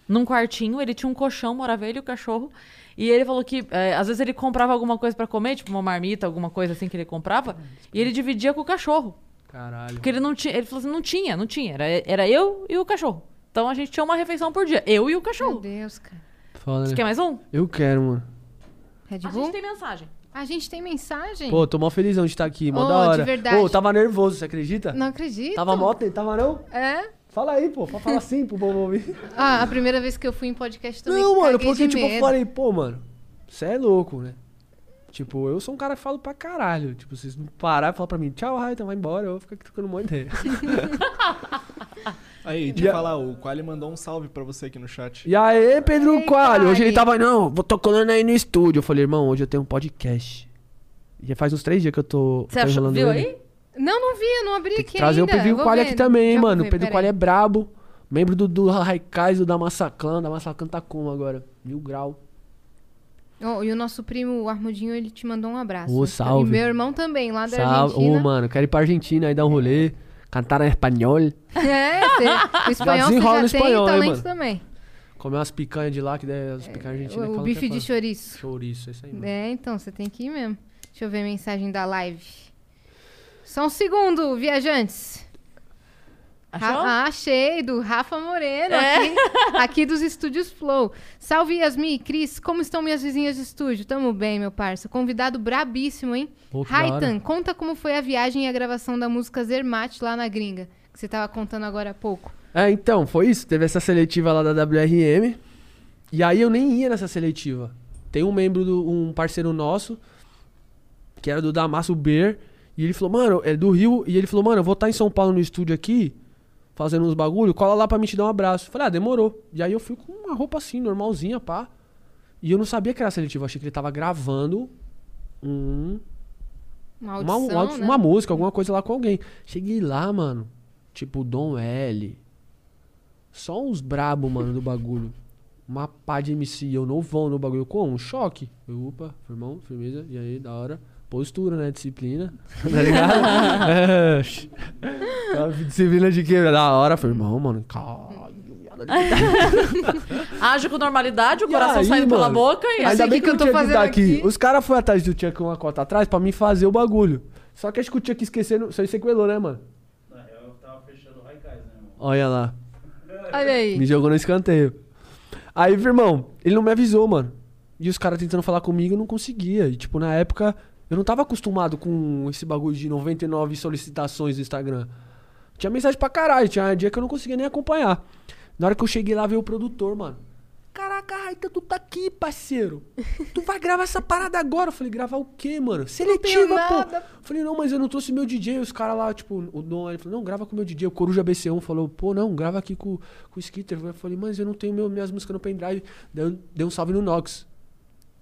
num quartinho. Ele tinha um colchão, morava ele e o cachorro. E ele falou que é, às vezes ele comprava alguma coisa pra comer, tipo uma marmita, alguma coisa assim que ele comprava, e ele dividia com o cachorro. Caralho. Porque ele não tinha. Ele falou assim: não tinha, não tinha. Era, era eu e o cachorro. Então a gente tinha uma refeição por dia. Eu e o Meu cachorro. Deus, cara. Foda, Você né? quer mais um? Eu quero, mano. Red A Bull? gente tem mensagem. A gente tem mensagem? Pô, tô mó felizão de estar aqui, mó Ô, da hora. de verdade. Pô, tava nervoso, você acredita? Não acredito. Tava mó, tava não? É? Fala aí, pô, pra falar assim pro povo ouvir. Ah, a primeira vez que eu fui em podcast também. Não, mano, caguei porque, de tipo, eu medo. falei, pô, mano, você é louco, né? Tipo, eu sou um cara que falo pra caralho. Tipo, vocês não parar e falar pra mim, tchau, Raitan, vai embora, eu vou ficar aqui tocando um monte de ideia. Aí, deixa eu falar, o Quali mandou um salve pra você aqui no chat. E aí, Pedro Ei, Coalho, hoje ele Quali. tava, não, vou tô colando aí no estúdio. Eu falei, irmão, hoje eu tenho um podcast. Já faz uns três dias que eu tô, Você tô achou, viu ele. aí? Não, não vi, eu não abri Tem aqui trazer ainda. o Pedro ver. aqui também, hein, mano. ver, O Pedro. Coalho é brabo. Membro do, do Raikais, do Damassaclan. Damassaclan tá como agora? Mil grau. Ó, e o nosso primo, o Armudinho, ele te mandou um abraço. Ô, salve. E meu irmão também, lá da Salve. Ô, Argentina. mano, quero ir pra Argentina aí dar um rolê. Cantar em espanhol. É, o espanhol você desenrola já tem espanhol, talento também. Comer umas picanhas de lá, que daí as picanhas argentinas. É, O, bife que é de foda. chouriço. Chouriço, é isso aí, mano. É, então, você tem que ir mesmo. Deixa eu ver a mensagem da live. Só um segundo, viajantes. Achou? Ra- ah, achei, do Rafa Moreno, É. aqui, aqui dos estúdios Flow. Salve Yasmin e Cris, como estão minhas vizinhas de estúdio? Tamo bem, meu parça. Convidado brabíssimo, hein? Raitan, conta como foi a viagem e a gravação da música Zermatt lá na gringa, que você tava contando agora há pouco. É, então, foi isso. Teve essa seletiva lá da WRM. E aí eu nem ia nessa seletiva. Tem um membro, do, um parceiro nosso, que era do Damasso Beer. E ele falou, mano, é do Rio. E ele falou, mano, eu vou estar em São Paulo no estúdio aqui, fazendo uns bagulho, cola lá pra me te dar um abraço. Falei, ah, demorou. E aí eu fui com uma roupa assim, normalzinha, pá. E eu não sabia que era seletivo. Eu achei que ele tava gravando um Uma uma, audição, uma, né? uma música, alguma coisa lá com alguém. Cheguei lá, mano. Tipo, Dom L. Só uns brabo, mano, do bagulho. Uma pá de MC. Eu não vou no bagulho. Com um choque. Eu, opa, irmão, firmeza. E aí, da hora. Postura, né? Disciplina. Tá ligado? é. Disciplina de quê? Da hora. Falei, irmão, mano. Caralho. Age com normalidade, o coração aí, saindo pela mano? boca e sei Ainda o bem que que, que eu eu tô que fazendo aqui. aqui. Os caras foram atrás do Chuck uma cota atrás pra mim fazer o bagulho. Só que acho que o Chuck esquecendo. Só sequelou, né, mano? Olha lá. Olha aí. Me jogou no escanteio. Aí, irmão, ele não me avisou, mano. E os caras tentando falar comigo, eu não conseguia. E, tipo, na época, eu não tava acostumado com esse bagulho de 99 solicitações no Instagram. Tinha mensagem pra caralho, tinha dia que eu não conseguia nem acompanhar. Na hora que eu cheguei lá, veio o produtor, mano. Caraca, Raita, tu tá aqui, parceiro. Tu vai gravar essa parada agora. Eu falei, gravar o quê, mano? Seletiva, pô. nada. Eu falei, não, mas eu não trouxe meu DJ. Os caras lá, tipo, o Dom, ele falou, não, grava com o meu DJ. O Coruja BC1 falou, pô, não, grava aqui com, com o Skitter. Eu falei, mas eu não tenho meu, minhas músicas no pendrive. Deu, deu um salve no Nox.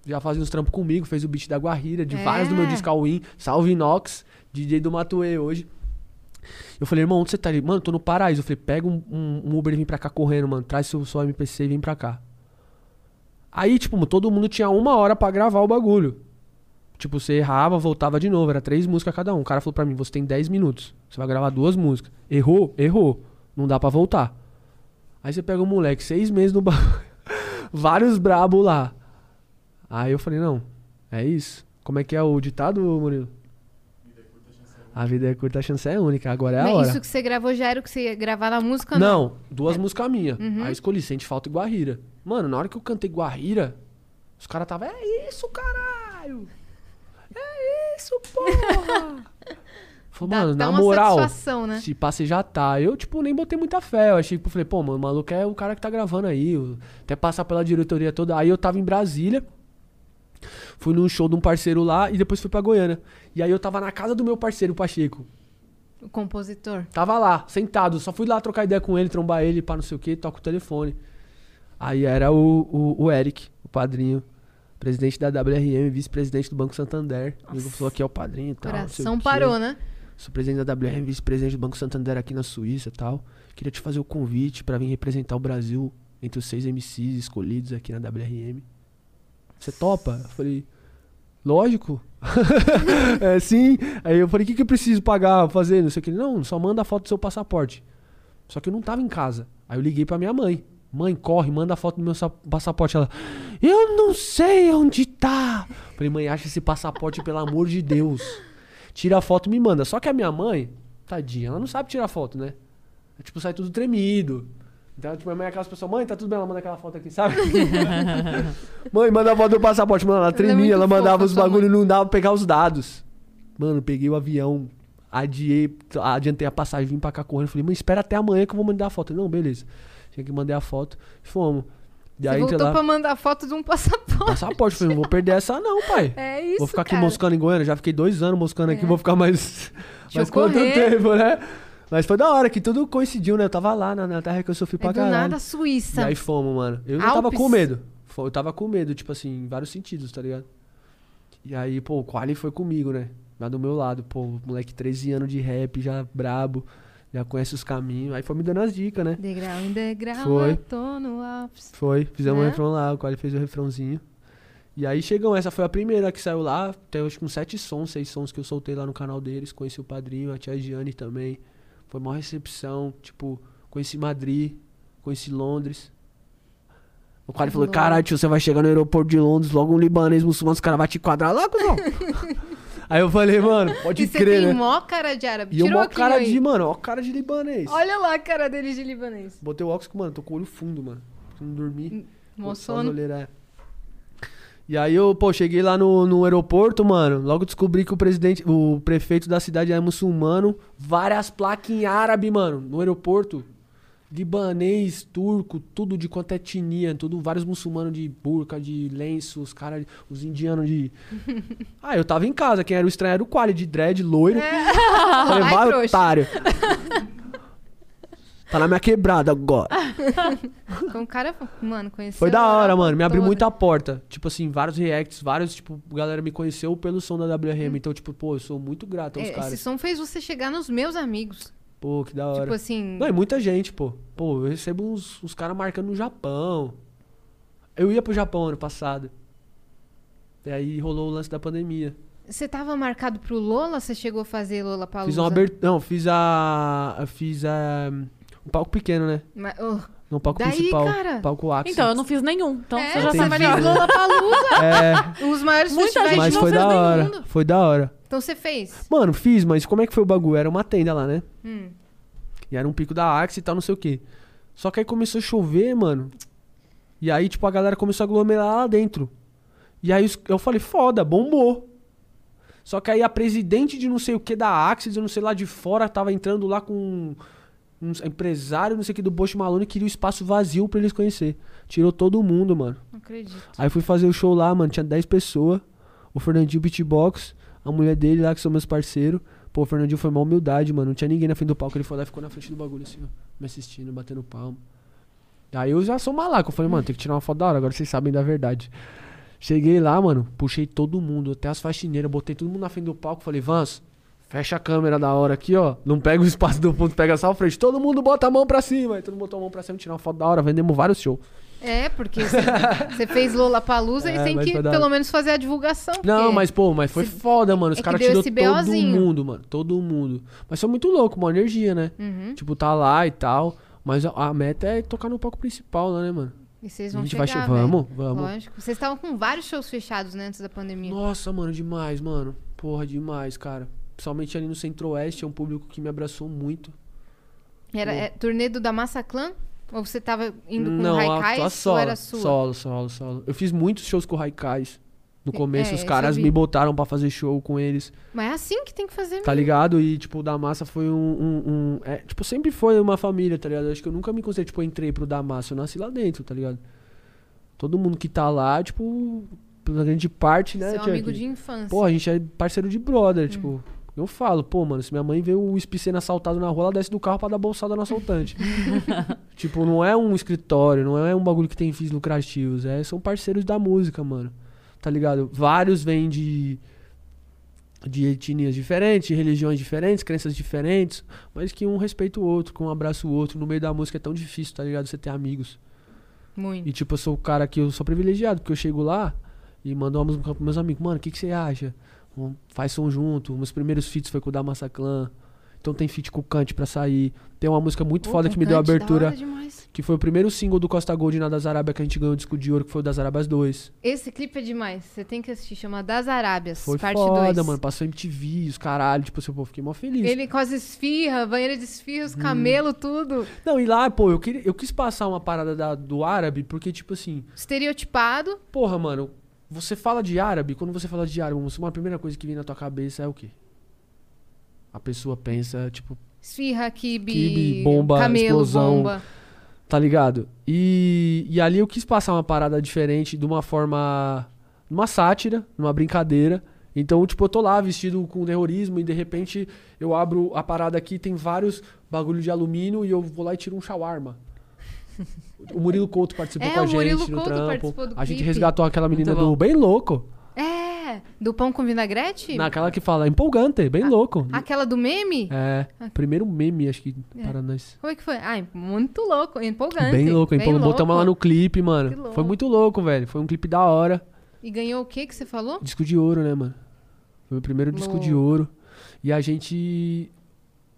Já fazia uns trampos comigo, fez o beat da Guarrira, de É. vários do meu disco All In. Salve Nox, DJ do Matuê hoje. Eu falei, irmão, onde você tá ali? Mano, tô no Paraíso. Eu falei, pega um, um, um Uber e vem pra cá correndo, mano. Traz seu, seu MPC e vem pra cá. Aí, tipo, todo mundo tinha uma hora pra gravar o bagulho. Tipo, você errava, voltava de novo. Era três músicas cada um. O cara falou pra mim, você tem 10 minutos. Você vai gravar duas músicas. Errou? Errou. Não dá pra voltar. Aí você pega um moleque, seis meses no bagulho. Vários brabo lá. Aí eu falei, não, é isso. Como é que é o ditado, Murilo? A vida é curta, a chance é única. Agora é a Mas hora. Isso que você gravou já era o que você ia gravar na música? Não. Não, duas músicas minhas. Aí eu escolhi Sente Falta e Guarrira. Mano, na hora que eu cantei Guarrira, os caras tava, é isso, caralho! É isso, porra! Falei, mano, na moral, né? se passa já tá. Eu, tipo, nem botei muita fé. Eu achei, tipo, falei, pô, mano, o maluco é o cara que tá gravando aí. Até passar pela diretoria toda. Aí eu tava em Brasília. Fui num show de um parceiro lá e depois fui pra Goiânia. E aí eu tava na casa do meu parceiro, o Pacheco. O compositor. Tava lá, sentado. Só fui lá trocar ideia com ele, trombar ele, pá, não sei o que, toca o telefone. Aí era o, o, o Eric, o padrinho, presidente da WRM, vice-presidente do Banco Santander. Ele falou que é o padrinho e tal. Coração parou, né? Sou presidente da WRM, vice-presidente do Banco Santander aqui na Suíça e tal. Queria te fazer o convite pra vir representar o Brasil entre os seis MCs escolhidos aqui na WRM. Você topa? Eu falei, lógico. é, sim. Aí eu falei, o que, que eu preciso pagar, fazer? Não sei o que. Não, só manda a foto do seu passaporte. Só que eu não tava em casa. Aí eu liguei pra minha mãe. Mãe, corre, manda a foto do meu sa- passaporte. Ela, eu não sei onde tá. Falei, mãe, acha esse passaporte, pelo amor de Deus. Tira a foto e me manda. Só que a minha mãe, tadinha, ela não sabe tirar foto, né? É, tipo, sai tudo tremido. Então, tipo, minha mãe é aquelas pessoas, mãe, tá tudo bem, ela manda aquela foto aqui, sabe? mãe, manda a foto do passaporte. Mano, ela é tremia, muito ela mandava os bagulho e não dava pra pegar os dados. Mano, peguei o avião, adiei, adiantei a passagem, vim pra cá correndo. Falei, mãe, espera até amanhã que eu vou mandar a foto. Ele, Não, beleza. Tinha que mandar a foto. Fomos. E aí, voltou lá, pra mandar foto de um passaporte. passaporte. Falei, não vou perder essa não, pai. É isso, Vou ficar aqui cara. moscando em Goiânia. Já fiquei dois anos moscando aqui, É. vou ficar mais, Deixa mais eu quanto tempo, né? Mas foi da hora que tudo coincidiu, né? Eu tava lá na, na terra que eu sofri É pra do caralho. nada E Suíça. aí fomos, mano. Eu tava Alpes. com medo. Eu tava com medo, tipo assim, em vários sentidos, tá ligado? E aí, pô, o Quali foi comigo, né? Lá do meu lado, pô, moleque 13 anos de rap, já brabo, já conhece os caminhos. Aí foi me dando as dicas, né? Degrau em degrau, Foi. tô no ápice. Foi, fizemos um Né? refrão lá, o Quali fez o refrãozinho. E aí chegou, essa foi a primeira que saiu lá. Tem acho que uns sete sons, seis sons que eu soltei lá no canal deles. Conheci o padrinho, a tia Giane também. Foi uma recepção, tipo, conheci Madrid, conheci Londres. O cara falou, caralho, tio, você vai chegar no aeroporto de Londres, logo um libanês muçulmano, os caras vão te enquadrar lá, cuzão. aí eu falei, mano, pode E você crer, tem né? mó cara de árabe. E eu Tira mó cara aí. de, mano, ó cara de libanês. Olha lá a cara dele de libanês. Botei o óculos, mano, tô com o olho fundo, mano. Não. Mó sono. olheira, é. E aí eu, pô, cheguei lá no, no aeroporto, mano. Logo descobri que o presidente, o prefeito da cidade é muçulmano. Várias placas em árabe, mano, no aeroporto. Libanês, turco, tudo de quanto é etnia, tudo, vários muçulmanos de burca, de lenço, os caras, os indianos de. Ah, eu tava em casa, quem era o estranho era o Quali, de dread, loiro. Falei, Ai, vai, trouxa. otário. tá na minha quebrada agora. Um cara, mano, conheceu. Foi da hora, mano. Me abriu toda. muita porta. Tipo assim, vários reacts, vários, tipo, galera me conheceu pelo som da Hum. WRM. Então, tipo, pô, eu sou muito grato aos É, caras. Esse som fez você chegar nos meus amigos. Pô, que da hora. Tipo assim. Não, e muita gente, pô. Pô, eu recebo uns, uns caras marcando no Japão. Eu ia pro Japão ano passado. E aí rolou o lance da pandemia. Você tava marcado pro Lola? Você chegou a fazer Lola Palusa? Fiz uma abertura. Não, fiz a. Fiz a. Um palco pequeno, né? Mas, oh, No palco Daí, principal. cara? Palco Axis. Então, eu não fiz nenhum. Então, é, você já Entendi. sabe melhor. Lola Palusa. É, Os maiores Muita festivais gente mas não foi fez da hora. mundo. Foi da hora. Então você fez. Mano, fiz, mas como é que foi o bagulho? Era uma tenda lá, né? Hum. E era um pico da Axe e tal, não sei o quê. Só que aí começou a chover, mano. E aí, tipo, a galera começou a aglomerar lá dentro. E aí eu falei, foda, bombou. Só que aí a presidente de não sei o que da Axis, eu não sei lá de fora, tava entrando lá com um empresário, não sei o que, do Bosch Malone, queria o espaço vazio pra eles conhecer. Tirou todo mundo, mano. Não acredito. Aí fui fazer o show lá, mano, tinha 10 pessoas. O Fernandinho Beatbox, a mulher dele lá, que são meus parceiros. Pô, o Fernandinho foi uma humildade, mano. Não tinha ninguém na frente do palco. Ele foi lá e ficou na frente do bagulho, assim, ó. Me assistindo, batendo palma. Aí eu já sou malaco. Eu falei, mano, tem que tirar uma foto da hora, agora vocês sabem da verdade. Cheguei lá, mano, puxei todo mundo, até as faxineiras, botei todo mundo na frente do palco. Falei, Vans, fecha a câmera da hora aqui, ó. Não pega o espaço do fundo, pega só a frente. Todo mundo bota a mão pra cima. Aí todo mundo botou a mão pra cima, tirar uma foto da hora. Vendemos vários shows. É, porque você- fez Lola Palusa É, e tem que pelo menos fazer a divulgação. Não, porque mas, pô, mas foi foda, mano. Os é caras tirou todo mundo, mano. Todo mundo. Mas foi muito louco, uma energia, né? Uhum. Tipo, tá lá e tal. Mas a, a meta é tocar no palco principal lá, né, mano? E vocês A vão gente vai chegar, che- Vamos, velho. vamos. Lógico. Vocês estavam com vários shows fechados né, antes da pandemia. Nossa, mano, demais, mano. Porra, demais, cara. Principalmente ali no Centro-Oeste, é um público que me abraçou muito. Era é, turnê do da Massa Clan? Ou você tava indo com Não, a ou solo, era sua? solo, solo, solo. Eu fiz muitos shows com o Haikais. No começo, é, os caras me botaram pra fazer show com eles. Mas é assim que tem que fazer Tá mesmo. ligado? E, tipo, o da massa foi um. um- um- é, tipo, sempre foi uma família, tá ligado? Acho que eu nunca me considerei, tipo, eu entrei pro da massa, eu nasci lá dentro, tá ligado? Todo mundo que tá lá, tipo, pela grande parte, né? Seu Chuck? amigo de infância. Pô, a gente é parceiro de brother, tipo. Eu falo, pô, mano, se minha mãe vê o SPC sendo assaltado na rua, ela desce do carro pra dar bolsada no assaltante. tipo, não é um escritório, não é um bagulho que tem fins lucrativos. É, são parceiros da música, mano. Tá ligado? Vários vêm de. De etnias diferentes, de religiões diferentes, crenças diferentes, mas que um respeita o outro, que um abraça o outro. No meio da música é tão difícil, tá ligado? Você ter amigos. Muito. E tipo, eu sou o cara que eu sou privilegiado, porque eu chego lá e mando uma música pros meus amigos, mano, o que, que você acha? Vamos- Faz som junto. Meus primeiros feats foi com o da Massa Clan. Então tem feat com o Kant pra sair. Tem uma música muito Pô, foda que me deu Kant, abertura, que foi o primeiro single do Costa Gold na das Arábia que a gente ganhou o disco de ouro, que foi o das Arábias 2. Esse clipe é demais. Você tem que assistir. Chama Das Arábias, Foi parte foda, 2. mano. Passou MTV, os caralho. Tipo assim, pô, fiquei mó feliz. Ele com as esfirras, banheira de esfirra, Hum. os camelos, tudo. Não, e lá, pô, eu, queria, eu quis passar uma parada da- do árabe, porque, tipo assim, Estereotipado. Porra, mano, você fala de árabe, quando você fala de árabe, uma primeira coisa que vem na tua cabeça é o quê? A pessoa pensa, tipo, Esfirra, kibe, Quibe, bomba, camelo, explosão. bomba. tá ligado? E, e ali eu quis passar uma parada diferente, de uma forma. numa sátira, numa brincadeira. Então, tipo, eu tô lá vestido com terrorismo e de repente eu abro a parada aqui, tem vários bagulho de alumínio e eu vou lá e tiro um shawarma. O Murilo Couto participou É, com a o gente no Couto trampo. A gente resgatou aquela menina do. Bem Louco. É, do pão com vinagrete? Naquela que fala empolgante, bem louco. Aquela do meme? É, primeiro meme, acho que, É. para nós. Como é que foi? Ai, muito louco, empolgante. Bem louco, empolgante. Botamos lá no clipe, mano. louco. Foi muito louco, velho. Foi um clipe da hora. E ganhou o que que você falou? Disco de ouro, né, mano? Foi o primeiro disco de ouro. E a gente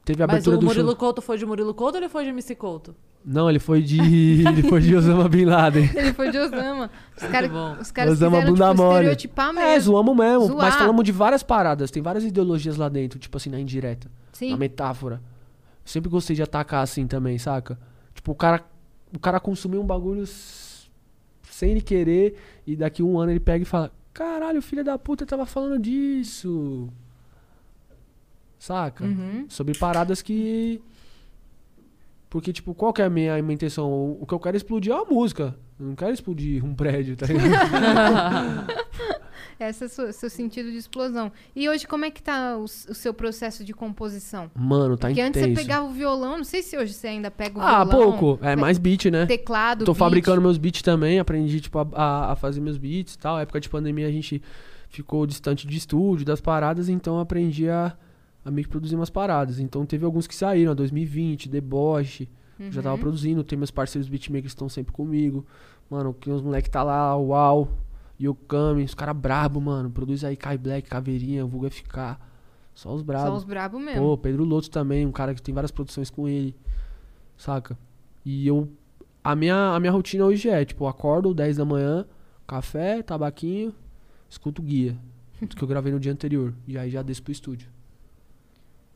teve a Mas abertura o do Murilo show. Couto foi de Murilo Couto ou ele foi de MC Couto? Não, ele foi de. ele foi de Osama Bin Laden. Ele foi de Osama. Os, cara, bom. os caras Osama quiseram, bunda tipo, mole. estereotipar mesmo. É, zoamos mesmo. Zoar. Mas falamos de várias paradas. Tem várias ideologias lá dentro, tipo assim, na indireta. Sim. Na metáfora. Eu sempre gostei de atacar assim também, saca? Tipo, o cara, o cara consumiu um bagulho sem ele querer e daqui um ano ele pega e fala: Caralho, filho da puta tava falando disso. Saca? Uhum. Sobre paradas que. Porque, tipo, qual que é a minha, a minha intenção? O, que eu quero explodir é uma música. Eu não quero explodir um prédio, tá ligado? Esse é o seu, seu sentido de explosão. E hoje, como é que tá o, o seu processo de composição? Mano, tá Porque antes intenso. você pegava o violão, não sei se hoje você ainda pega o ah, violão. pouco. É mais beat, né? Teclado, Tô beat. fabricando meus beats também, aprendi, tipo, a, a- fazer meus beats e tal. época de pandemia a gente ficou distante de estúdio, das paradas, então aprendi a, a meio que produzir umas paradas. Então teve alguns que saíram, 2020, Deboche, já Uhum. tava produzindo, tem meus parceiros beatmakers que estão sempre comigo. Mano, que os moleque tá lá, o Uau, Yokami, os caras brabo, mano. Produz aí Kai Black, Caveirinha, Vulgo FK. Só os brabos. Só os brabo mesmo. Pô, Pedro Loto também, um cara que tem várias produções com ele. Saca? E eu. A minha, a minha rotina hoje é, tipo, acordo 10 da manhã, café, tabaquinho, escuto guia. que eu gravei no dia anterior. E aí já desço pro estúdio.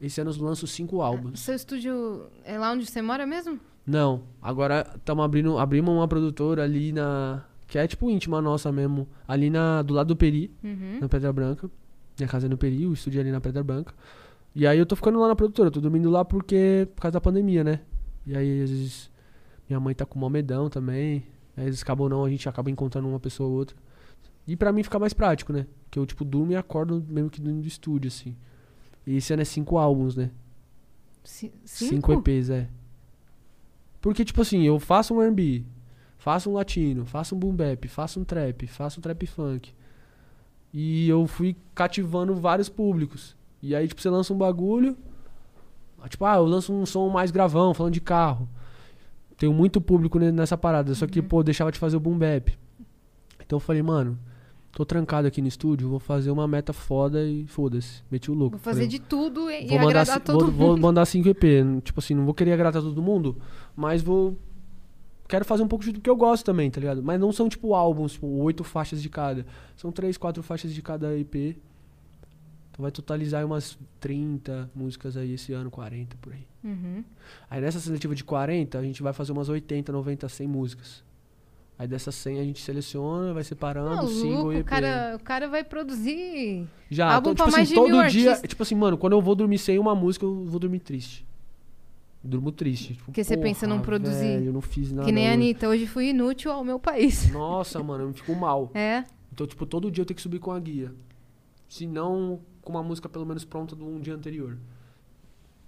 Esse ano eu lanço cinco álbuns. seu estúdio é lá onde você mora mesmo? Não, agora estamos abrindo. Abrimos uma produtora ali na. Que é tipo íntima nossa mesmo. Ali na, do lado do Peri, Uhum. na Pedra Branca. Minha casa é no Peri, o estúdio é ali na Pedra Branca. E aí eu tô ficando lá na produtora, tô dormindo lá porque. por causa da pandemia, né? E aí, às vezes, minha mãe tá com mó medão também. Aí, às vezes, acabou não, a gente acaba encontrando uma pessoa ou outra. E pra mim fica mais prático, né? Que eu, tipo, durmo e acordo mesmo que dentro do estúdio, assim. E esse ano é cinco álbuns, né? Ci- Cinco EPs, é. Porque, tipo assim, eu faço um R&B, faço um latino, faço um boom bap, faço um trap, faço um trap funk. E eu fui cativando vários públicos. E aí, tipo, você lança um bagulho, tipo, ah, eu lanço um som mais gravão, falando de carro. Tenho muito público ne- nessa parada, só que, pô, eu deixava de fazer o boom bap. Então eu falei, mano, tô trancado aqui no estúdio, vou fazer uma meta foda e foda-se. Meti o louco. Vou fazer de tudo e, vou mandar, agradar todo vou, vou mundo. mandar 5 EP. Tipo assim, não vou querer agradar todo mundo, mas vou. Quero fazer um pouco de tudo que eu gosto também, tá ligado? Mas não são, tipo, álbuns, tipo, oito faixas de cada. São três, quatro faixas de cada EP. Então vai totalizar umas 30 músicas aí esse ano, 40 por aí. Uhum. Aí nessa seletiva de 40, a gente vai fazer umas 80, 90, 100 músicas. Aí dessas 100 a gente seleciona, vai separando, Maluco, single e o cara, o cara vai produzir. Já, álbum então, tipo assim, todo dia, artistas. tipo assim, mano, quando eu vou dormir sem uma música, eu vou dormir triste. Durmo triste. Tipo, Porque você pensa em não produzir. Velho, eu não fiz nada. que nem a. Anitta, hoje fui inútil ao meu país. Nossa, mano, eu fico mal. É. Então, tipo, todo dia eu tenho que subir com a guia. Se não, com uma música pelo menos pronta do um dia anterior.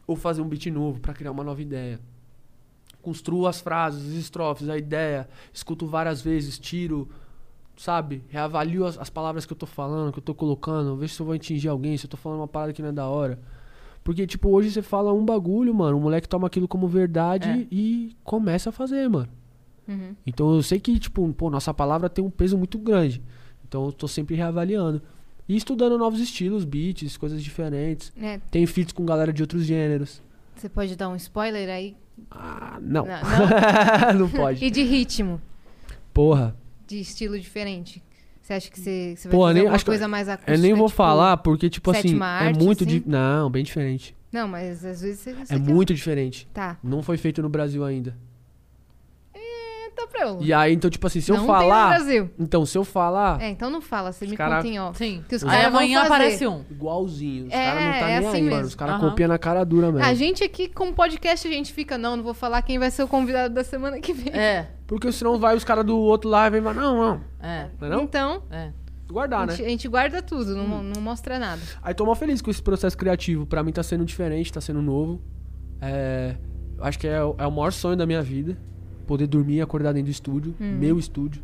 Ou fazer um beat novo pra criar uma nova ideia. Construo as frases, as estrofes, a ideia. Escuto várias vezes, tiro, sabe? Reavalio as, as palavras que eu tô falando, que eu tô colocando. Vejo se eu vou atingir alguém, se eu tô falando uma parada que não é da hora. Porque, tipo, hoje você fala um bagulho, mano. O moleque toma aquilo como verdade É. e começa a fazer, mano. Uhum. Então eu sei que, tipo, pô, nossa palavra tem um peso muito grande. Então eu tô sempre reavaliando. E estudando novos estilos, beats, coisas diferentes. É, Tem feats com galera de outros gêneros. Você pode dar um spoiler aí? Ah, não. Não, Não pode. E de ritmo? Porra. De estilo diferente? Você acha que você, você vai Pô, fazer nem- que- coisa mais acústica? Eu nem vou tipo- falar porque, tipo assim, sétima é arte, muito. assim? di- Não, bem diferente. Não, mas às vezes você, você É quer- muito diferente. Tá. Não foi feito no Brasil ainda. Pra eu... E aí, então, tipo assim, se eu não falar. tem no Brasil. Então, se eu falar. É, então não fala, você me cara- conta em off. Sim. Que os Aí amanhã fazer. aparece um. Igualzinho. Os É, caras não tá é nem assim aí, mano. mesmo. Os caras Aham. copiam na cara dura mesmo. A gente aqui com podcast, a gente fica, não, não vou falar quem vai ser o convidado da semana que vem. É, Porque senão vai os caras do outro lá e vem não, não. é, Não é não? Então, é. Guardar, a, né? gente, a gente guarda tudo, Hum. não, não mostra nada. Aí tô mó feliz com esse processo criativo. Pra mim tá sendo diferente, tá sendo novo. É, eu acho que é, é o maior sonho da minha vida. Poder dormir e acordar dentro do estúdio. Meu estúdio.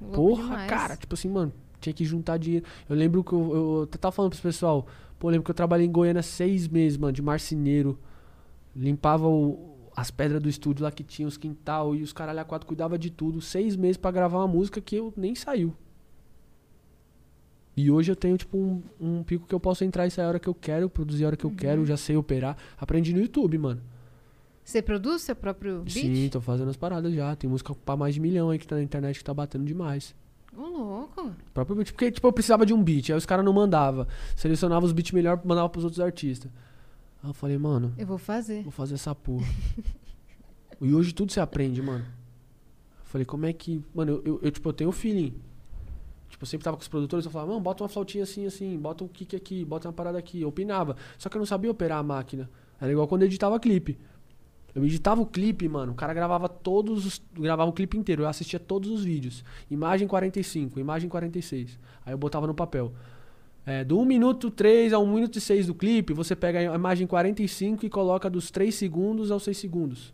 Louco Porra, demais. cara. Tipo assim, mano, tinha que juntar dinheiro. Eu lembro que eu, eu, tava falando pros pessoal. Pô, eu lembro que eu trabalhei em Goiânia seis meses, mano, de marceneiro. Limpava o- as pedras do estúdio lá que tinha, os quintal e os caralho a quatro cuidava de tudo. Seis meses pra gravar uma música que eu nem saiu. E hoje eu tenho, tipo, um, um pico que eu posso entrar e sair a hora que eu quero, produzir a hora que eu Uhum. quero, já sei operar. Aprendi no YouTube, mano. Você produz seu próprio beat? Sim, tô fazendo as paradas já. Tem música pra mais de milhão aí que tá na internet que tá batendo demais. Ô, louco. Próprio beat. Porque, tipo, eu precisava de um beat. Aí os caras não mandavam. Selecionava os beats melhor e mandava pros outros artistas. Aí eu falei, mano, Eu vou fazer. vou fazer essa porra. e hoje tudo você aprende, mano. Eu falei, como é que. Mano, eu, eu, eu, tipo, eu tenho feeling. Tipo, eu sempre tava com os produtores, eu falava, mano, bota uma flautinha assim, assim, bota um kick aqui, bota uma parada aqui. Eu opinava. Só que eu não sabia operar a máquina. Era igual quando eu editava clipe. Eu editava o clipe, mano. O cara gravava todos os. Gravava o clipe inteiro. Eu assistia todos os vídeos. Imagem 45, imagem 46. Aí eu botava no papel. É, do 1 minuto 3 a 1 minuto e 6 do clipe, você pega a imagem 45 e coloca dos 3 segundos aos 6 segundos.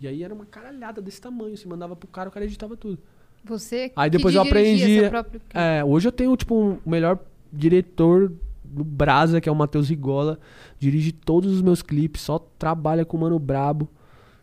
E aí era uma caralhada desse tamanho. Você mandava pro cara, o cara editava tudo. Você Aí que depois eu aprendi. É, hoje eu tenho, tipo, um, o melhor diretor do Brasa, que é o Matheus Rigola. Dirige todos os meus clipes, só trabalha com o Mano Brabo.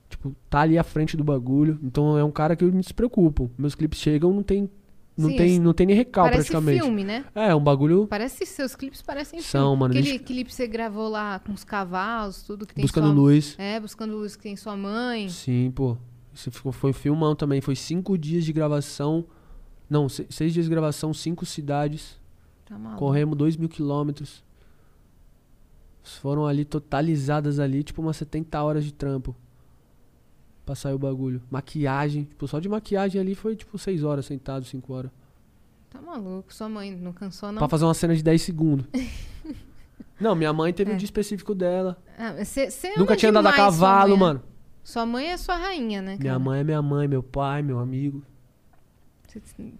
Tipo, tá ali à frente do bagulho. Então é um cara que eu me despreocupo. Meus clipes chegam, não tem. Não, Sim, tem, não tem nem recal Parece praticamente. filme, né? É, é um bagulho Parece seus clipes parecem São, filme. mano, Aquele eles- clipe que você gravou lá com os cavalos, tudo que tem buscando sua... luz. É, buscando luz que tem sua mãe. Sim, pô. Isso ficou, foi um filmão também. Foi cinco dias de gravação. Não, se- seis dias de gravação, cinco cidades. Tá. Corremos dois mil quilômetros. Foram ali totalizadas ali, tipo umas 70 horas de trampo. Pra sair o bagulho. Maquiagem. Tipo, só de maquiagem ali foi tipo 6 horas sentado, 5 horas. Tá maluco. Sua mãe não cansou, não? Pra fazer uma cena de 10 segundos. não, minha mãe teve É. um dia específico dela. Ah, você, você Nunca tinha andado a cavalo, né? mano. Sua mãe é sua rainha, né? Minha cara? mãe é minha mãe, meu pai, meu amigo.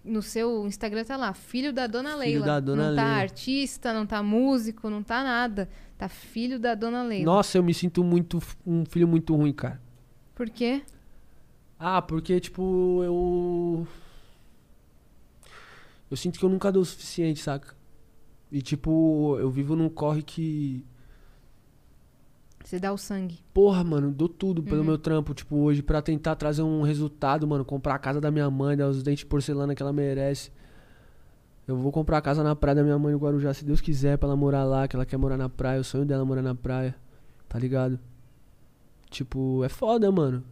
No seu Instagram tá lá, filho da dona Leila. da dona não tá Leila. artista, não tá músico, não tá nada. Tá filho da dona Leila. Nossa, eu me sinto muito um filho muito ruim, cara. Por quê? Ah, porque, tipo, eu. Eu sinto que eu nunca dou o suficiente, saca? E, tipo, eu vivo num corre que. Você dá o sangue. Porra, mano, dou tudo pelo Uhum. meu trampo, tipo, hoje, pra tentar trazer um resultado, mano. Comprar a casa da minha mãe, dar os dentes de porcelana que ela merece. Eu vou comprar a casa na praia da minha mãe no Guarujá, se Deus quiser, pra ela morar lá, que ela quer morar na praia. O sonho dela é morar na praia, tá ligado? Tipo, é foda, mano.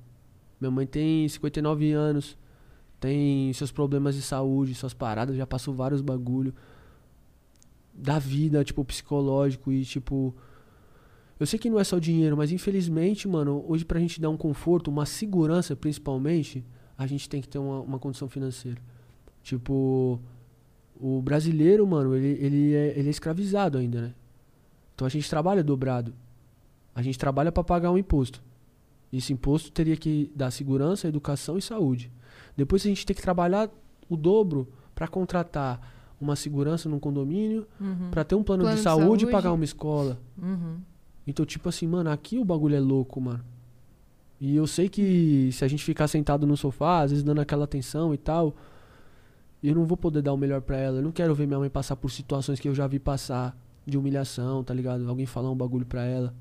Minha mãe tem 59 anos, tem seus problemas de saúde, suas paradas, já passou vários bagulho. da vida, tipo, psicológico e, tipo. Eu sei que não é só dinheiro, mas infelizmente, mano, hoje pra gente dar um conforto, uma segurança principalmente, a gente tem que ter uma, uma condição financeira. Tipo, o brasileiro, mano, ele, ele, é, ele é escravizado ainda, né? Então a gente trabalha dobrado. A gente trabalha pra pagar um imposto. Esse imposto teria que dar segurança, educação e saúde. Depois a gente tem que trabalhar o dobro pra contratar uma segurança num condomínio, pra ter um plano, Plano de de saúde e saúde. pagar uma escola. Uhum. Então, tipo assim, mano, aqui o bagulho é louco, mano. E eu sei que se a gente ficar sentado no sofá, às vezes dando aquela atenção e tal, eu não vou poder dar o melhor pra ela. Eu não quero ver minha mãe passar por situações que eu já vi passar de humilhação, tá ligado? Alguém falar um bagulho pra ela.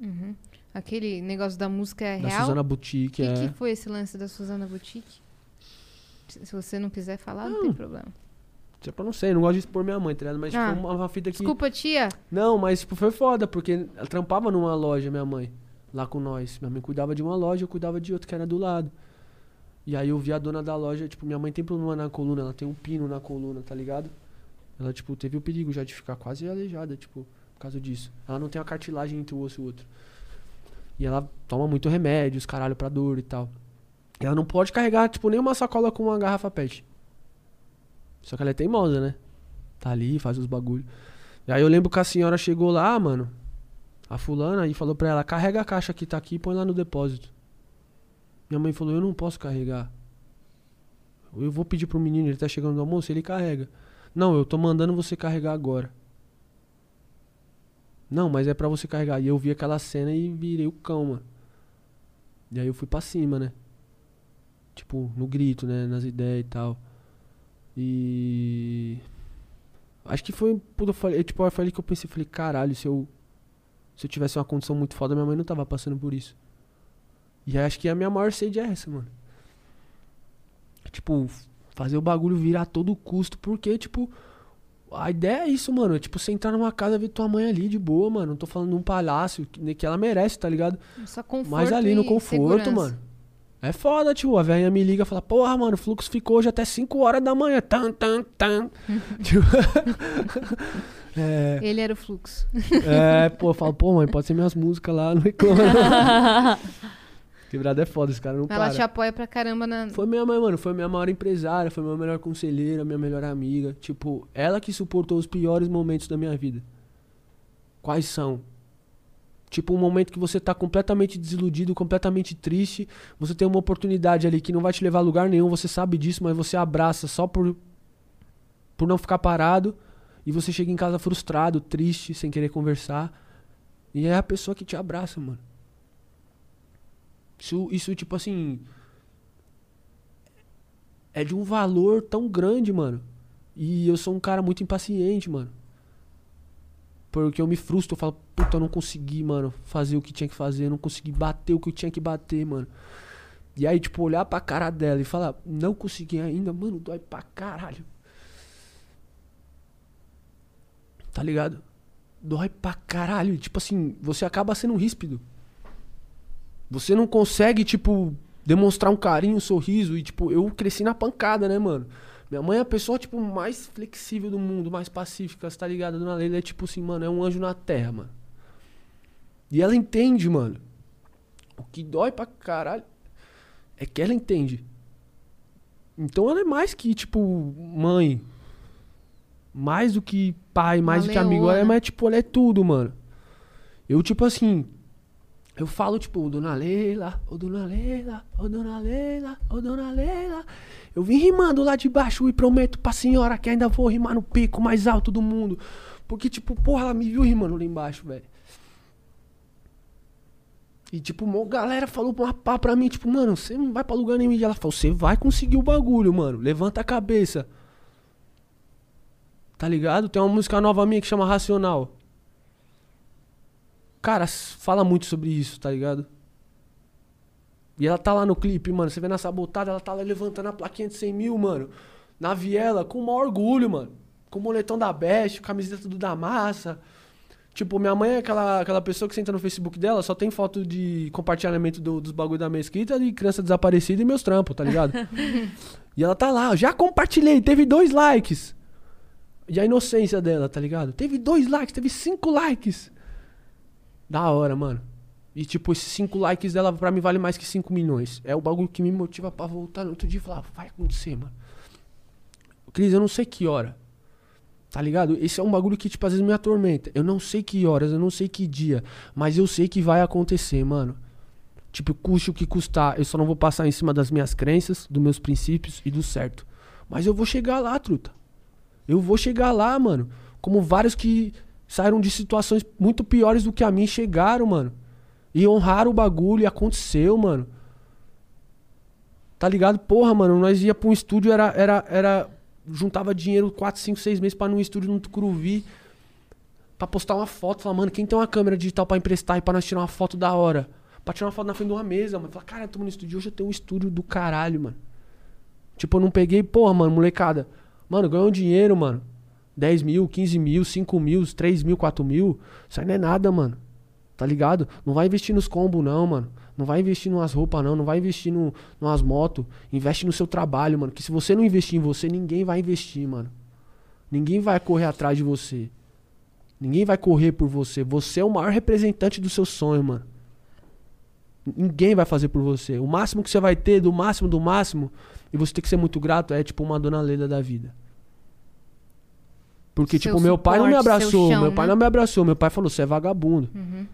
Uhum. Aquele negócio da música é Da real? Suzana O Boutique, que, é. que foi esse lance da Suzana Boutique? Se se você não quiser falar, não, Não. tem problema. Tipo, eu não sei, não gosto de expor minha mãe, tá ligado? Mas, Ah. tipo, uma, uma fita que. Desculpa, tia. Não, mas tipo, foi foda, porque ela trampava numa loja, minha mãe, lá com nós. Minha mãe cuidava de uma loja, eu cuidava de outra que era do lado. E aí eu vi a dona da loja, tipo, minha mãe tem problema na coluna, ela tem um pino na coluna, tá ligado? Ela, tipo, teve o perigo já de ficar quase aleijada, tipo, por causa disso. Ela não tem uma cartilagem entre o osso e o outro. E ela toma muito remédio, os caralho pra dor e tal. E ela não pode carregar, tipo, nem uma sacola com uma garrafa pet. Só que ela é teimosa, né? Tá ali, faz os bagulho. E aí eu lembro que a senhora chegou lá, mano, a fulana, e falou pra ela, carrega a caixa que tá aqui e põe lá no depósito. Minha mãe falou, eu não posso carregar. Eu vou pedir pro menino, ele tá chegando no almoço, ele carrega. Não, eu tô mandando você carregar agora. Não, mas é pra você carregar. E eu vi aquela cena e virei o cão, mano. E aí eu fui pra cima, né? Tipo, no grito, né? Nas ideias e tal. E. Acho que foi. Puta, eu falei, tipo, eu falei que eu pensei, falei, caralho, se eu. Se eu tivesse uma condição muito foda, minha mãe não tava passando por isso. E aí acho que a minha maior sede é essa, mano. Tipo, fazer o bagulho virar a todo custo, porque, tipo. A ideia é isso, mano. Tipo, você entrar numa casa e ver tua mãe ali de boa, mano. Não tô falando num palácio, que que ela merece, tá ligado? Só conforto Mas ali no conforto, segurança. mano. É foda, tio. A velhinha me liga e fala, porra, mano, o fluxo ficou hoje até 5 horas da manhã. Tan, tan, tan. Tipo, é, Ele era o fluxo. é, pô, eu falo, pô, mãe, pode ser minhas músicas lá, não reclama. Quebrada é foda, esse cara não Ela para. te apoia pra caramba na. Foi minha mãe, mano. Foi minha maior empresária, foi minha melhor conselheira, minha melhor amiga. Tipo, ela que suportou os piores momentos da minha vida. Quais são? Tipo, um momento que você tá completamente desiludido, completamente triste. Você tem uma oportunidade ali que não vai te levar a lugar nenhum, você sabe disso, mas você abraça só por, por não ficar parado. E você chega em casa frustrado, triste, sem querer conversar. E é a pessoa que te abraça, mano. Isso, isso tipo assim. É de um valor tão grande, mano. E eu sou um cara muito impaciente, mano. Porque eu me frustro, eu falo, puta, eu não consegui, mano, fazer o que tinha que fazer, eu não consegui bater o que eu tinha que bater, mano. E aí, tipo, olhar pra cara dela e falar, não consegui ainda, mano, dói pra caralho. Tá ligado? Dói pra caralho. E, Tipo assim, você acaba sendo ríspido. Você não consegue, tipo, demonstrar um carinho, um sorriso. E, tipo, eu cresci na pancada, né, mano? Minha mãe é a pessoa, tipo, mais flexível do mundo, mais pacífica, você tá ligado? A Dona Leila é, tipo assim, mano, é um anjo na terra, mano. E ela entende, mano. O que dói pra caralho é que ela entende. Então ela é mais que, tipo, mãe. Mais do que pai, mais Uma do que amigo. Ela é leona. mais, tipo, ela é tudo, mano. Eu, tipo assim, eu falo, tipo, Dona Leila, ô Dona Leila, ô Dona Leila, ô Dona Leila. Eu vim rimando lá de baixo e prometo pra senhora que ainda vou rimar no pico mais alto do mundo. Porque, tipo, porra, ela me viu rimando lá embaixo, velho. E, tipo, uma galera falou uma pá pra mim, tipo, mano, você não vai pra lugar nenhum. E ela falou, você vai conseguir o bagulho, mano. Levanta a cabeça. Tá ligado? Tem uma música nova minha que chama Racional. Cara, fala muito sobre isso, tá ligado? E ela tá lá no clipe, mano. Você vê na sabotada, ela tá lá levantando a plaquinha de 100 mil, mano. Na viela, com o maior orgulho, mano. Com o moletom da Best, camiseta do da massa. Tipo, minha mãe é aquela, aquela pessoa que você entra no Facebook dela, só tem foto de compartilhamento do- dos bagulho da mesquita de criança desaparecida e meus trampos, tá ligado? e ela tá lá, já compartilhei, teve dois likes. E a inocência dela, tá ligado? Teve dois likes, teve cinco likes. Da hora, mano. E tipo, esses cinco likes dela pra mim vale mais que 5 milhões. É o bagulho que me motiva pra voltar no outro dia e falar, vai acontecer, mano. Cris, eu não sei que hora. Tá ligado? Esse é um bagulho que, tipo, às vezes me atormenta. Eu não sei que horas, eu não sei que dia. Mas eu sei que vai acontecer, mano. Tipo, custe o que custar. Eu só não vou passar em cima das minhas crenças, dos meus princípios e do certo. Mas eu vou chegar lá, truta. Eu vou chegar lá, mano. Como vários que saíram de situações muito piores do que a mim chegaram, mano. E honraram o bagulho e aconteceu, mano. Tá ligado? Porra, mano, nós ia pra um estúdio, era. era, era juntava dinheiro 4, 5, 6 meses pra ir num estúdio no Tucuruvi. Pra postar uma foto. Falar, mano, quem tem uma câmera digital pra emprestar e pra nós tirar uma foto da hora? Pra tirar uma foto na frente de uma mesa, mano. Falar, cara, tô no estúdio hoje, eu tenho um estúdio do caralho, mano. Tipo, eu não peguei, porra, mano, molecada. Mano, ganhou dinheiro, mano. 10 mil, 15 mil, 5 mil, 3 mil, 4 mil. Isso aí não é nada, mano. Tá ligado? Não vai investir nos combos, não, mano. Não vai investir numas roupas, não. Não vai investir no, numas motos. Investe no seu trabalho, mano. Que se você não investir em você, ninguém vai investir, mano. Ninguém vai correr atrás de você. Ninguém vai correr por você. Você é o maior representante do seu sonho, mano. Ninguém vai fazer por você. O máximo que você vai ter, do máximo do máximo, e você tem que ser muito grato, é tipo uma dona Leda da vida. Porque, Seu tipo, meu pai não me suporte, abraçou. chão, meu pai né? não me abraçou. Meu pai falou: você é vagabundo. Uhum.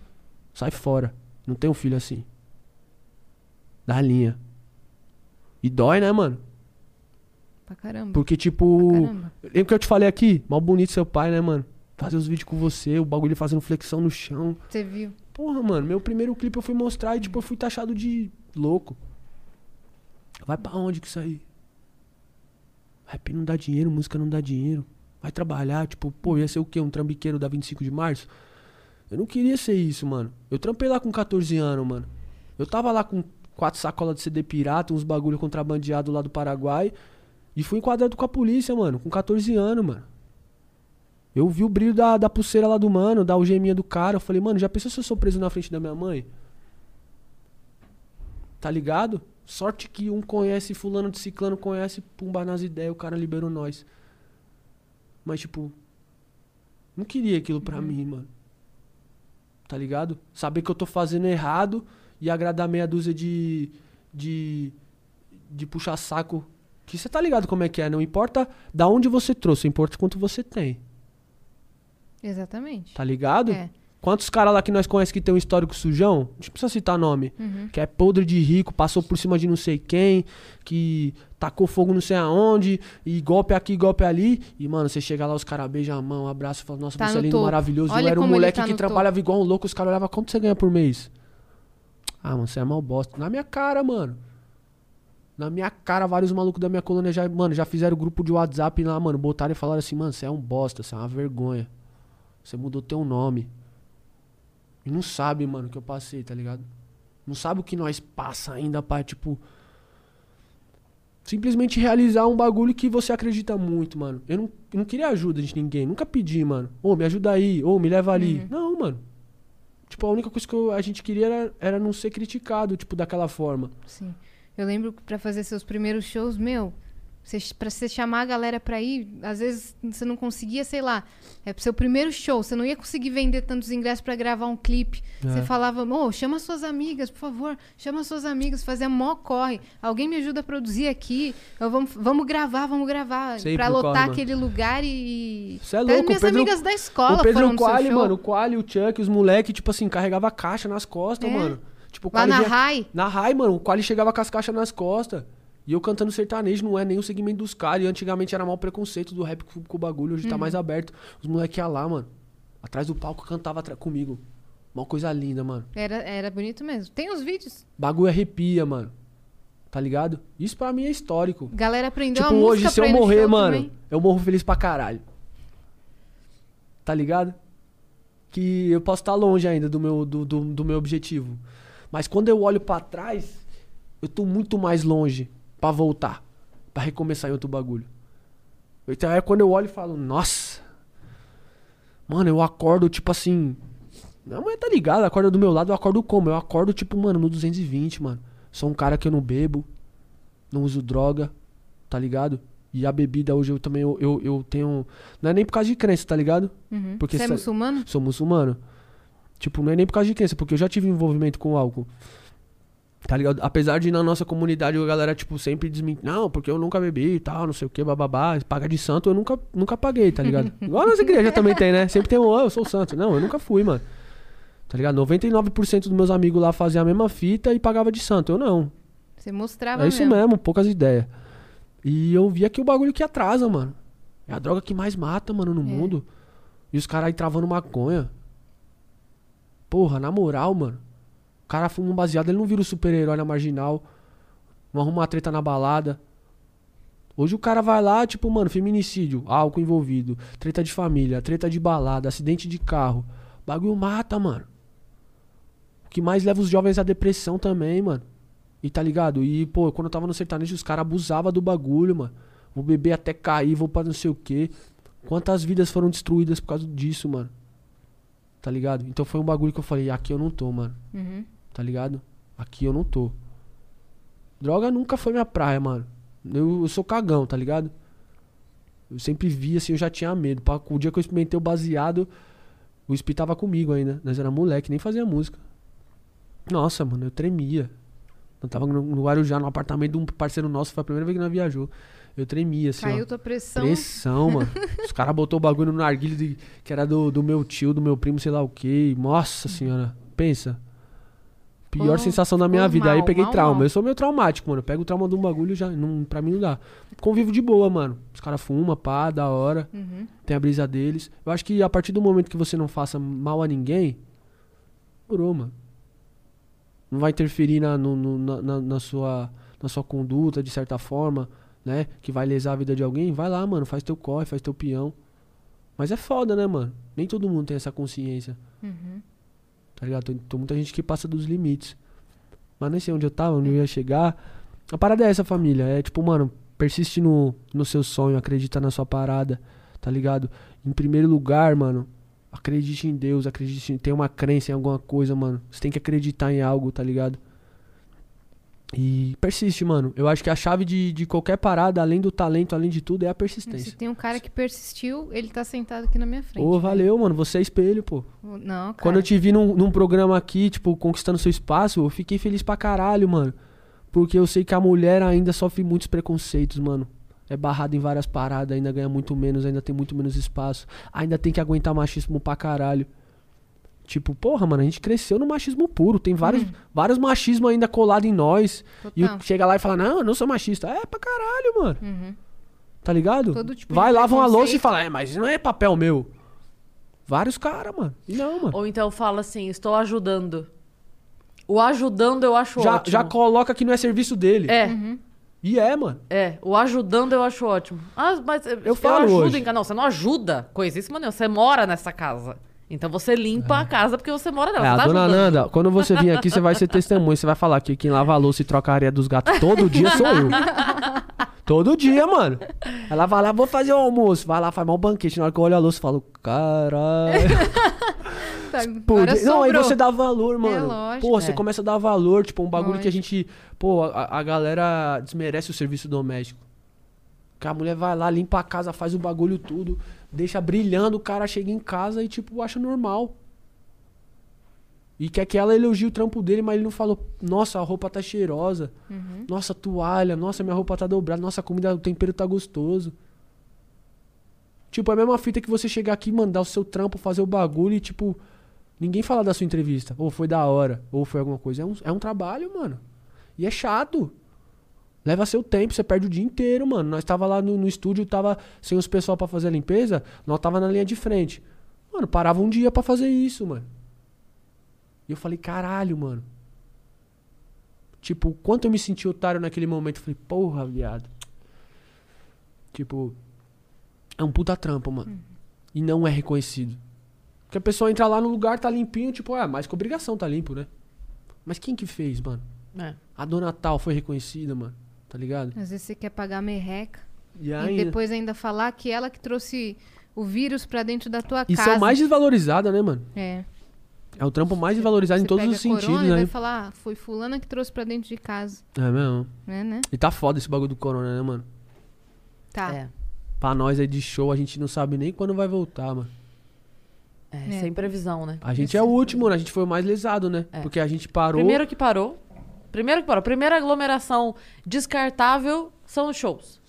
Sai fora. Não tem um filho assim. Da linha. E dói, né, mano? Pra caramba. Porque, tipo. Caramba. Lembra que eu te falei aqui? Mal bonito seu pai, né, mano? Fazer os vídeos com você, o bagulho fazendo flexão no chão. Você viu? Porra, mano, meu primeiro clipe eu fui mostrar e, tipo, eu fui taxado de louco. Vai pra onde que isso aí? Rap não dá dinheiro, música não dá dinheiro. Vai trabalhar, tipo, pô, ia ser o quê? Um trambiqueiro da 25 de março? Eu não queria ser isso, mano. Eu trampei lá com 14 anos, mano. Eu tava lá com quatro sacolas de CD pirata, uns bagulho contrabandeado lá do Paraguai. E fui enquadrado com a polícia, mano, com 14 anos, mano. Eu vi o brilho da, da pulseira lá do mano, da algeminha do cara. Eu falei, mano, já pensou se eu sou preso na frente da minha mãe? Tá ligado? Sorte que um conhece fulano de ciclano, conhece Pumba nas ideias, o cara liberou nós. Mas, tipo, não queria aquilo pra mim, mano. Tá ligado? Saber que eu tô fazendo errado e agradar meia dúzia de. de. de puxar saco. Que você tá ligado como é que é, não importa da onde você trouxe, importa quanto você tem. Exatamente. Tá ligado? É. Quantos caras lá que nós conhecemos que tem um histórico sujão? A gente precisa citar nome. Que é podre de rico, passou por cima de não sei quem, que tacou fogo não sei aonde, e golpe aqui, golpe ali. E, mano, você chega lá, os caras beijam a mão, abraçam e falam, nossa, Tá você é no lindo, topo. maravilhoso. Olha eu era um moleque tá que trabalhava igual um louco, os caras olhavam, quanto você ganha por mês? Ah, mano, você é mal bosta. Na minha cara, mano. Na minha cara, vários malucos da minha colônia já, mano, já fizeram grupo de WhatsApp lá, mano, botaram e falaram assim, mano, você é um bosta, você é uma vergonha. Você mudou teu nome. E não sabe, mano, o que eu passei, tá ligado? Não sabe o que nós passa ainda pra, tipo. Simplesmente realizar um bagulho que você acredita muito, mano. Eu não, eu não queria ajuda de ninguém, nunca pedi, mano. Ô, me ajuda aí, ô, me leva ali. Não, mano. Tipo, a única coisa que eu- a gente queria era, era não ser criticado, tipo, daquela forma. Sim. Eu lembro que pra fazer seus primeiros shows, meu, você, pra você chamar a galera pra ir, às vezes você não conseguia, sei lá, é pro seu primeiro show, você não ia conseguir vender tantos ingressos pra gravar um clipe. Você É. falava, ô, chama suas amigas, por favor, chama suas amigas, fazia mó corre. Alguém me ajuda a produzir aqui, eu vamos, vamos gravar, vamos gravar, corre, lotar mano. aquele lugar e... Cê é Até louco, o minhas Pedro- amigas da escola o Pedro foram Quali, mano, o Quali, o Chuck, os moleques, tipo assim, carregava caixa nas costas, É. mano. Tipo, Lá na Rai, Na Rai, mano, o Quali chegava com as caixas nas costas. E eu cantando sertanejo não é nem o segmento dos caras. E antigamente era mal preconceito do rap com, o bagulho, hoje tá mais aberto. Os moleques iam lá, mano. Atrás do palco cantava comigo. Uma coisa linda, mano. era, era bonito mesmo. Tem os vídeos, Bagulho arrepia, mano. Tá ligado? Isso pra mim é histórico. galera aprendeu tipo, a hoje, se eu morrer, mano, também. eu morro feliz pra caralho. Tá ligado? Que eu posso estar longe ainda do meu, do, do, do meu objetivo. Mas quando eu olho pra trás, eu tô muito mais longe pra voltar. Pra recomeçar em outro bagulho. Então é quando eu olho e falo, nossa. Mano, eu acordo tipo assim. Minha mãe tá ligada, acorda do meu lado, eu acordo como? Eu acordo tipo, mano, no 220, mano. Sou um cara que eu não bebo, não uso droga, tá ligado? E a bebida hoje eu também eu, eu, eu tenho. Não é nem por causa de crença, tá ligado? Uhum. Porque Você é sa- muçulmano? Sou muçulmano. Tipo, não é nem por causa de crença, porque eu já tive envolvimento com álcool. Tá ligado? Apesar de na nossa comunidade a galera, tipo, sempre desmentir. Não, porque eu nunca bebi e tal, não sei o que, bababá. Paga de santo, eu nunca, nunca paguei, tá ligado? Igual a nossa igreja também tem, né? Sempre tem um, "Ah, eu sou santo. Não, eu nunca fui, mano. Tá ligado? 99% dos meus amigos lá faziam a mesma fita e pagava de santo. Eu não. Você mostrava É isso mesmo. mesmo, poucas ideias. E eu via que o bagulho que atrasa, mano. É a droga que mais mata, mano, no É. mundo. E os caras aí travando maconha. Porra, na moral, mano. O cara fuma um baseado, ele não vira o super-herói na marginal. Não arruma uma treta na balada. Hoje o cara vai lá, tipo, mano, feminicídio, álcool envolvido, treta de família, treta de balada, acidente de carro. Bagulho mata, mano. O que mais leva os jovens à depressão também, mano. E tá ligado? E, pô, quando eu tava no sertanejo, os caras abusavam do bagulho, mano. Vou beber até cair, vou pra não sei o quê. Quantas vidas foram destruídas por causa disso, mano? Tá ligado? Então foi um bagulho que eu falei, aqui eu não tô, mano. Uhum. Tá ligado? Aqui eu não tô. Droga nunca foi minha praia, mano. Eu, eu sou cagão, tá ligado? Eu sempre vi assim, eu já tinha medo. O dia que eu experimentei o baseado, o Spi tava comigo ainda. Nós era moleque, nem fazia música. Nossa, mano, eu tremia. Eu tava no, no Guarujá, no apartamento de um parceiro nosso, foi a primeira vez que nós viajou. Eu tremia, assim, ó. Caiu tua pressão. Pressão, mano. Os caras botou o bagulho no narguilho de- que era do, do meu tio, do meu primo, sei lá o quê. Nossa senhora, pensa. Pior Ficou- sensação da minha vida. Aí mal, peguei mal, trauma. mal. Eu sou meio traumático, mano. Eu pego o trauma de um bagulho já. Não, pra mim não dá. Convivo de boa, mano. Os caras fumam, pá, da hora. Uhum. Tem a brisa deles. Eu acho que a partir do momento que você não faça mal a ninguém, morou, mano. Não vai interferir na, no- no- na- na sua, na sua conduta, de certa forma, né? Que vai lesar a vida de alguém. Vai lá, mano. Faz teu corre, faz teu peão. Mas é foda, né, mano? Nem todo mundo tem essa consciência. Uhum. Tá ligado? Tem, tem muita gente que passa dos limites. Mas nem sei onde eu tava, onde eu ia chegar. A parada é essa, família. É tipo, mano, persiste no, no seu sonho, acredita na sua parada, tá ligado? Em primeiro lugar, mano, acredite em Deus, acredite em. Tem uma crença em alguma coisa, mano. Você tem que acreditar em algo, tá ligado? E persiste, mano. Eu acho que a chave de, de qualquer parada, além do talento, além de tudo, é a Se persistência. tem um cara que persistiu, ele tá sentado aqui na minha frente. Ô, valeu, mano. Você é espelho, pô. Não, cara. Quando eu te vi num, num programa aqui, tipo, conquistando seu espaço, eu fiquei feliz pra caralho, mano. Porque eu sei que a mulher ainda sofre muitos preconceitos, mano. É barrada em várias paradas, ainda ganha muito menos, ainda tem muito menos espaço. Ainda tem que aguentar machismo pra caralho. Tipo, porra, mano, a gente cresceu no machismo puro. Tem vários, vários machismos ainda colados em nós. E Total. o- chega lá e fala, não, eu não sou machista. É pra caralho, mano. Uhum. Tá ligado? Todo tipo Vai, lava uma louça e fala, é, mas não é papel meu. Vários caras, mano. E não, mano. Ou então fala assim, estou ajudando. O ajudando eu acho Já, ótimo. já coloca que não é serviço dele. É, Uhum. E é, mano. é. O ajudando eu acho ótimo. Ah, mas eu, Eu falo ajudo hoje. em. Não, você não ajuda. Coisíssima nenhuma. Você mora nessa casa. Então você limpa a casa porque você mora nela. É, você a tá dona ajudando. Nanda, quando você vir aqui, você vai ser testemunha. Você vai falar que quem lava a louça e troca a areia dos gatos todo dia sou eu. todo dia, mano. Ela vai lá, vou fazer o almoço. Vai lá, faz mal banquete. Na hora que eu olho a louça, eu falo, caralho. Tá, não, aí você dá valor, mano. lógico. Pô, você É. começa a dar valor, tipo, um bagulho que a Lógico. gente. Pô, a, a galera desmerece o serviço doméstico. Que a mulher vai lá, limpa a casa, faz o bagulho tudo, deixa brilhando, o cara chega em casa e, tipo, acha normal. E quer que ela elogie o trampo dele, mas ele não falou, nossa, a roupa tá cheirosa. Uhum. Nossa, toalha, nossa, minha roupa tá dobrada, nossa, a comida, o tempero tá gostoso. Tipo, é a mesma fita que você chegar aqui, mandar o seu trampo, fazer o bagulho e, tipo, ninguém fala da sua entrevista. Ou foi da hora, ou foi alguma coisa. É um, é um trabalho, mano. E é chato. Leva seu tempo, você perde o dia inteiro, mano. Nós tava lá no, no estúdio, tava sem os pessoal pra fazer a limpeza, nós tava na linha de frente. Mano, parava um dia pra fazer isso, mano. E eu falei, caralho, mano. Tipo, quanto eu me senti otário naquele momento. Eu falei, porra, viado. Tipo, é um puta trampo, mano. E não é reconhecido. Porque a pessoa entra lá no lugar, tá limpinho, tipo, é, mais que obrigação tá limpo, né? Mas quem que fez, mano? É. A dona tal foi reconhecida, mano. Tá ligado? Às vezes você quer pagar merreca. E E ainda. depois ainda falar que ela que trouxe o vírus pra dentro da tua E casa. são mais desvalorizadas, né, mano? É. É o trampo mais desvalorizado Você em todos pega os sentidos, e vai né? falar, ah, foi fulana que trouxe pra dentro de casa. É mesmo. Né, né? E tá foda esse bagulho do corona, né, mano? Tá. É. Pra nós aí de show, a gente não sabe nem quando vai voltar, mano. É, É. sem previsão, né? A gente é o último, né? A gente foi o mais lesado, né? É. Porque a gente parou. Primeiro que parou. Primeiro que parou. Primeira aglomeração descartável são os shows.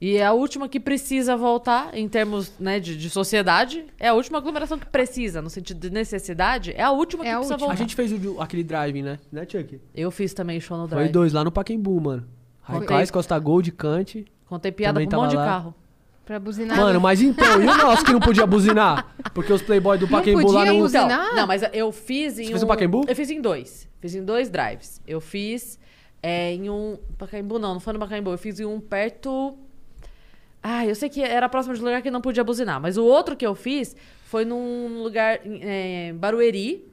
E é a última que precisa voltar, em termos né, de, de sociedade, é a última aglomeração que precisa, no sentido de necessidade, é a última É que a precisa última. voltar. A gente fez o de- aquele driving, né? Né, Chuck? Eu fiz também show no Foi drive. dois lá no Pacaembu, mano. Raikais, Costa Gold, Cante. Contei piada com um monte de lá. carro. Pra buzinar. Mano, mas então, e o nosso que não podia buzinar? Porque os playboy do Pacaembu lá não... buzinar? Então, não, mas eu fiz em Você um... fez no Pacaembu? Eu fiz em dois. Fiz em dois drives. Eu fiz é, em um... Pacaembu não, não foi no Pacaembu. Eu fiz em um perto... Ah, eu sei que era próximo de um lugar que não podia buzinar. Mas o outro que eu fiz foi num lugar é, Barueri,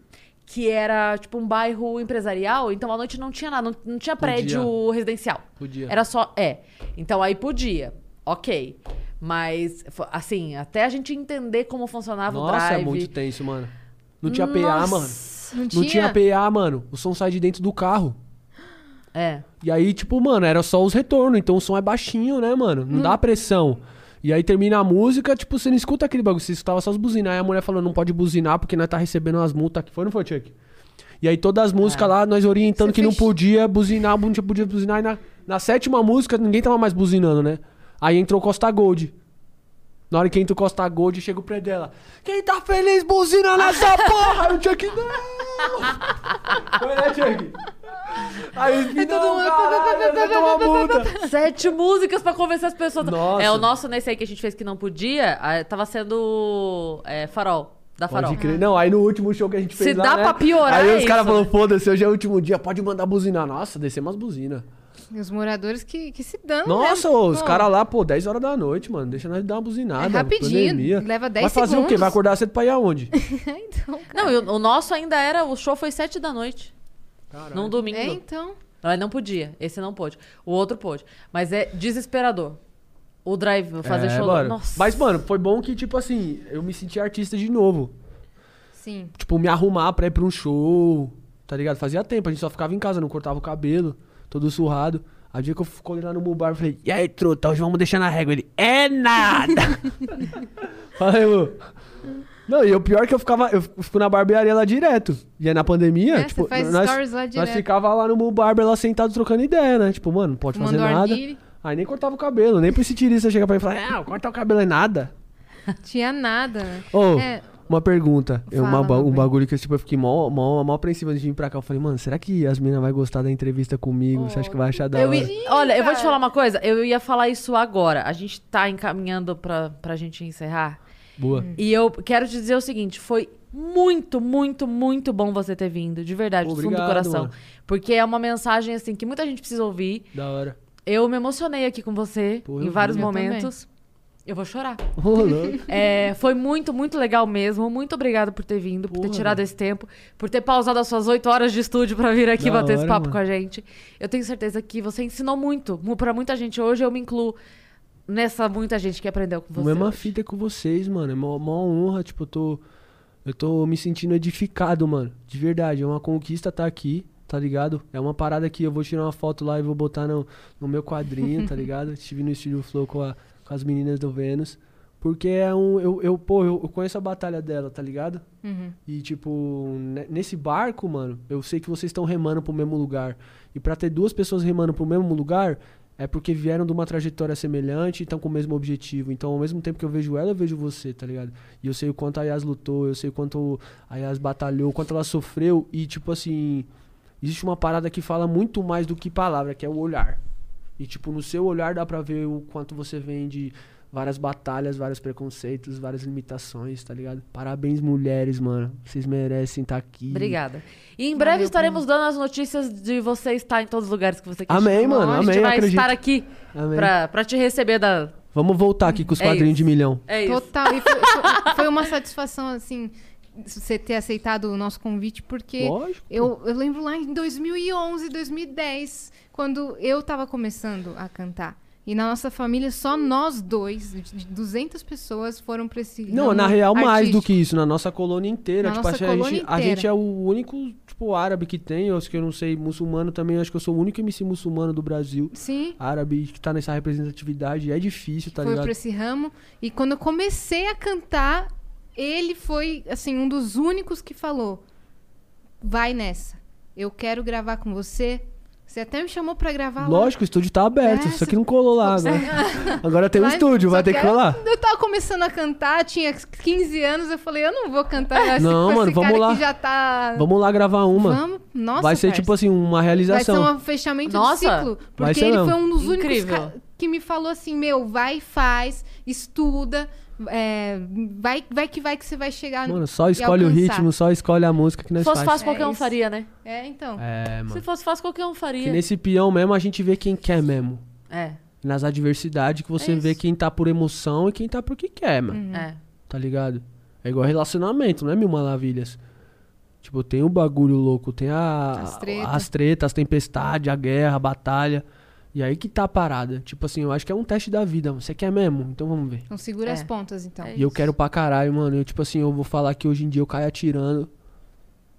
que era tipo um bairro empresarial. Então à noite não tinha nada, não, não tinha prédio residencial. Podia. Era só. É. Então aí podia. Ok. Mas, assim, até a gente entender como funcionava o Nossa, drive. é muito tenso, mano. Não tinha PA, mano. Não Não tinha? tinha PA, mano. O som sai de dentro do carro. É. E aí, tipo, mano, era só os retornos. Então o som é baixinho, né, mano? Não dá pressão. E aí termina a música, tipo, você não escuta aquele bagulho. Você escutava só os buzinar. Aí a mulher falou, não pode buzinar porque nós tá recebendo umas multas aqui. Foi não foi, Chuck? E aí todas as músicas lá, nós orientando Você que não fez- podia buzinar, não podia buzinar. E na, na sétima música, ninguém tava mais buzinando, né? Aí entrou Costa Gold. Na hora que entra o Costa Gold, chega o pré dela. Quem tá feliz buzinando essa porra? Aí o Chuck, não! Foi, né, Chuck? Aí, não, todo mundo- caralho, vai tomar multa. Sete músicas pra convencer as pessoas. Nossa. É, o nosso nesse aí que a gente fez que não podia, tava sendo é, Farol. Da Farol. Pode crer. Não, aí no último show que a gente Se fez lá, dá né? pra piorar Aí os isso, caras falaram, foda-se, hoje é o último dia, pode mandar buzinar. Nossa, descer umas buzinas. Os moradores que, que se dão. Nossa, né? os caras lá, pô, 10 horas da noite, mano. Deixa nós dar uma buzinada. É rapidinho, pandemia. leva 10 Vai fazer o quê? segundos. Vai acordar cedo pra ir aonde? então, cara. Não, o, nosso ainda era. O show foi sete da noite. Num domingo. É, então. Mas não podia. Esse não pôde. O outro pôde. Mas é desesperador. O drive, fazer É, show. mano. Nossa. Mas, mano, foi bom que, tipo assim, eu me senti artista de novo. Sim. Tipo, me arrumar pra ir pra um show, tá ligado? Fazia tempo, a gente só ficava em casa, não cortava o cabelo, todo surrado. O dia que eu colei lá no Mubar, eu falei, e aí, truta, hoje vamos deixar na régua. Ele, é nada! Falei, mano. Não, e o pior é que eu ficava, eu fico na barbearia lá direto. E aí na pandemia, É, tipo, você faz nós, stories lá nós ficava lá no Mubarber lá sentado trocando ideia, né? Tipo, mano, não pode fazer nada. arguile. Aí nem cortava o cabelo, nem pro esse tirista chegar pra mim e falar, ah, cortar o cabelo é nada. Tinha nada? Ô, É. uma pergunta. Eu, Fala, uma, ba- um bagulho que tipo, eu fiquei mó, mó, mó apreensiva de vir pra cá. Eu falei, mano, será que as meninas vão gostar da entrevista comigo? Você acha que vai achar da Eu hora? ia- olha, eu vou te falar uma coisa. Eu ia falar isso agora. A gente tá encaminhando pra, pra gente encerrar. Boa. E eu quero te dizer o seguinte: foi muito, muito, muito bom você ter vindo. De verdade, do fundo do Obrigado, coração. mano. Porque é uma mensagem, assim, que muita gente precisa ouvir. Da hora. Eu me emocionei aqui com você Pô, em eu vários vi. Eu momentos. Eu vou chorar. É, foi muito, muito legal mesmo. Muito obrigada por ter vindo, por ter Porra. tirado esse tempo, por ter pausado as suas oito horas de estúdio pra vir aqui Da bater esse hora, papo mano. com a gente. Eu tenho certeza que você ensinou muito. Mu- Pra muita gente hoje, eu me incluo nessa muita gente que aprendeu com você. Mesma hoje. fita com vocês, mano. É mó, mó honra, tipo, eu tô. Eu tô me sentindo edificado, mano. De verdade. É uma conquista tá aqui, tá ligado? É uma parada que eu vou tirar uma foto lá e vou botar no, no meu quadrinho, tá ligado? Estive no Estúdio Flow com, a- com as meninas do Vênus. Porque é um. Eu, eu, pô, eu, eu conheço a batalha dela, tá ligado? Uhum. E, tipo, ne- nesse barco, mano, eu sei que vocês estão remando pro mesmo lugar. E pra ter duas pessoas remando pro mesmo lugar, é porque vieram de uma trajetória semelhante e estão com o mesmo objetivo. Então, ao mesmo tempo que eu vejo ela, eu vejo você, tá ligado? E eu sei o quanto a Yas lutou, eu sei o quanto a Yas batalhou, o quanto ela sofreu. E, tipo assim, existe uma parada que fala muito mais do que palavra, que é o olhar. E, tipo, no seu olhar dá pra ver o quanto você vem de várias batalhas, vários preconceitos, várias limitações, tá ligado? Parabéns, mulheres, mano. Vocês merecem estar aqui. Obrigada. E em breve Valeu, estaremos dando as notícias de você estar em todos os lugares que você quiser. Amém, mano, A gente amém, vai acredito. estar aqui Amém. pra, pra te receber da. Vamos voltar aqui com os É quadrinhos isso. de milhão. É isso. Total. E foi, foi- foi uma satisfação, assim, você ter aceitado o nosso convite, porque Lógico. eu, eu lembro lá em 2011, 2010, quando eu tava começando a cantar. E na nossa família, só nós dois, de 200 pessoas, foram pra esse. Não, na real, mais do artístico. que isso. Na nossa colônia inteira. Na tipo, nossa a, gente, colônia a inteira. gente é o único, tipo, árabe que tem. Eu acho que eu não sei, muçulmano também. Acho que eu sou o único MC muçulmano do Brasil. Sim. Árabe que tá nessa representatividade. É difícil, tá foi ligado? pra esse ramo. E quando eu comecei a cantar, ele foi, assim, um dos únicos que falou: vai nessa. Eu quero gravar com você. Você até me chamou pra gravar lá. Lógico, o estúdio tá aberto. É, só que não colou lá agora. agora tem um Mas estúdio, vai ter que colar. Eu tava começando a cantar, tinha 15 anos, eu falei, eu não vou cantar esse, Não, com mano, esse vamos cara lá. que já tá... Vamos lá gravar uma. Vamos? Nossa, vai ser parça. tipo assim, uma Vai ser realização. um fechamento Nossa. de ciclo. Porque ele mesmo. foi um dos únicos Incrível. ca- que me falou assim, meu, vai e faz, estuda, é, vai, vai que vai que você vai chegar... Mano, só escolhe o ritmo, só escolhe a música que Se nós fosse faz. fácil, qualquer É um isso. faria, né? É, então. É, Se mano. fosse fácil, qualquer um Que faria. nesse peão mesmo a gente vê quem quer mesmo. É, Nas adversidades que você É vê isso. quem tá por emoção e quem tá por que quer, mano. Uhum. é. Tá ligado? É igual relacionamento, não é mil maravilhas. Tipo, tem o bagulho louco, tem a, As treta. as tretas, as tempestades, a guerra, a batalha. E aí que tá a parada. Tipo assim, eu acho que é um teste da vida. Você quer mesmo? Então vamos ver. Então segura É. as pontas, então. É E eu quero pra caralho, mano. Eu, tipo assim, eu vou falar que hoje em dia eu caio atirando.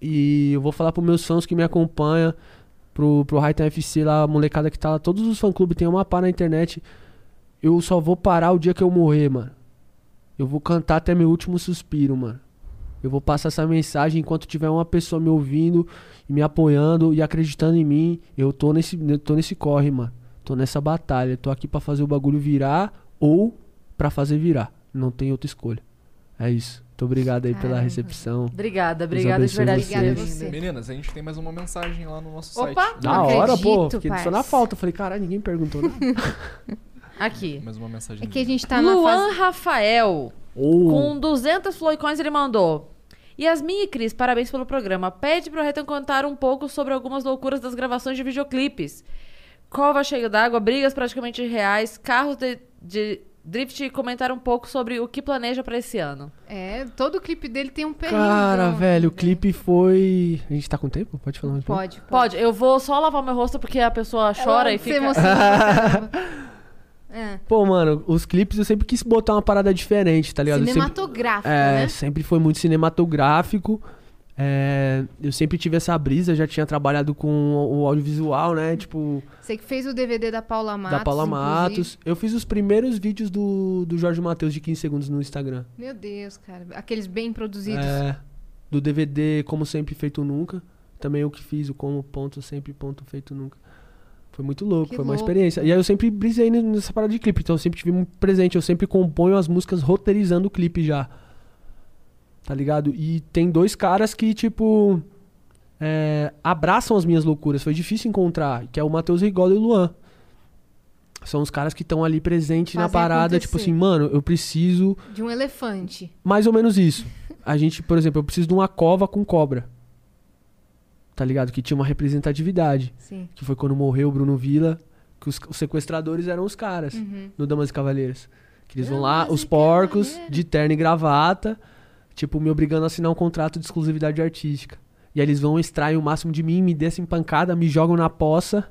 E eu vou falar pros meus fãs que me acompanham, pro, pro Raitan FC lá, a molecada que tá lá, todos os fã-clubes tem uma pá na internet. Eu só vou parar o dia que eu morrer, mano. Eu vou cantar até meu último suspiro, mano. Eu vou passar essa mensagem enquanto tiver uma pessoa me ouvindo e me apoiando e acreditando em mim. Eu tô nesse, eu tô nesse corre, mano. Tô nessa batalha. Tô aqui pra fazer o bagulho virar ou pra fazer virar. Não tem outra escolha. É isso. Muito obrigado aí pela Caramba. recepção. Obrigada, obrigada de verdade. vocês. Obrigada você. Meninas, a gente tem mais uma mensagem lá no nosso Opa! site. Da Não hora, pô. Fiquei só na falta. Falei, caralho, ninguém perguntou? Aqui. Mais uma mensagem. É que a gente tá na Luan fase... Rafael, Ou. com 200 floicões, ele mandou. Yasmin e Cris, parabéns pelo programa. Pede pro Retan contar um pouco sobre algumas loucuras das gravações de videoclipes. Cova cheia d'água, brigas praticamente reais, carros de, de drift e comentar um pouco sobre o que planeja pra esse ano. É, todo clipe dele tem um perrengue. Cara, velho, o clipe foi. A gente tá com tempo? Pode falar mais um pouco? Pode, pode. Pode, eu vou só lavar meu rosto porque a pessoa chora Ela e fica. emociona caramba. É. Pô, mano, os clipes eu sempre quis botar uma parada diferente, tá ligado? Eu sempre- Cinematográfico, É, né? sempre foi muito cinematográfico. É, eu sempre tive essa brisa, já tinha trabalhado com o audiovisual, né? Tipo, Você que fez o DVD da Paula Matos. da Paula inclusive. Matos. Eu fiz os primeiros vídeos do, do Jorge Matheus de 15 segundos no Instagram. Meu Deus, cara. Aqueles bem produzidos. É, do DVD Como Sempre Feito Nunca. Também eu que fiz o Como Ponto Sempre Ponto Feito Nunca. Foi muito louco, Que foi uma louco. experiência. E aí eu sempre brisei nessa parada de clipe, então eu sempre tive muito presente. Eu sempre componho as músicas roteirizando o clipe já. Tá ligado? E tem dois caras que, tipo, é, abraçam as minhas loucuras. Foi difícil encontrar, que é o Matheus Rigola e o Luan. São os caras que estão ali presentes na parada, tipo acontecer. assim, mano, eu preciso De um elefante. mais ou menos isso. A gente, por exemplo, eu preciso de uma cova com cobra. Tá ligado? Que tinha uma representatividade. Sim. Que foi quando morreu o Bruno Villa, que os, os sequestradores eram os caras Uhum. no Damas e Cavaleiras. Que eles vão lá, os porcos, de terno e gravata, tipo, me obrigando a assinar um contrato de exclusividade artística. E aí eles vão, extraem o máximo de mim, me descem pancada, me jogam na poça.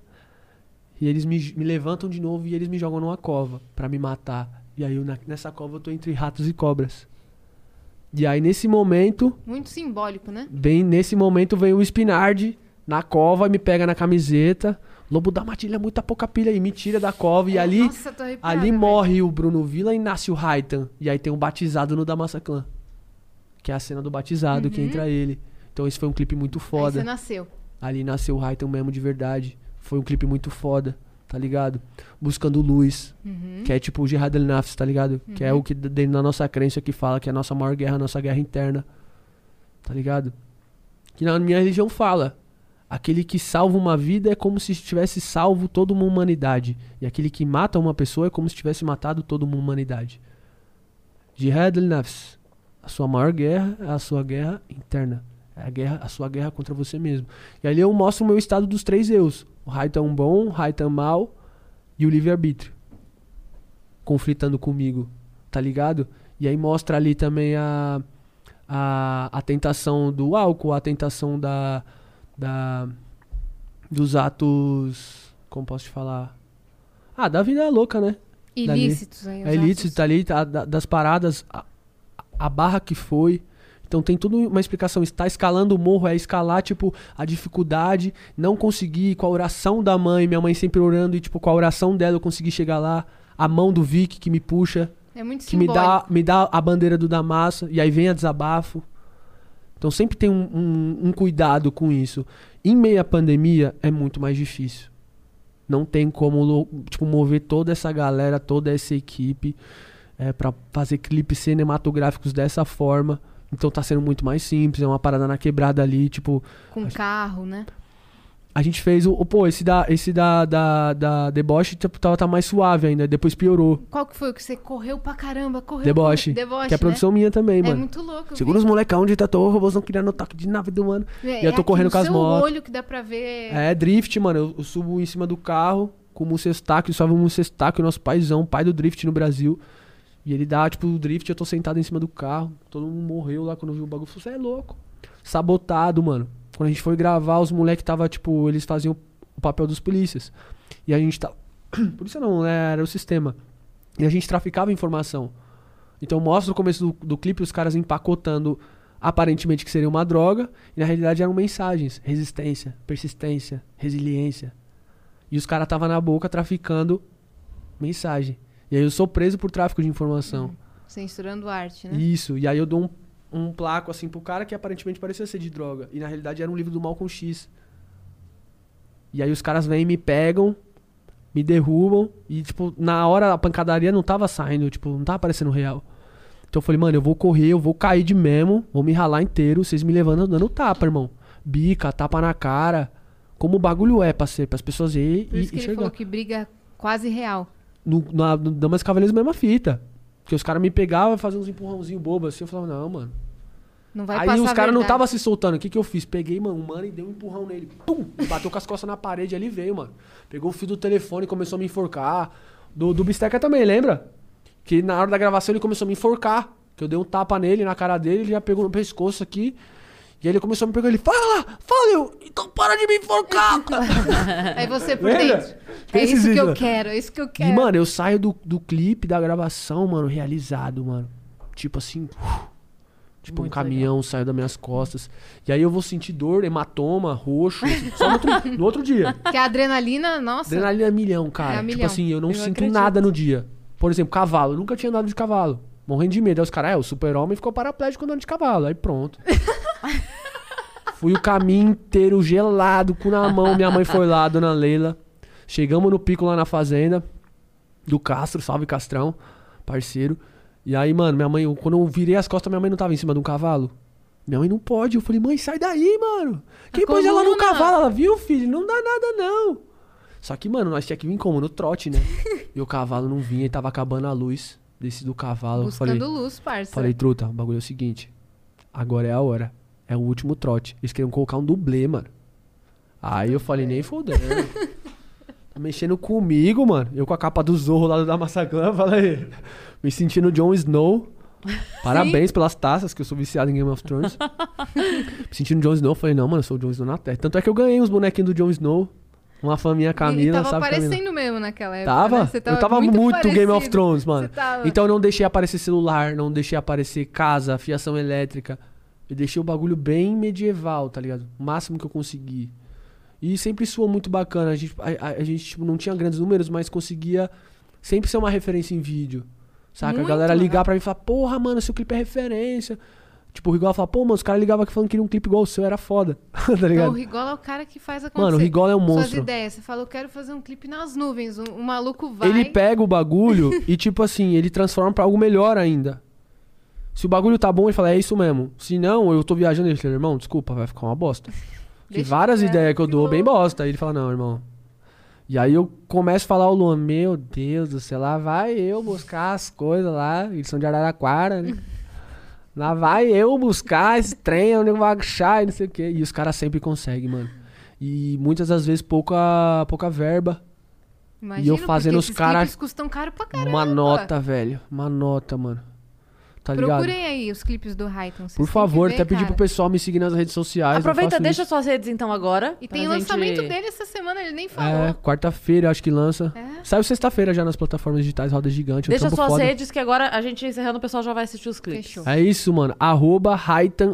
E eles me, me levantam de novo e eles me jogam numa cova pra me matar. E aí eu, na- nessa cova eu tô entre ratos e cobras. E aí nesse momento, Muito simbólico, né? bem nesse momento vem o Spinard na cova e me pega na camiseta. Lobo da matilha, muita pouca pilha aí, me tira da cova. E ali, Nossa, ali velho. morre o Bruno Villa e nasce o Raitan. E aí tem um batizado no Damassa Clan. Que é a cena do batizado que entra ele. Então esse foi um clipe muito Uhum. Aí foda. você nasceu. Ali nasceu o Raitan mesmo de verdade. Foi um clipe muito foda, tá ligado? Buscando luz, Uhum. que é tipo o Jihad al-Nafs, tá ligado? Que é o que d- dentro da nossa crença que fala que é a nossa maior guerra, a nossa guerra interna. Tá ligado? Que na minha religião fala, aquele que salva uma vida é como se tivesse salvo toda uma humanidade, e aquele que mata uma pessoa é como se tivesse matado toda uma humanidade. Jihad al-Nafs, a sua maior guerra é a sua guerra interna. É a, guerra, a sua guerra contra você mesmo. E ali eu mostro o meu estado dos três eus. O Raitan bom, o Raitan mal e o livre-arbítrio. Conflitando comigo, tá ligado? E aí mostra ali também a, a, a tentação do álcool, a tentação da, da dos atos, como posso te falar? Ah, da vida louca, né? Dali. Ilícitos aí. os É atos. tá ali, tá, da- das paradas, a, barra que foi. Então tem tudo uma explicação. Está escalando o morro, é escalar, tipo, a dificuldade, não conseguir com a oração da mãe, minha mãe sempre orando, e tipo, com a oração dela eu consegui chegar lá. A mão do Vic que me puxa, É muito que me dá, me dá a bandeira do Damassa, e aí vem a desabafo. Então sempre tem um, um- um cuidado com isso. Em meio à pandemia é muito mais difícil. Não tem como tipo, mover toda essa galera, toda essa equipe é, para fazer clipes cinematográficos dessa forma. Então tá sendo muito mais simples, é uma parada na quebrada ali, tipo, Com carro, né? a gente fez o. Pô, esse da, esse da, da, da Deboche tipo, tava, tá mais suave ainda, depois piorou. Qual que foi o que você correu pra caramba? Correu Deboche. correu- Deboche, que é né? produção minha também, É mano. muito louco. Segura os molecão de tatu, o robôzão criando toque de nave do mano. É, e eu é tô aqui correndo no com as motos. olho que dá pra ver. É, drift, mano. Eu, eu subo em cima do carro com o Mucestaque, salve o Mucestaque, o nosso paizão, pai do drift no Brasil. E ele dá, tipo, o drift, eu tô sentado em cima do carro. Todo mundo morreu lá quando viu o bagulho. Você é louco. Sabotado, mano. Quando a gente foi gravar, os moleques tava, tipo, eles faziam o papel dos polícias. E a gente tá. Polícia não, né? Era o sistema. E a gente traficava informação. Então mostra no começo do, do clipe os caras empacotando aparentemente que seria uma droga, e na realidade eram mensagens: resistência, persistência, resiliência. E os caras estavam na boca traficando mensagem. E aí eu sou preso por tráfico de informação. Censurando arte, né? Isso. E aí eu dou um, um placo assim pro cara que aparentemente parecia ser de droga. E na realidade era um livro do Malcolm X. E aí os caras vêm e me pegam, me derrubam. E, tipo, na hora a pancadaria não tava saindo, tipo, não tava parecendo real. Então eu falei, mano, eu vou correr, eu vou cair de mesmo, vou me ralar inteiro, vocês me levando dando tapa, irmão. Bica, tapa na cara. Como o bagulho é pra ser, pras pessoas Por e isso que ele falou que briga quase real. No, na, no Damas Cavaleiros, mesma fita. Porque os caras me pegavam e faziam uns empurrãozinhos bobos assim. Eu falava, não, mano. Não vai Aí os caras não estavam se soltando. O que, que eu fiz? Peguei, mano, um mano e dei um empurrão nele. Pum! Bateu com as costas na parede ali veio, mano. Pegou o fio do telefone e começou a me enforcar. Do, do Bisteca também, lembra? Que na hora da gravação ele começou a me enforcar. Que eu dei um tapa nele, na cara dele, ele já pegou no pescoço aqui. E aí ele começou a me pegar, ele, fala, fala, eu, então para de me enforcar. Aí você por Lembra? dentro. Tem É isso que eu vídeos. quero, é isso que eu quero. E, mano, eu saio do, do clipe, da gravação, mano, realizado, mano. Tipo assim. uf, tipo, um Muito caminhão saiu das minhas costas. E aí eu vou sentir dor, hematoma, roxo. só no outro, no outro dia. Que a adrenalina, nossa. Adrenalina é milhão, cara. É tipo milhão. assim, eu não Eu sinto acredito. nada no dia. Por exemplo, cavalo. Eu nunca tinha andado de cavalo. Morrendo de medo. Aí os caras, é, o super-homem ficou paraplégico andando de cavalo. Aí pronto. Fui o caminho inteiro gelado, com na mão. Minha mãe foi lá, dona Leila. Chegamos no pico lá na fazenda do Castro, salve Castrão, parceiro. E aí, mano, minha mãe, quando eu virei as costas, minha mãe não tava em cima de um cavalo. Minha mãe não pode. Eu falei, mãe, sai daí, mano. Quem pôs ela no coluna. cavalo? Ela viu, filho? Não dá nada, não. Só que, mano, nós tinha que vir como? No trote, né? e o cavalo não vinha e tava acabando a luz. Desci do cavalo. Buscando falei, luz, parça. falei, truta, o bagulho é o seguinte. Agora é a hora. É o último trote. Eles queriam colocar um dublê, mano. Aí eu falei, nem fodendo. Tá mexendo comigo, mano. Eu com a capa do Zorro lá da Massaclan, falei. Me sentindo Jon Snow. Parabéns pelas taças, que eu sou viciado em Game of Thrones. Me sentindo Jon Snow, falei, não, mano, eu sou o Jon Snow na Terra. Tanto é que eu ganhei uns bonequinhos do Jon Snow. Uma fã minha, e Camila, tava sabe Camila? aparecendo mesmo naquela época. Tava? né? Você eu tava muito, Game of. Thrones, mano. Tava. Então eu não deixei aparecer celular, não deixei aparecer casa, fiação elétrica. Eu deixei o bagulho bem medieval, tá ligado? O máximo que eu consegui. E sempre soou muito bacana. A gente, a, a- a gente tipo, não tinha grandes números, mas conseguia sempre ser uma referência em vídeo. Saca? Muito a galera legal. ligar pra mim e falar, porra, mano, seu clipe é referência. Tipo, o Rigol fala, pô, mano, os caras ligavam aqui falando que queria um clipe igual o seu, era foda. tá Então, ligado? o Rigola é o cara que faz acontecer. Mano, o Rigol é um Suas monstro. ideias. Você falou, eu quero fazer um clipe nas nuvens. O, o maluco vai. Ele pega o bagulho e, tipo assim, ele transforma pra algo melhor ainda. Se o bagulho tá bom, ele fala, é isso mesmo. Se não, eu tô viajando, ele fala, irmão, desculpa, vai ficar uma bosta. Deixa várias ideias que eu dou, bem bosta. Aí ele fala, não, irmão. E aí eu começo a falar ao Luan, meu Deus do céu, lá vai eu buscar as coisas lá. Eles são de Araraquara, né? Lá vai eu buscar esse trem, onde eu vou achar e não sei o quê. E os caras sempre conseguem, mano. E muitas das vezes pouca, pouca verba. Imagina, e eu fazendo os esses cara- clipes custam caro pra caramba. Uma nota, velho. Uma nota, mano. Tá ligado? Procurem aí os clipes do Raiton. vocês Por favor, ver, até pedir pro pessoal me seguir nas redes sociais. Aproveita, deixa isso. suas redes então agora. E tem o gente- lançamento dele essa semana, ele nem falou. É, quarta-feira, acho que lança. É? Saiu sexta-feira já nas plataformas digitais, Roda Gigante. Deixa suas foda. redes que agora a gente encerrando, o pessoal já vai assistir os clipes. Fechou. É isso, mano. Arroba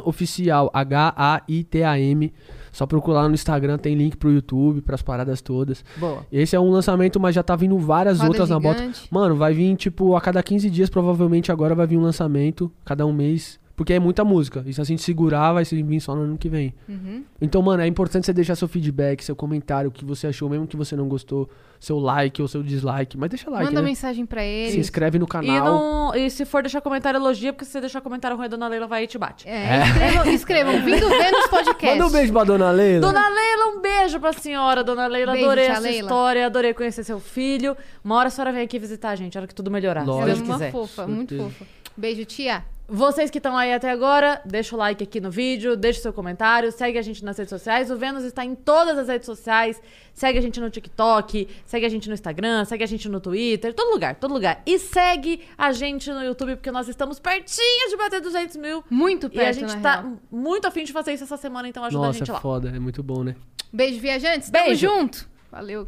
Oficial. H-A-I-T-A-M. Só procurar no Instagram, tem link pro YouTube, pras paradas todas. Boa. Esse é um lançamento, mas já tá vindo várias Roda outras na bota. Gigante. Mano, vai vir, tipo, a cada 15 dias, provavelmente agora vai vir um lançamento, cada um mês. Porque é muita música. E se a gente segurar, vai vir só no ano que vem. Uhum. Então, mano, é importante você deixar seu feedback, seu comentário, o que você achou, mesmo que você não gostou, seu like ou seu dislike. Mas deixa like, Manda né? mensagem pra Se ele. inscreve no E, canal. não, e se for deixar comentário, elogia, porque se você deixar comentário ruim, a dona Leila vai e te bate. É, escrevam, escrevam. Vindo Vênus Podcast. Manda um beijo pra dona Leila. Dona Leila, um beijo pra senhora, dona Leila. Beijo, adorei essa Leila. história, adorei conhecer seu filho. Uma hora a senhora vem aqui visitar a gente, a hora que tudo melhorar, Lógico. se Ela Deus é uma quiser. fofa, muito fofa. Beijo, tia. Vocês que estão aí até agora, deixa o like aqui no vídeo, deixa o seu comentário, segue a gente nas redes sociais. O Vênus está em todas as redes sociais. Segue a gente no TikTok, segue a gente no Instagram, segue a gente no Twitter, todo lugar, todo lugar. E segue a gente no YouTube, porque nós estamos pertinho de bater 200 mil. Muito E perto, a gente tá real. muito afim de fazer isso essa semana, então ajuda a Nossa, gente é lá. foda, é muito bom, né? Beijo, viajantes. Tamo Beijo. junto. Valeu.